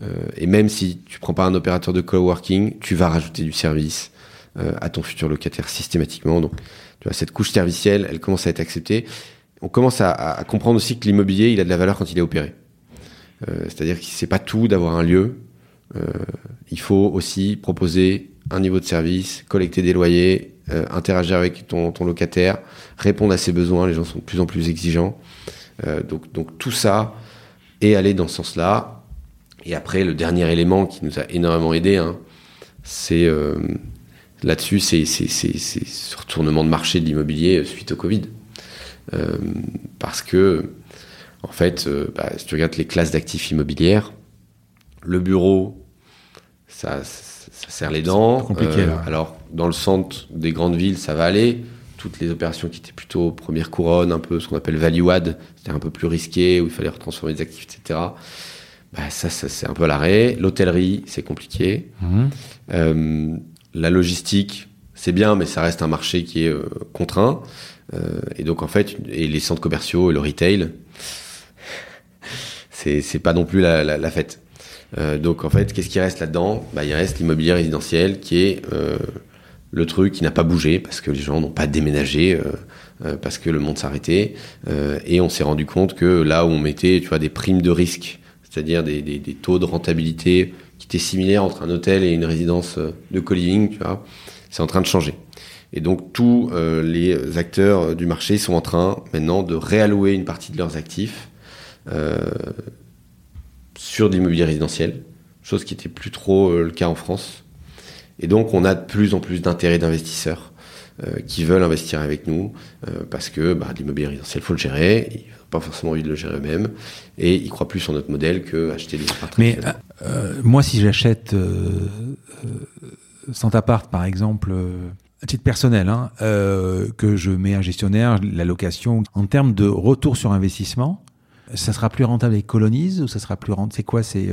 Euh, et même si tu prends pas un opérateur de coworking, tu vas rajouter du service. euh, à ton futur locataire systématiquement. Donc, cette couche servicielle, elle commence à être acceptée. On commence à, comprendre aussi que l'immobilier, il a de la valeur quand il est opéré. C'est-à-dire que c'est pas tout d'avoir un lieu. Il faut aussi proposer un niveau de service, collecter des loyers, euh, interagir avec ton, ton, locataire, répondre à ses besoins. Les gens sont de plus en plus exigeants. Euh, donc, donc tout ça est aller dans ce sens-là. Et après, le dernier élément qui nous a énormément aidé, hein, c'est euh, là-dessus, c'est ce retournement de marché de l'immobilier suite au Covid. Parce que, en fait, bah, si tu regardes les classes d'actifs immobilières, le bureau, ça, ça serre les dents. Compliqué, là. alors, dans le centre des grandes villes, ça va aller. Toutes les opérations qui étaient plutôt première couronne, un peu ce qu'on appelle value add, c'était un peu plus risqué, où il fallait retransformer des actifs, etc. Bah, ça, ça c'est un peu à l'arrêt. L'hôtellerie, c'est compliqué. Mhm. Euh, la logistique, c'est bien, mais ça reste un marché qui est euh, contraint. Euh, et donc, en fait, et les centres commerciaux et le retail, c'est pas non plus la, la, la fête. Donc, en fait, qu'est-ce qui reste là-dedans? Bah, Il reste l'immobilier résidentiel qui est le truc qui n'a pas bougé parce que les gens n'ont pas déménagé. euh, euh, parce que le monde s'arrêtait euh, et on s'est rendu compte que là où on mettait tu vois des primes de risque c'est-à-dire des, des, taux de rentabilité qui étaient similaires entre un hôtel et une résidence de co-living, tu vois, c'est en train de changer. Et donc tous les acteurs du marché sont en train maintenant de réallouer une partie de leurs actifs sur de l'immobilier résidentiel, chose qui était plus trop le cas en France. Et donc on a de plus en plus d'intérêts d'investisseurs euh, qui veulent investir avec nous euh, parce que bah, l'immobilier résidentiel faut le gérer, ils n'ont pas forcément envie de le gérer eux-mêmes. Et ils croient plus sur notre modèle que acheter des appartements. Mais euh, moi, si j'achète 100 appart, par exemple, à titre personnel, hein, que je mets un gestionnaire, la location, en termes de retour sur investissement, ça sera plus rentable avec Colonize ou ça sera plus rentable C'est quoi C'est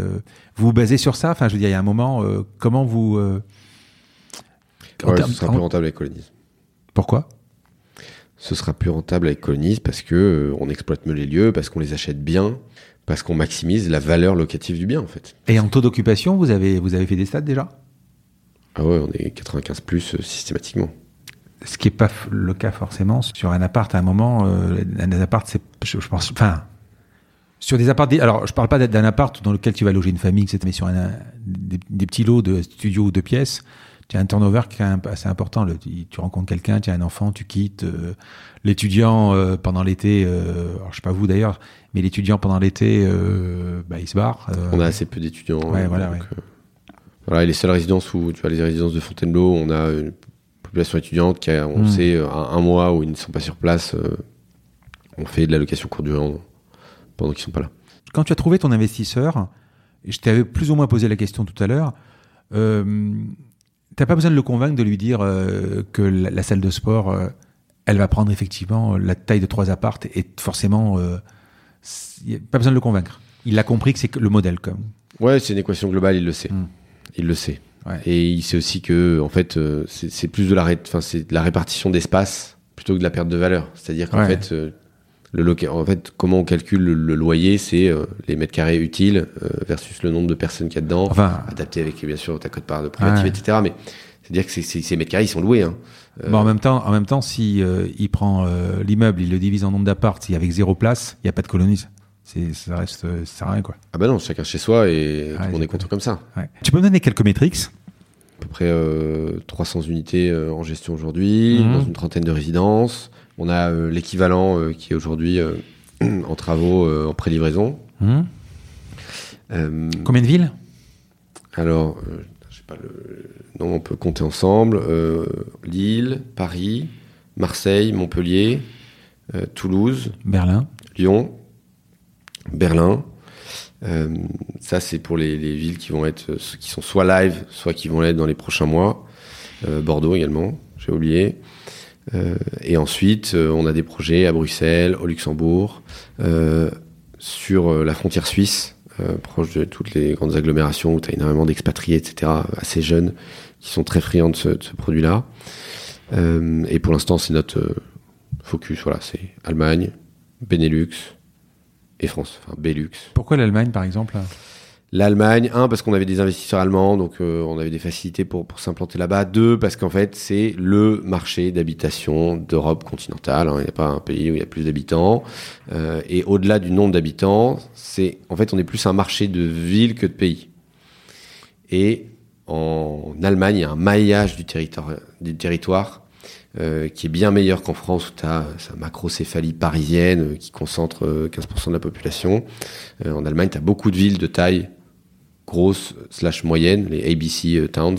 vous vous basez sur ça? Enfin, je veux dire, il y a un moment, comment vous en Ouais, ce sera en- plus rentable avec Colonize. Pourquoi? Ce sera plus rentable avec Colonize parce que euh, on exploite mieux les lieux, parce qu'on les achète bien, parce qu'on maximise la valeur locative du bien en fait. Et en taux d'occupation, vous avez vous avez fait des stats déjà? Ah ouais, on est 95 plus euh, systématiquement. ce qui est pas le cas forcément sur un appart à un moment euh, un appart c'est je, je pense enfin sur des apparts alors je parle pas d'un appart dans lequel tu vas loger une famille etc mais sur un, des, des petits lots de studio ou de pièces tu as un turnover qui est assez important le- tu, tu rencontres quelqu'un tu as un enfant tu quittes euh, l'étudiant euh, pendant l'été euh, alors je sais pas vous d'ailleurs mais l'étudiant pendant l'été euh, bah, il se barre On a assez peu d'étudiants. Ouais, voilà, donc, ouais. voilà, et les seules résidences où tu vois les résidences de Fontainebleau, on a une population étudiante qui a, on Hmm. sait, un, un mois où ils ne sont pas sur place, on fait de la location courte durée en- pendant qu'ils sont pas là. quand tu as trouvé ton investisseur, je t'avais plus ou moins posé la question tout à l'heure, euh, t'as pas besoin de le convaincre de lui dire euh, que la, la salle de sport, euh, elle va prendre effectivement la taille de trois appartes et forcément, euh, pas besoin de le convaincre. Il a compris que c'est le modèle comme. Ouais, c'est une équation globale, il le sait. Hmm. Il le sait. Ouais. Et il sait aussi que, en fait, euh, c'est plus de la, ré- enfin, c'est de la répartition d'espace plutôt que de la perte de valeur. C'est-à-dire qu'en Ouais. fait, euh, le loca- en fait, comment on calcule le, le loyer, c'est euh, les mètres carrés utiles euh, versus le nombre de personnes qu'il y a dedans, Enfin, adapté avec bien sûr ta cote part de privative, Ouais. etc. Mais c'est-à-dire que ces mètres carrés, ils sont loués. Hein. Euh, bon, en même temps, en même temps, si il prend l'immeuble, il le divise en nombre y a avec zéro place, il n'y a pas de colonie. C'est, ça reste, ça sert à rien quoi. Ah bah non, chacun chez soi et tout Ouais, le monde est content comme ça. Ouais. Tu peux me donner quelques métriques? À peu près euh, 300 unités en gestion aujourd'hui, Mhm. dans une trentaine de résidences. On a euh, l'équivalent euh, qui est aujourd'hui euh, en travaux en pré-livraison. Euh, Combien de villes? Alors, je sais pas le. Non, on peut compter ensemble. Lille, Paris, Marseille, Montpellier, Toulouse, Berlin. Lyon, Berlin. Euh, ça, c'est pour les, les villes qui vont être, qui sont soit live, soit qui vont l'être dans les prochains mois. Euh, Bordeaux également, j'ai oublié. Euh, et ensuite, euh, on a des projets à Bruxelles, au Luxembourg, euh, sur la frontière suisse, proche de toutes les grandes agglomérations où tu as énormément d'expatriés, etc., assez jeunes, qui sont très friands de ce, produit-là. Et pour l'instant, c'est notre focus. Voilà, c'est Allemagne, Benelux et France, enfin. Pourquoi l'Allemagne, par exemple? L'Allemagne, un, parce qu'on avait des investisseurs allemands, donc euh, on avait des facilités pour, pour s'implanter là-bas. Deux, parce qu'en fait, c'est le marché d'habitation d'Europe continentale. hein. Il n'y a pas un pays où il y a plus d'habitants. Euh, et au-delà du nombre d'habitants, c'est en fait, on est plus un marché de ville que de pays. Et en Allemagne, il y a un maillage du territoire, du territoire euh, qui est bien meilleur qu'en France, où tu as sa macrocéphalie parisienne qui concentre euh, 15% de la population. En Allemagne, tu as beaucoup de villes de taille grosse slash moyenne, les ABC euh, towns.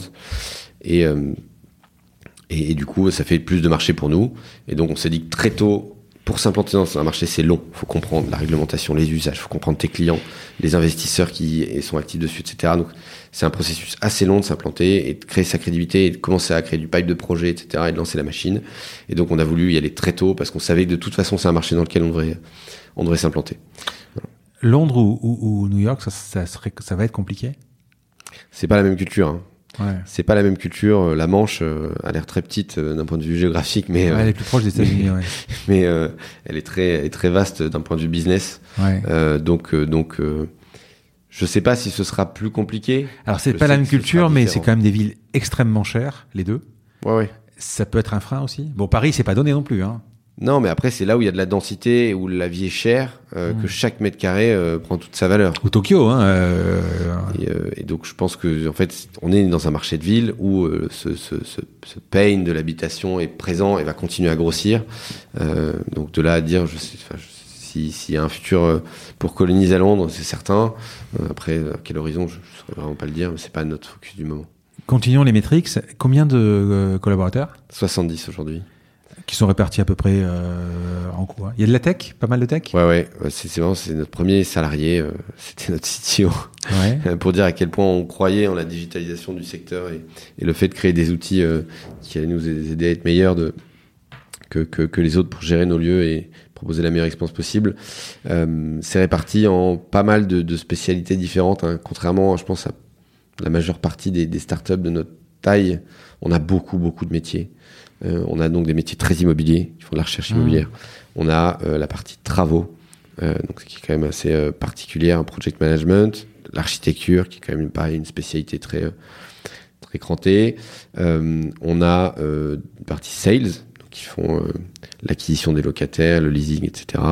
Et, euh, et, et du coup, ça fait plus de marché pour nous. Et donc, on s'est dit que très tôt, pour s'implanter dans un marché, c'est long. faut comprendre la réglementation, les usages, faut comprendre tes clients, les investisseurs qui sont actifs dessus, etc. Donc, c'est un processus assez long de s'implanter et de créer sa crédibilité et de commencer à créer du pipe de projet, etc. et de lancer la machine. Et donc, on a voulu y aller très tôt parce qu'on savait que de toute façon, c'est un marché dans lequel on devrait, on devrait s'implanter. Londres ou, ou- ou New York, ça, ça, serait, ça va être compliqué? C'est pas la même culture. Hein. Ouais. C'est pas la même culture. La Manche euh, a l'air très petite euh, d'un point de vue géographique, mais, Ouais, euh, elle est plus proche des États-Unis. ouais. mais euh, elle est très, elle est très vaste d'un point de vue business. Euh, donc, euh, donc, euh, je sais pas si ce sera plus compliqué. Alors, c'est je pas la même culture, mais c'est quand même des villes extrêmement chères, les deux. Ouais, ouais. Ça peut être un frein aussi. Bon, Paris, c'est pas donné non plus. Hein. Non, mais après, c'est là où il y a de la densité, où la vie est chère, euh, que chaque mètre carré euh, prend toute sa valeur. Ou Tokyo. Hein, euh, Et, et donc, je pense que, en fait, on est dans un marché de ville où ce, ce, ce, ce pain de l'habitation est présent et va continuer à grossir. Donc, de là à dire, je sais, enfin, je- si- s'il y a un futur pour coloniser à Londres, c'est certain. Après, à quel horizon, je ne saurais vraiment pas le dire, mais c'est pas notre focus du moment. Continuons les métriques. Combien de collaborateurs? 70 aujourd'hui. Qui sont répartis à peu près euh, en quoi Il y a de la tech Pas mal de tech? Ouais, ouais, c'est vraiment c'est notre premier salarié, euh, c'était notre CTO. Ouais. pour dire à quel point on croyait en la digitalisation du secteur et, et le fait de créer des outils euh, qui allaient nous aider à être meilleurs de, que, que, que les autres pour gérer nos lieux et proposer la meilleure expérience possible. C'est réparti en pas mal de, de spécialités différentes, hein. contrairement, je pense, à la majeure partie des, des startups de notre taille. On a beaucoup, beaucoup de métiers. Euh, on a donc des métiers très immobiliers, qui font de la recherche Mmh. immobilière. On a euh, la partie travaux, euh, donc qui est quand même assez particulière, un project management, l'architecture, qui est quand même pareil, une spécialité très très crantée. On a une partie sales, donc qui font l'acquisition des locataires, le leasing, etc.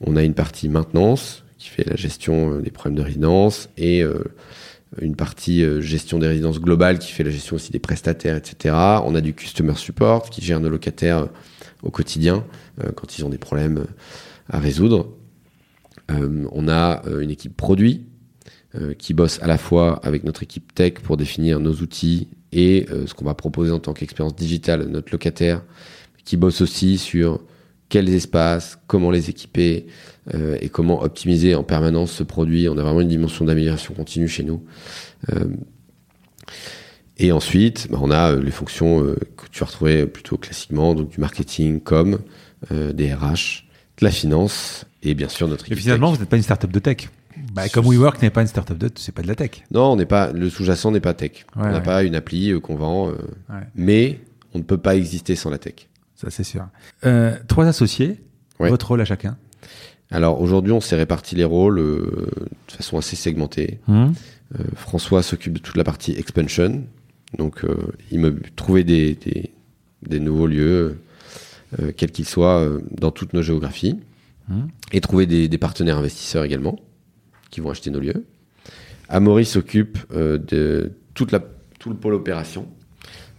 On a une partie maintenance, qui fait la gestion des problèmes de résidence, et une partie euh, gestion des résidences globales, qui fait la gestion aussi des prestataires, etc. On a du customer support, qui gère nos locataires euh, au quotidien, euh, quand ils ont des problèmes à résoudre. On a une équipe produit qui bosse à la fois avec notre équipe tech pour définir nos outils et ce qu'on va proposer en tant qu'expérience digitale à notre locataire, qui bosse aussi sur quels espaces, comment les équiper euh, et comment optimiser en permanence ce produit. On a vraiment une dimension d'amélioration continue chez nous. Euh, et ensuite, bah, on a euh, les fonctions euh, que tu vas retrouver plutôt classiquement, donc du marketing, com, des RH, de la finance et bien sûr notre Et finalement, tech. vous n'êtes pas une startup de tech. Bah, comme WeWork n'est pas une startup de c'est pas de la tech. Non, on n'est pas le sous-jacent n'est pas tech. Ouais, on n'a ouais. pas une appli qu'on vend, Ouais. mais on ne peut pas exister sans la tech. Ça, c'est sûr. Euh, trois associés, Ouais. votre rôle à chacun. Alors aujourd'hui, on s'est réparti les rôles euh, de façon assez segmentée. Hum. Euh, François s'occupe de toute la partie expansion, donc il me trouver des, des, des nouveaux lieux, quels qu'ils soient, dans toutes nos géographies, Mhm. et trouver des, des partenaires investisseurs également qui vont acheter nos lieux. Amaury s'occupe de toute la, tout le pôle opération,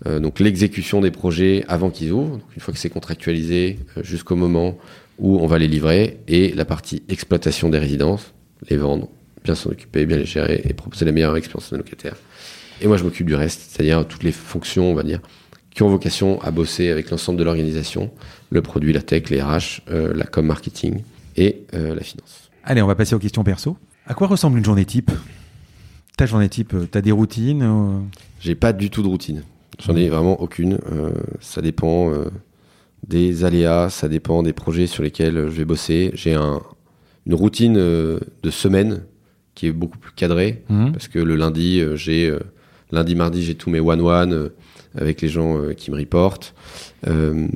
euh, donc l'exécution des projets avant qu'ils ouvrent, donc une fois que c'est contractualisé, euh, jusqu'au moment où on va les livrer, et la partie exploitation des résidences, les vendre, bien s'en occuper, bien les gérer et proposer la meilleure expérience nos locataires. Et moi, je m'occupe du reste, c'est-à-dire toutes les fonctions, on va dire, qui ont vocation à bosser avec l'ensemble de l'organisation, le produit, la tech, les RH, euh, la com marketing et euh, la finance. Allez, on va passer aux questions perso. À quoi ressemble une journée type? Ta journée type, t'as des routines euh, J'ai pas du tout de routine. J'en ai vraiment aucune. Euh, ça dépend euh, des aléas, ça dépend des projets sur lesquels je vais bosser. J'ai un, une routine euh, de semaine qui est beaucoup plus cadrée hum parce que le lundi, euh, j'ai euh, lundi, mardi, j'ai tous mes one-one euh, avec les gens euh, qui me reportent. Euh,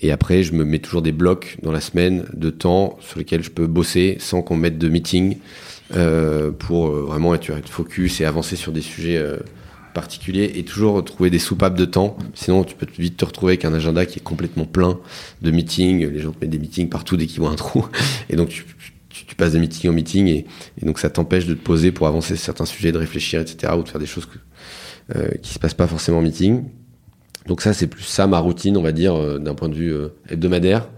et après, je me mets toujours des blocs dans la semaine de temps sur lesquels je peux bosser sans qu'on me mette de meeting euh, pour euh, vraiment être, être focus et avancer sur des sujets particuliers et toujours trouver des soupapes de temps. Sinon, tu peux vite te retrouver avec un agenda qui est complètement plein de meetings. Les gens te mettent des meetings partout dès qu'ils voient un trou. Et donc, tu, passes de meeting en meeting et, donc ça t'empêche de te poser pour avancer certains sujets, de réfléchir, etc. ou de faire des choses que, euh, qui se passent pas forcément en meeting. Donc ça, c'est plus ça ma routine, on va dire, euh, d'un point de vue euh, hebdomadaire.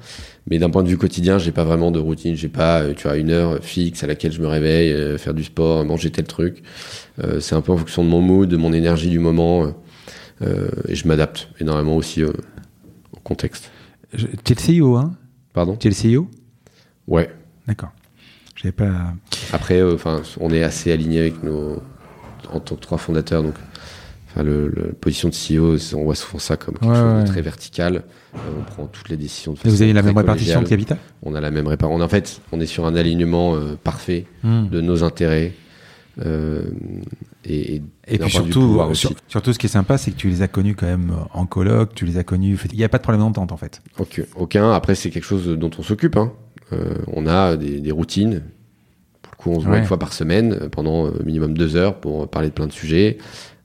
Mais d'un point de vue quotidien, j'ai pas vraiment de routine. J'ai pas, euh, tu vois, une heure fixe à laquelle je me réveille, euh, faire du sport, manger tel truc. Euh, c'est un peu en fonction de mon mood, de mon énergie du moment, et je m'adapte énormément aussi au contexte. Tu es le CEO, hein? Pardon? Tu es le CEO Ouais. D'accord. J'avais pas. Après, enfin, on est assez aligné avec nos, en tant que trois fondateurs, donc. Enfin, le, le- position de CEO, c'est- on voit souvent ça comme quelque Ouais, chose ouais. de très vertical. Euh, on prend toutes les décisions de Et vous façon avez la même répartition de capital On a la même répartition. En fait, on est sur un alignement euh, parfait de nos intérêts. euh, et, et, Et d'un puis surtout, sur- surtout, ce qui est sympa, c'est que tu les as connus quand même en colloque, tu les as connus. Il n'y a pas de problème d'entente en fait. Aucun. aucun. Après, c'est quelque chose dont on s'occupe. hein. Euh, on a des, des routines. Pour le coup, on se voit Ouais. une fois par semaine pendant euh, minimum deux heures pour parler de plein de sujets.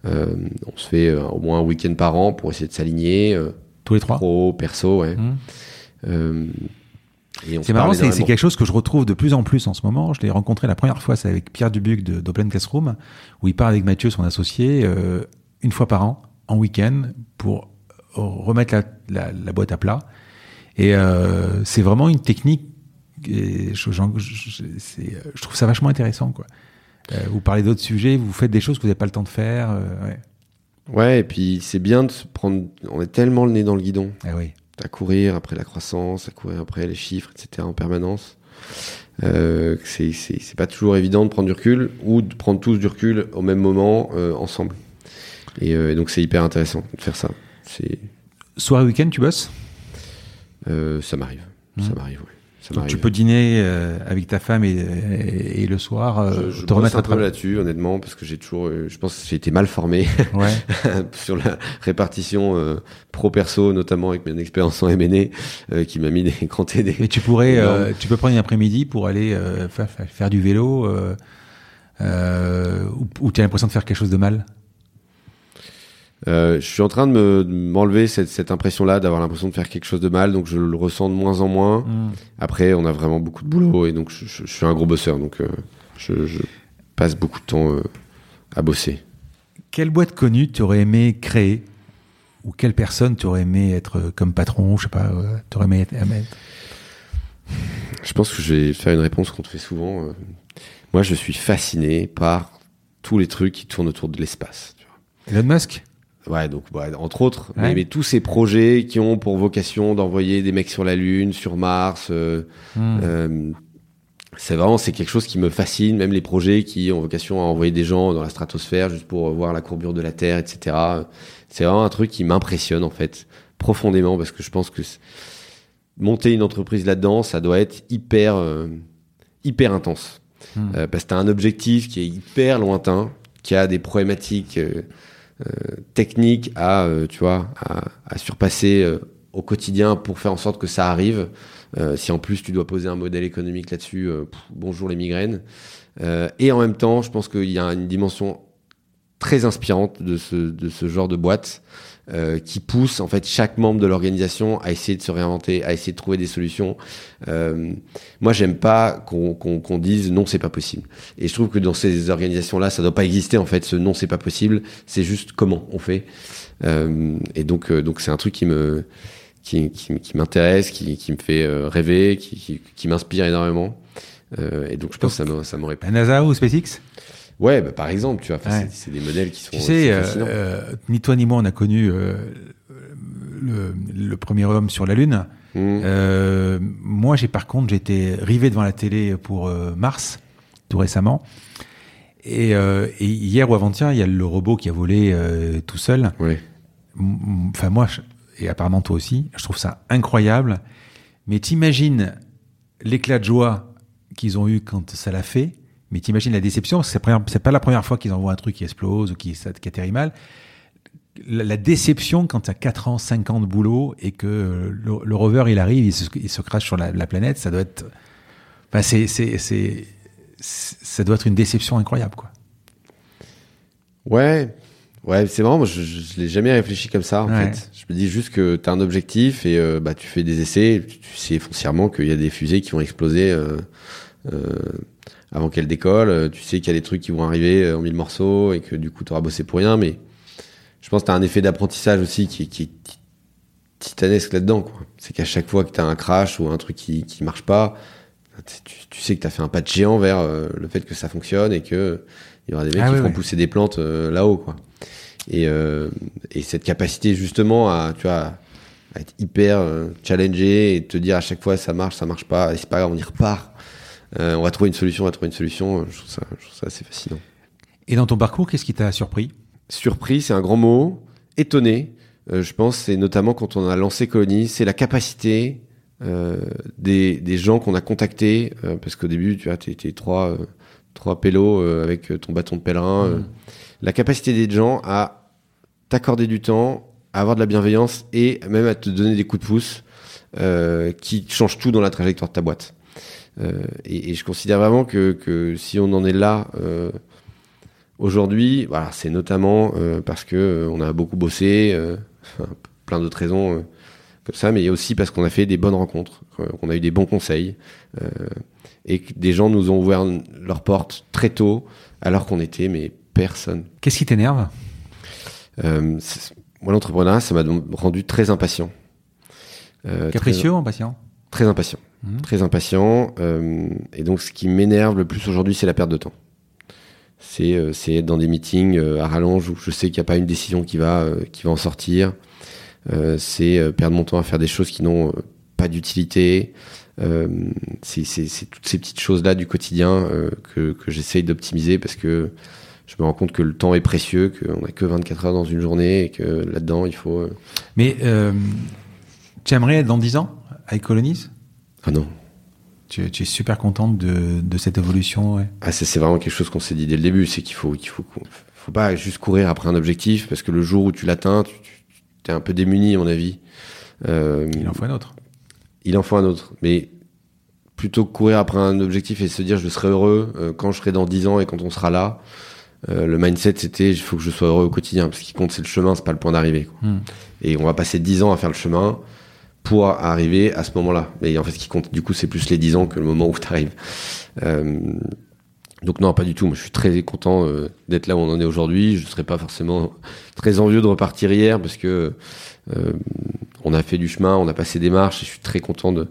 Euh, on se fait euh, au moins un week-end par an pour essayer de s'aligner. euh, Tous les trois. pro, perso, ouais. Mmh. C'est marrant, c'est quelque chose que je retrouve de plus en plus en ce moment. Je l'ai rencontré la première fois, c'est avec Pierre Dubuc de- d'Open Classroom, où il part avec Mathieu, son associé, euh, une fois par an, en week-end, pour remettre la, la- la boîte à plat. Et euh, c'est vraiment une technique. et je, je- je trouve ça vachement intéressant, quoi. Euh, vous parlez d'autres sujets, vous faites des choses que vous n'avez pas le temps de faire. euh, ouais. Ouais, et puis c'est bien de se prendre. On est tellement le nez dans le guidon. Ah oui. à courir après la croissance, à courir après les chiffres, etc. en permanence. Euh, c'est pas toujours évident de prendre du recul ou de prendre tous du recul au même moment euh, ensemble. Et, euh, et donc c'est hyper intéressant de faire ça. C'est Soirée week-end, tu bosses? Ça m'arrive, ça Mhm. m'arrive. Ouais. Ça Donc, Tu peux dîner euh, avec ta femme et, et, et le soir euh, je, je te remettre un à peu là-dessus, honnêtement, parce que j'ai toujours, euh, je pense que j'ai été mal formé Ouais. sur la répartition euh, pro-perso, notamment avec mon expérience en M&A, euh, qui m'a mis des crantés des, Et tu pourrais, euh, tu peux prendre une après-midi pour aller euh, faire, faire- du vélo, euh, euh, ou, ou tu as l'impression de faire quelque chose de mal? Euh, je suis en train de me- m'enlever cette, cette impression-là, d'avoir l'impression de faire quelque chose de mal, donc je le ressens de moins en moins. Après, on a vraiment beaucoup de boulot et donc je, je- je suis un gros bosseur, donc euh, je, je passe beaucoup de temps euh, à bosser. Quelle boîte connue tu aurais aimé créer ou quelle personne tu aurais aimé être comme patron, je sais pas, tu aurais aimé être, Je pense que je vais faire une réponse qu'on te fait souvent. Moi, je suis fasciné par tous les trucs qui tournent autour de l'espace. Elon Musk? Ouais, donc ouais, entre autres, Ouais. mais, mais tous ces projets qui ont pour vocation d'envoyer des mecs sur la Lune, sur Mars, euh, Hmm. Euh, c'est vraiment c'est quelque chose qui me fascine, même les projets qui ont vocation à envoyer des gens dans la stratosphère juste pour voir la courbure de la Terre, etc. C'est vraiment un truc qui m'impressionne en fait profondément parce que je pense que monter une entreprise là-dedans, ça doit être hyper euh, hyper intense Hmm. Parce que t'as un objectif qui est hyper lointain, qui a des problématiques techniques à euh, tu vois à, à surpasser euh, au quotidien pour faire en sorte que ça arrive. Euh, si en plus tu dois poser un modèle économique là-dessus, euh, bonjour les migraines. Euh, et en même temps, je pense qu'il y a une dimension très inspirante de ce, de ce genre de boîte euh, qui pousse en fait chaque membre de l'organisation à essayer de se réinventer, à essayer de trouver des solutions. Euh, moi, j'aime pas qu'on qu'on qu'on dise non, c'est pas possible. Et je trouve que dans ces organisations-là, ça doit pas exister en fait. Ce non, c'est pas possible. C'est juste comment on fait. Euh, et donc, euh, donc c'est un truc qui me qui, qui, m'intéresse, qui, qui me fait euh, rêver, qui, qui, m'inspire énormément. Et donc je pense que ça m'aurait La NASA ou SpaceX? Ouais, bah, par exemple, tu vois, Ouais. c'est- des modèles qui sont. Tu sais, euh, euh, ni toi ni moi, on a connu euh, le, le premier homme sur la Lune. Mmh. Euh, moi, j'ai par contre, j'étais rivé devant la télé pour Mars tout récemment. Et, euh, et hier ou avant-hier, il y a le robot qui a volé euh, tout seul. M- Enfin, moi, je- et apparemment toi aussi, je trouve ça incroyable. Mais t'imagines l'éclat de joie qu'ils ont eu quand ça l'a fait? Mais t'imagines la déception, c'est pas la première fois qu'ils envoient un truc qui explose ou qui, qui atterrit mal. La, la déception quand tu as 4 ans, 5 ans de boulot et que euh, le, le rover il arrive, il se, il se crache sur la, la planète, ça doit être. Enfin, c'est, c'est, c'est, ça doit être une déception incroyable, quoi. Ouais, ouais, c'est marrant. Moi, je, je, je l'ai jamais réfléchi comme ça. En Ouais. fait, je me dis juste que tu as un objectif et euh, bah tu fais des essais. Tu, tu sais foncièrement qu'il y a des fusées qui vont exploser euh, euh, avant qu'elles décollent. Euh, Tu sais qu'il y a des trucs qui vont arriver euh, en mille morceaux et que du coup tu auras bossé pour rien. Mais je pense que tu as un effet d'apprentissage aussi qui, est- qui ti- titanesque là-dedans. quoi. C'est qu'à chaque fois que tu as un crash ou un truc qui qui marche pas, tu, tu sais que tu as fait un pas de géant vers euh, le fait que ça fonctionne et que il y aura des mecs Ah qui oui, feront oui. pousser des plantes euh, là-haut, quoi. Et, euh, et cette capacité justement à, tu vois, à être hyper euh, challengé et te dire à chaque fois ça marche, ça marche pas, et c'est pas grave, on y repart. Euh, on va trouver une solution, on va trouver une solution. Je trouve ça, je trouve ça assez fascinant. Et dans ton parcours, qu'est-ce qui t'a surpris? Surpris, c'est un grand mot. Étonné, euh, je pense, c'est notamment quand on a lancé Colony, c'est la capacité euh, des, des gens qu'on a contactés, euh, parce qu'au début, tu vois, trois, euh, trois pélos avec ton bâton de pèlerin. euh, la capacité des gens à t'accorder du temps, à avoir de la bienveillance et même à te donner des coups de pouce qui changent tout dans la trajectoire de ta boîte. Euh, et, et je considère vraiment que, que si on en est là euh, aujourd'hui, voilà, c'est notamment euh, parce que euh, on a beaucoup bossé, enfin, plein d'autres raisons comme ça, mais aussi parce qu'on a fait des bonnes rencontres, qu'on a eu des bons conseils et que des gens nous ont ouvert leurs portes très tôt alors qu'on était mais personne. Qu'est-ce qui t'énerve? Euh, moi, l'entrepreneuriat, ça m'a rendu très impatient. Euh, Capricieux, impatient? Très, impatient. Mhm. Très impatient. euh, et donc, ce qui m'énerve le plus aujourd'hui, c'est la perte de temps. C'est euh, être dans des meetings euh, à rallonge où je sais qu'il n'y a pas une décision qui va, qui va en sortir. C'est perdre mon temps à faire des choses qui n'ont pas d'utilité. C'est toutes ces petites choses-là du quotidien que, que j'essaye d'optimiser parce que je me rends compte que le temps est précieux, qu'on n'a que 24 heures dans une journée et que là-dedans, il faut... Mais tu aimerais être dans 10 ans? Avec Colonies Ah non, tu, tu es super contente de, de cette évolution, ouais. Ah, c'est vraiment quelque chose qu'on s'est dit dès le début, c'est qu'il faut, qu'il faut, faut pas juste courir après un objectif, parce que le jour où tu l'atteins, tu, tu es un peu démuni, à mon avis. Euh, Il en faut un autre. il en faut un autre. Mais plutôt que courir après un objectif et se dire je serai heureux euh, quand je serai dans 10 ans et quand on sera là, euh, le mindset c'était il faut que je sois heureux au quotidien. Parce ce qui compte, c'est le chemin, c'est pas le point d'arrivée. Hmm. Et on va passer 10 ans à faire le chemin pour arriver à ce moment-là. Mais en fait, ce qui compte, du coup, c'est plus les 10 ans que le moment où tu arrives. donc non, pas du tout. Moi, je suis très content euh, d'être là où on en est aujourd'hui. Je ne serais pas forcément très envieux de repartir hier parce que euh, on a fait du chemin, on a passé des marches et je suis très content de,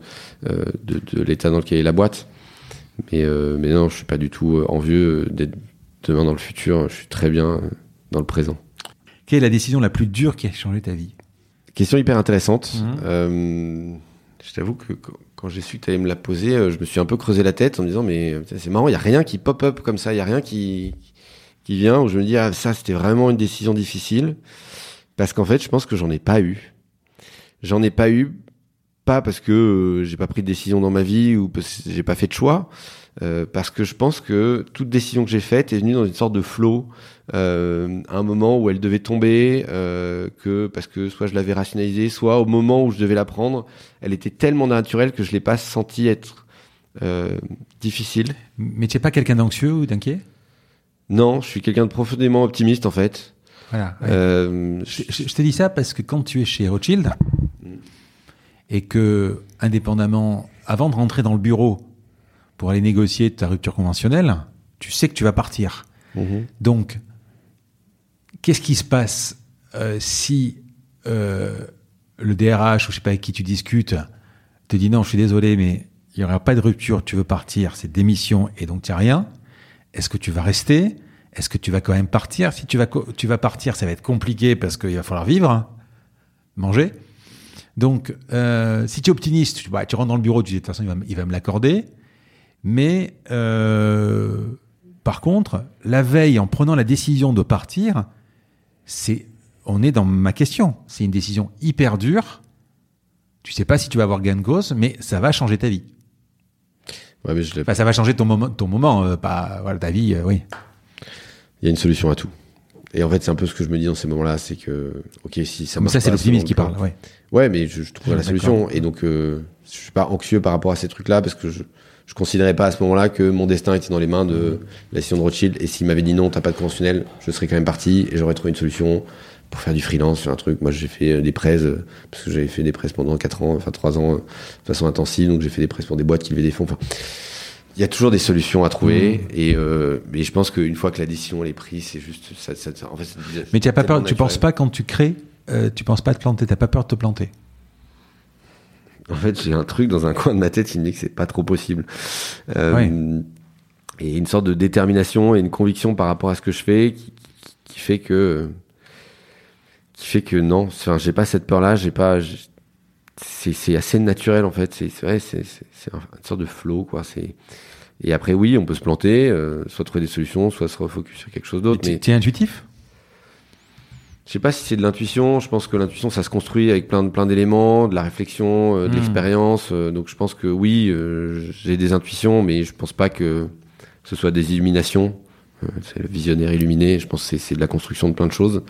euh, de, de l'état dans lequel est la boîte. Mais, euh, mais non, je suis pas du tout euh, envieux d'être demain dans le futur. Je suis très bien euh, dans le présent. Quelle est la décision la plus dure qui a changé ta vie? Question hyper intéressante. Mhm. Euh, je t'avoue que qu- quand j'ai su que tu allais me la poser, euh, je me suis un peu creusé la tête en me disant mais c'est marrant, il y a rien qui pop up comme ça, il y a rien qui qui vient où je me dis ah ça c'était vraiment une décision difficile parce qu'en fait je pense que j'en ai pas eu. J'en ai pas eu pas parce que euh, j'ai pas pris de décision dans ma vie ou parce que j'ai pas fait de choix, euh, parce que je pense que toute décision que j'ai faite est venue dans une sorte de flow euh, à un moment où elle devait tomber, euh, que parce que soit je l'avais rationalisée, soit au moment où je devais la prendre, elle était tellement naturelle que je l'ai pas senti être euh, difficile. Mais tu n'es pas quelqu'un d'anxieux ou d'inquiet? Non, je suis quelqu'un de profondément optimiste en fait. Voilà. ouais. Je, je- je te dis ça parce que quand tu es chez Rothschild et que, indépendamment, avant de rentrer dans le bureau pour aller négocier ta rupture conventionnelle, tu sais que tu vas partir. mhm. Donc, qu'est-ce qui se passe euh, si euh, le DRH ou je sais pas avec qui tu discutes te dit non, je suis désolé, mais il y aura pas de rupture, tu veux partir, c'est démission et donc tu n'as rien. Est-ce que tu vas rester? Est-ce que tu vas quand même partir? Si tu vas, tu vas partir, ça va être compliqué parce qu'il va falloir vivre, hein, manger. Donc, euh, si tu es optimiste, tu, bah, tu rentres dans le bureau, tu dis de toute façon, il va, il va me l'accorder. Mais euh, par contre, la veille, en prenant la décision de partir, c'est, on est dans ma question. C'est une décision hyper dure. Tu sais pas si tu vas avoir gain de cause, mais ça va changer ta vie. Ouais, mais je l'ai- Enfin, ça va changer ton moment, ton moment, euh, pas voilà, ta vie, euh, oui. Il y a une solution à tout. Et en fait, c'est un peu ce que je me dis dans ces moments-là, c'est que, ok, si ça Mais ça, c'est l'optimiste qui plan- parle, ouais. Ouais, mais je, je trouverai la solution. Et donc, je suis pas anxieux par rapport à ces trucs-là parce que je, je considérais pas à ce moment-là que mon destin était dans les mains de la session de Rothschild. Et s'il m'avait dit non, t'as pas de conventionnel, je serais quand même parti et j'aurais trouvé une solution pour faire du freelance, faire un truc. Moi, j'ai fait euh, des presses euh, parce que j'avais fait des presses pendant 4 ans, enfin 3 ans euh, de façon intensive. Donc, j'ai fait des presses pour des boîtes qui levaient des fonds. Enfin, il y a toujours des solutions à trouver. Et, euh, mais je pense qu'une fois que la décision elle est prise, c'est juste ça. ça, ça- en fait, c'est- Mais as pas peur, tu penses pas quand tu crées, euh, tu penses pas te planter, t'as pas peur de te planter. En fait, j'ai un truc dans un coin de ma tête qui me dit que c'est pas trop possible. Euh, Et une sorte de détermination et une conviction par rapport à ce que je fais qui, qui- qui fait que qui fait que non, enfin, j'ai pas cette peur-là, j'ai pas. C'est c'est assez naturel en fait. C'est c'est vrai, c'est c'est- c'est un- une sorte de flow quoi. C'est et après oui, on peut se planter, euh, soit trouver des solutions, soit se refocus sur quelque chose d'autre. Mais es intuitif? Je sais pas si c'est de l'intuition. Je pense que l'intuition, ça se construit avec plein de plein d'éléments, de la réflexion, euh, de Hmm. l'expérience. euh, donc je pense que oui, euh, j'ai des intuitions, mais je pense pas que ce soit des illuminations. C'est le visionnaire illuminé. Je pense que c'est- de la construction de plein de choses.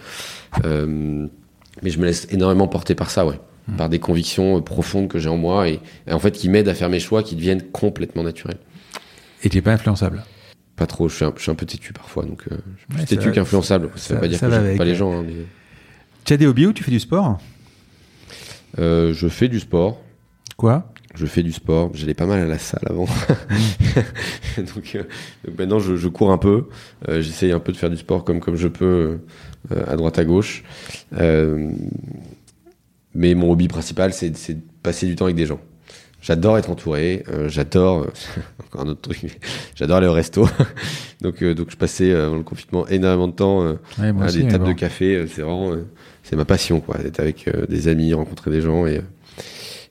Mais je me laisse énormément porter par ça, ouais, Hmm. par des convictions profondes que j'ai en moi et, et en fait qui m'aident à faire mes choix, qui deviennent complètement naturels. et tu es pas influençable. Pas trop. Je suis un, je suis un peu têtu parfois, donc euh, je suis plus Ouais, têtu ça- qu'influençable. Ça, ça- veut pas dire que avec, pas les ouais. gens. hein, mais... Tu as des hobbies ou tu fais du sport? Euh, je fais du sport. Quoi? Je fais du sport. J'allais pas mal à la salle avant. donc, euh, donc maintenant, je, je cours un peu. Euh, J'essaye un peu de faire du sport comme, comme je peux euh, à droite à gauche. Euh, mais mon hobby principal, c'est c'est de passer du temps avec des gens. J'adore être entouré. euh, j'adore. euh, encore un autre truc. J'adore aller au resto. donc, euh, donc, je passais euh, avant le confinement énormément de temps euh, Ouais, à aussi, des tables bon. de café. euh, C'est vraiment. euh, c'est ma passion, quoi. D'être avec euh, des amis, rencontrer des gens et,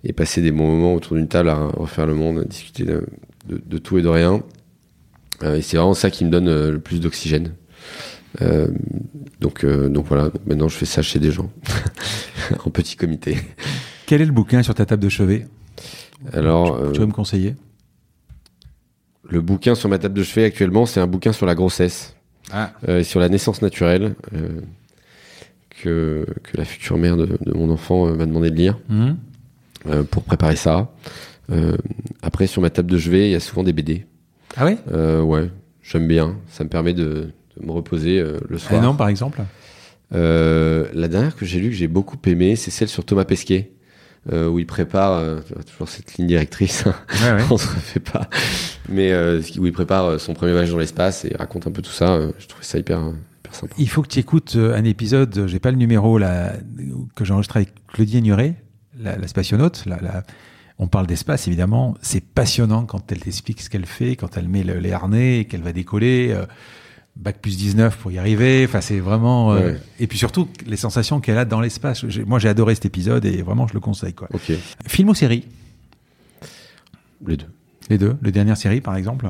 et passer des bons moments autour d'une table à refaire le monde, à discuter de, de- de tout et de rien. Euh, et c'est vraiment ça qui me donne euh, le plus d'oxygène. Euh, donc, euh, donc voilà, maintenant je fais ça chez des gens, en petit comité. Quel est le bouquin sur ta table de chevet? Alors, Tu euh, veux me conseiller? le bouquin sur ma table de chevet actuellement, c'est un bouquin sur la grossesse, Ah. euh, et sur la naissance naturelle, euh, que, que la future mère de, de mon enfant euh, m'a demandé de lire. Euh, pour préparer ça. Euh, après, sur ma table de chevet, il y a souvent des BD. Ah oui Euh, ouais, j'aime bien. Ça me permet de, de me reposer euh, le soir. nom, par exemple? Euh, la dernière que j'ai lue, que j'ai beaucoup aimé, c'est celle sur Thomas Pesquet, euh, où il prépare euh, toujours cette ligne directrice. hein. Ouais, ouais. On se refait pas, mais euh, où il prépare euh, son premier voyage dans l'espace et raconte un peu tout ça. je trouvais ça hyper, hyper sympa. Il faut que tu écoutes un épisode, j'ai pas le numéro là, que j'ai enregistré avec Claudie Ignoré, la, la spationaute. La, la- on parle d'espace évidemment. C'est passionnant quand elle t'explique ce qu'elle fait, quand elle met le- les harnais, et qu'elle va décoller. euh, bac plus 19 pour y arriver. Enfin, c'est vraiment. euh, Ouais. Et puis surtout, les sensations qu'elle a dans l'espace. Moi, j'ai adoré cet épisode et vraiment, je le conseille. Quoi. Ok, Film ou série? Les deux. Les deux. Les dernières séries, par exemple?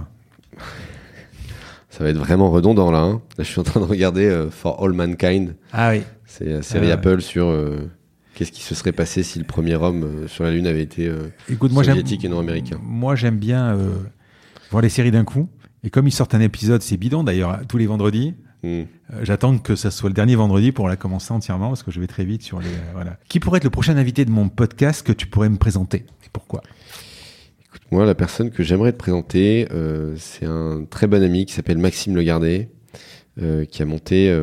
Ça va être vraiment redondant là. hein. Là, je suis en train de regarder euh, For All Mankind. Ah oui. C'est la série ouais. Apple sur euh, qu'est-ce qui se serait passé si le premier homme euh, sur la Lune avait été euh, Écoute, moi, soviétique et non américain. Moi, j'aime bien euh, voir les séries d'un coup. Et comme ils sortent un épisode, c'est bidon d'ailleurs, tous les vendredis. Hmm. euh, J'attends que ça soit le dernier vendredi pour la commencer entièrement parce que je vais très vite sur les. euh, voilà. Qui pourrait être le prochain invité de mon podcast que tu pourrais me présenter et pourquoi? Moi, la personne que j'aimerais te présenter, euh, c'est un très bon ami qui s'appelle Maxime Legardet, qui a monté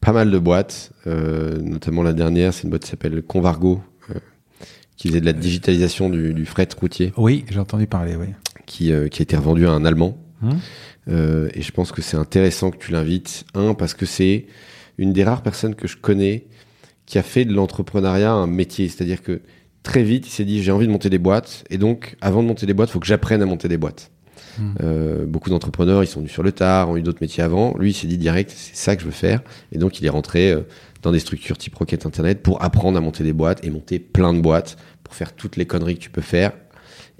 pas mal de boîtes, notamment la dernière, c'est une boîte qui s'appelle Convargo, qui faisait de la digitalisation du, du fret routier, Oui, j'ai entendu parler. Oui. qui, qui a été revendu à un Allemand. Hum Euh, et je pense que c'est intéressant que tu l'invites. Un, parce que c'est une des rares personnes que je connais qui a fait de l'entrepreneuriat un métier. C'est-à-dire que très vite, il s'est dit j'ai envie de monter des boîtes. Et donc, avant de monter des boîtes, il faut que j'apprenne à monter des boîtes. Mhm. Euh, beaucoup d'entrepreneurs, ils sont venus sur le tard, ont eu d'autres métiers avant. Lui, il s'est dit direct, c'est ça que je veux faire. Et donc, il est rentré euh, dans des structures type Rocket Internet pour apprendre à monter des boîtes et monter plein de boîtes pour faire toutes les conneries que tu peux faire.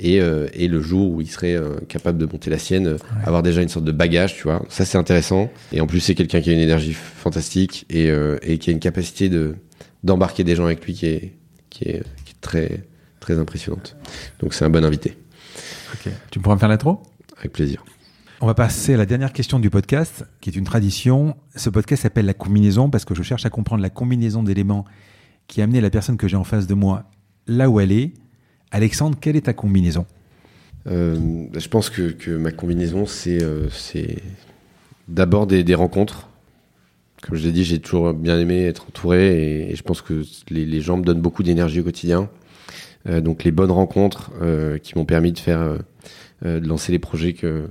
Et, euh, et le jour où il serait euh, capable de monter la sienne, euh, avoir déjà une sorte de bagage, tu vois. Ça, c'est intéressant. Et en plus, c'est quelqu'un qui a une énergie fantastique et, euh, et qui a une capacité de d'embarquer des gens avec lui qui est, qui est, qui est très, très impressionnante. Donc, c'est un bon invité. Tu pourras me faire l'intro? Avec plaisir. On va passer à la dernière question du podcast, qui est une tradition. Ce podcast s'appelle la combinaison parce que je cherche à comprendre la combinaison d'éléments qui a amené la personne que j'ai en face de moi là où elle est. Alexandre, quelle est ta combinaison? Euh, Je pense que, ma combinaison, c'est euh, d'abord des, rencontres. Comme je l'ai dit, j'ai toujours bien aimé être entouré et, je pense que les, gens me donnent beaucoup d'énergie au quotidien. Euh, donc les bonnes rencontres qui m'ont permis de faire, de lancer les projets que,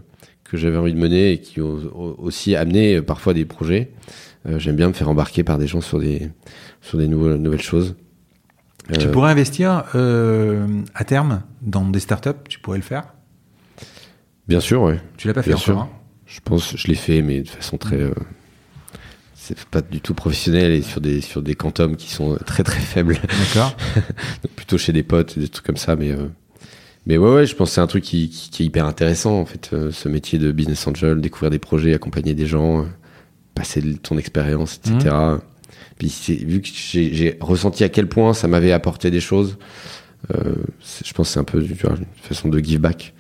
j'avais envie de mener et qui ont aussi amené parfois des projets. J'aime bien me faire embarquer par des gens sur des, nouvelles choses. Tu pourrais investir euh, à terme dans des startups, tu pourrais le faire? Bien sûr, ouais. Tu l'as pas fait Bien encore sûr. hein? Je pense, je l'ai fait, mais de façon très. Euh, c'est pas du tout professionnel et sur des sur des quantums qui sont très très faibles. D'accord. Plutôt chez des potes, des trucs comme ça, mais. Euh, mais ouais, ouais, je pense que c'est un truc qui, qui, qui, est hyper intéressant, en fait, euh, ce métier de business angel, découvrir des projets, accompagner des gens, euh, passer ton expérience, etc. Mmh. Puis vu que j'ai ressenti à quel point ça m'avait apporté des choses, euh, je pense que c'est un peu une façon de give back.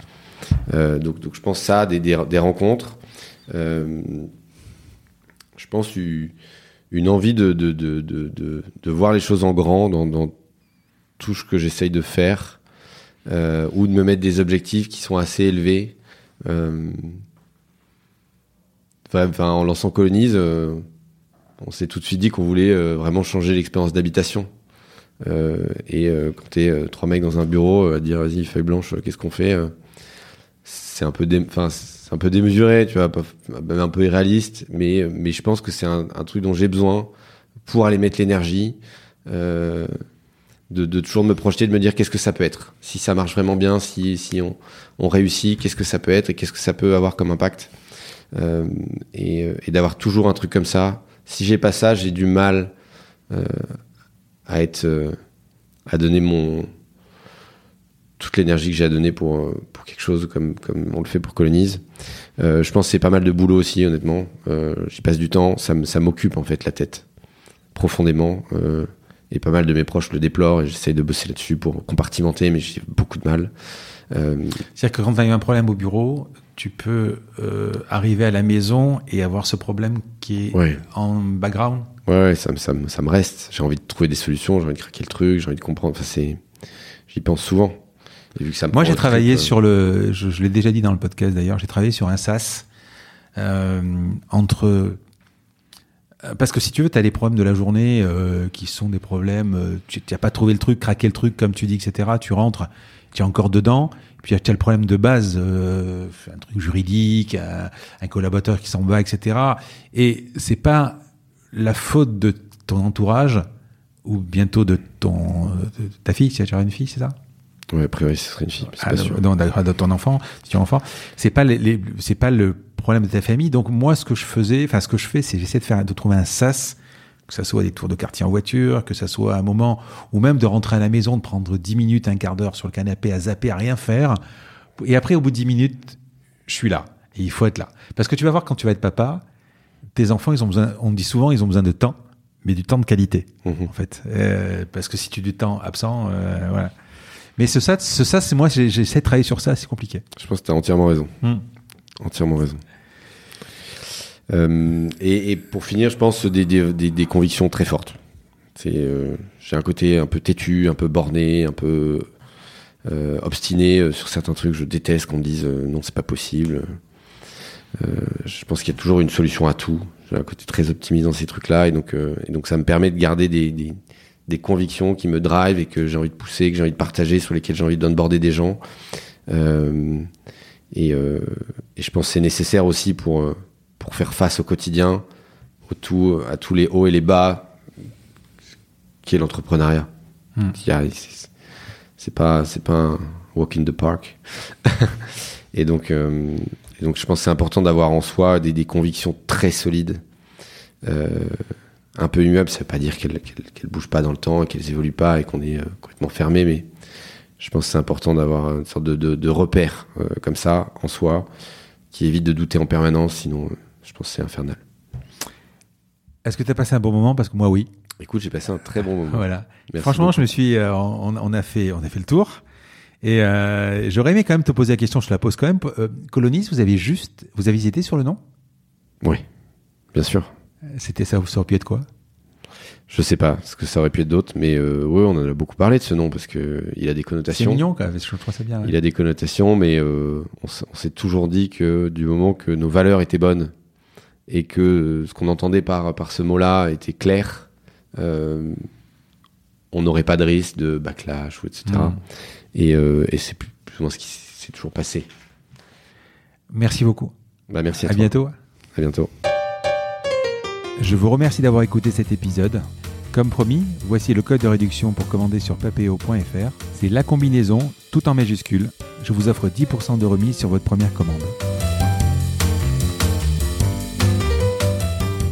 Euh, donc, je pense ça, des, des, rencontres. Euh, je pense une envie de, de, de, de, voir les choses en grand dans, dans tout ce que j'essaye de faire, ou de me mettre des objectifs qui sont assez élevés. Enfin, en lançant Colonise, on s'est tout de suite dit qu'on voulait euh, vraiment changer l'expérience d'habitation. Euh, et euh, quand t'es trois mecs dans un bureau à dire vas-y feuille blanche, qu'est-ce qu'on fait C'est un peu, enfin c'est un peu démesuré, tu vois, un peu irréaliste, mais mais je pense que c'est un, truc dont j'ai besoin pour aller mettre l'énergie. De, toujours me projeter, de me dire qu'est-ce que ça peut être. Si ça marche vraiment bien, si, si on, on réussit, qu'est-ce que ça peut être et qu'est-ce que ça peut avoir comme impact. Et d'avoir toujours un truc comme ça si j'ai pas ça, j'ai du mal euh, à être, euh, à donner mon toute l'énergie que j'ai à donner pour pour quelque chose comme comme on le fait pour Colonise. Euh, je pense que c'est pas mal de boulot aussi, honnêtement. Euh, J'y passe du temps, ça m'occupe en fait la tête profondément. Euh, et pas mal de mes proches le déplorent et j'essaie de bosser là-dessus pour compartimenter, mais j'ai beaucoup de mal. Euh, C'est-à-dire que quand tu as eu un problème au bureau, tu peux euh, arriver à la maison et avoir ce problème qui est ouais. en background? Ouais, ouais ça, ça, ça, me reste. J'ai envie de trouver des solutions, j'ai envie de craquer le truc, j'ai envie de comprendre. Enfin, c'est... J'y pense souvent. Et vu que ça me Moi, j'ai travaillé truc, sur le... Je, je l'ai déjà dit dans le podcast d'ailleurs, j'ai travaillé sur un SaaS euh, entre... Parce que si tu veux, tu as des problèmes de la journée euh, qui sont des problèmes... Euh, tu n'as pas trouvé le truc, craqué le truc, comme tu dis, etc. Tu rentres, tu es encore dedans. Puis tu as le problème de base, euh, un truc juridique, un, un collaborateur qui s'en va, etc. Et c'est pas la faute de ton entourage ou bientôt de ton de ta fille, si tu as une fille, c'est ça? Ouais, a priori, ce serait une fille. Ah, non, de ton enfant, si tu as un enfant, c'est pas les, les c'est pas le problème de ta famille. Donc moi, ce que je faisais, enfin ce que je fais, c'est j'essaie de faire de trouver un sas que ça soit des tours de quartier en voiture, que ça soit un moment, ou même de rentrer à la maison, de prendre 10 minutes, un quart d'heure sur le canapé à zapper, à rien faire. Et après, au bout de 10 minutes, je suis là. Et il faut être là. Parce que tu vas voir, quand tu vas être papa, tes enfants, ils ont besoin, on me dit souvent, ils ont besoin de temps, mais du temps de qualité, mmh. en fait. Euh, parce que si tu du temps absent, euh, voilà. Mais ce ça, ce ça, c'est moi, j'essaie de travailler sur ça, c'est compliqué. Je pense que tu as entièrement raison. Mmh. Entièrement raison. Euh, et, pour finir, je pense des, des, convictions très fortes. Euh, j'ai un côté un peu têtu, un peu borné, un peu euh, obstiné sur certains trucs. Je déteste qu'on me dise non, c'est pas possible. je pense qu'il y a toujours une solution à tout. J'ai un côté très optimiste dans ces trucs-là, et donc, ça me permet de garder des, convictions qui me drive et que j'ai envie de pousser, que j'ai envie de partager, sur lesquelles j'ai envie d'onboarder des gens. et je pense que c'est nécessaire aussi pour pour faire face au quotidien, au tout, à tous les hauts et les bas qui est l'entrepreneuriat. Hmm. C'est pas, c'est pas un walk in the park. et donc, euh, et donc, je pense que c'est important d'avoir en soi des, des, convictions très solides, euh, un peu immuables. Ça veut pas dire qu'elles qu qu bougent pas dans le temps, qu'elles évoluent pas et qu'on est euh, complètement fermé, mais je pense que c'est important d'avoir une sorte de, de, de repère euh, comme ça en soi qui évite de douter en permanence, sinon je pense que c'est infernal. Est-ce que tu as passé un bon moment? Parce que moi, oui. Écoute, j'ai passé un très bon moment. voilà. Merci Franchement, beaucoup. je me suis, euh, on, on, a fait, on a fait le tour. Et euh, j'aurais aimé quand même te poser la question, je te la pose quand même. Euh, Colonis, vous avez juste, vous avez hésité sur le nom? Oui, bien sûr. C'était ça, ça aurait pu être quoi? Je sais pas, ce que ça aurait pu être d'autres, mais euh, ouais, on en a beaucoup parlé de ce nom parce que il a des C'est connotations. mignon, quand même, je trouve ça bien. ouais. Il a des connotations, mais on s'est toujours dit que du moment que nos valeurs étaient bonnes et que ce qu'on entendait par, par ce mot-là était clair, euh, on n'aurait pas de risque de backlash ou etc. Mm. Et, euh, et c'est plus, ou moins ce qui s'est toujours passé. Merci beaucoup. Bah, merci à, À toi. bientôt. À bientôt. Je vous remercie d'avoir écouté cet épisode. Comme promis, voici le code de réduction pour commander sur papeo.fr. C'est la combinaison, tout en majuscule. Je vous offre 10% de remise sur votre première commande.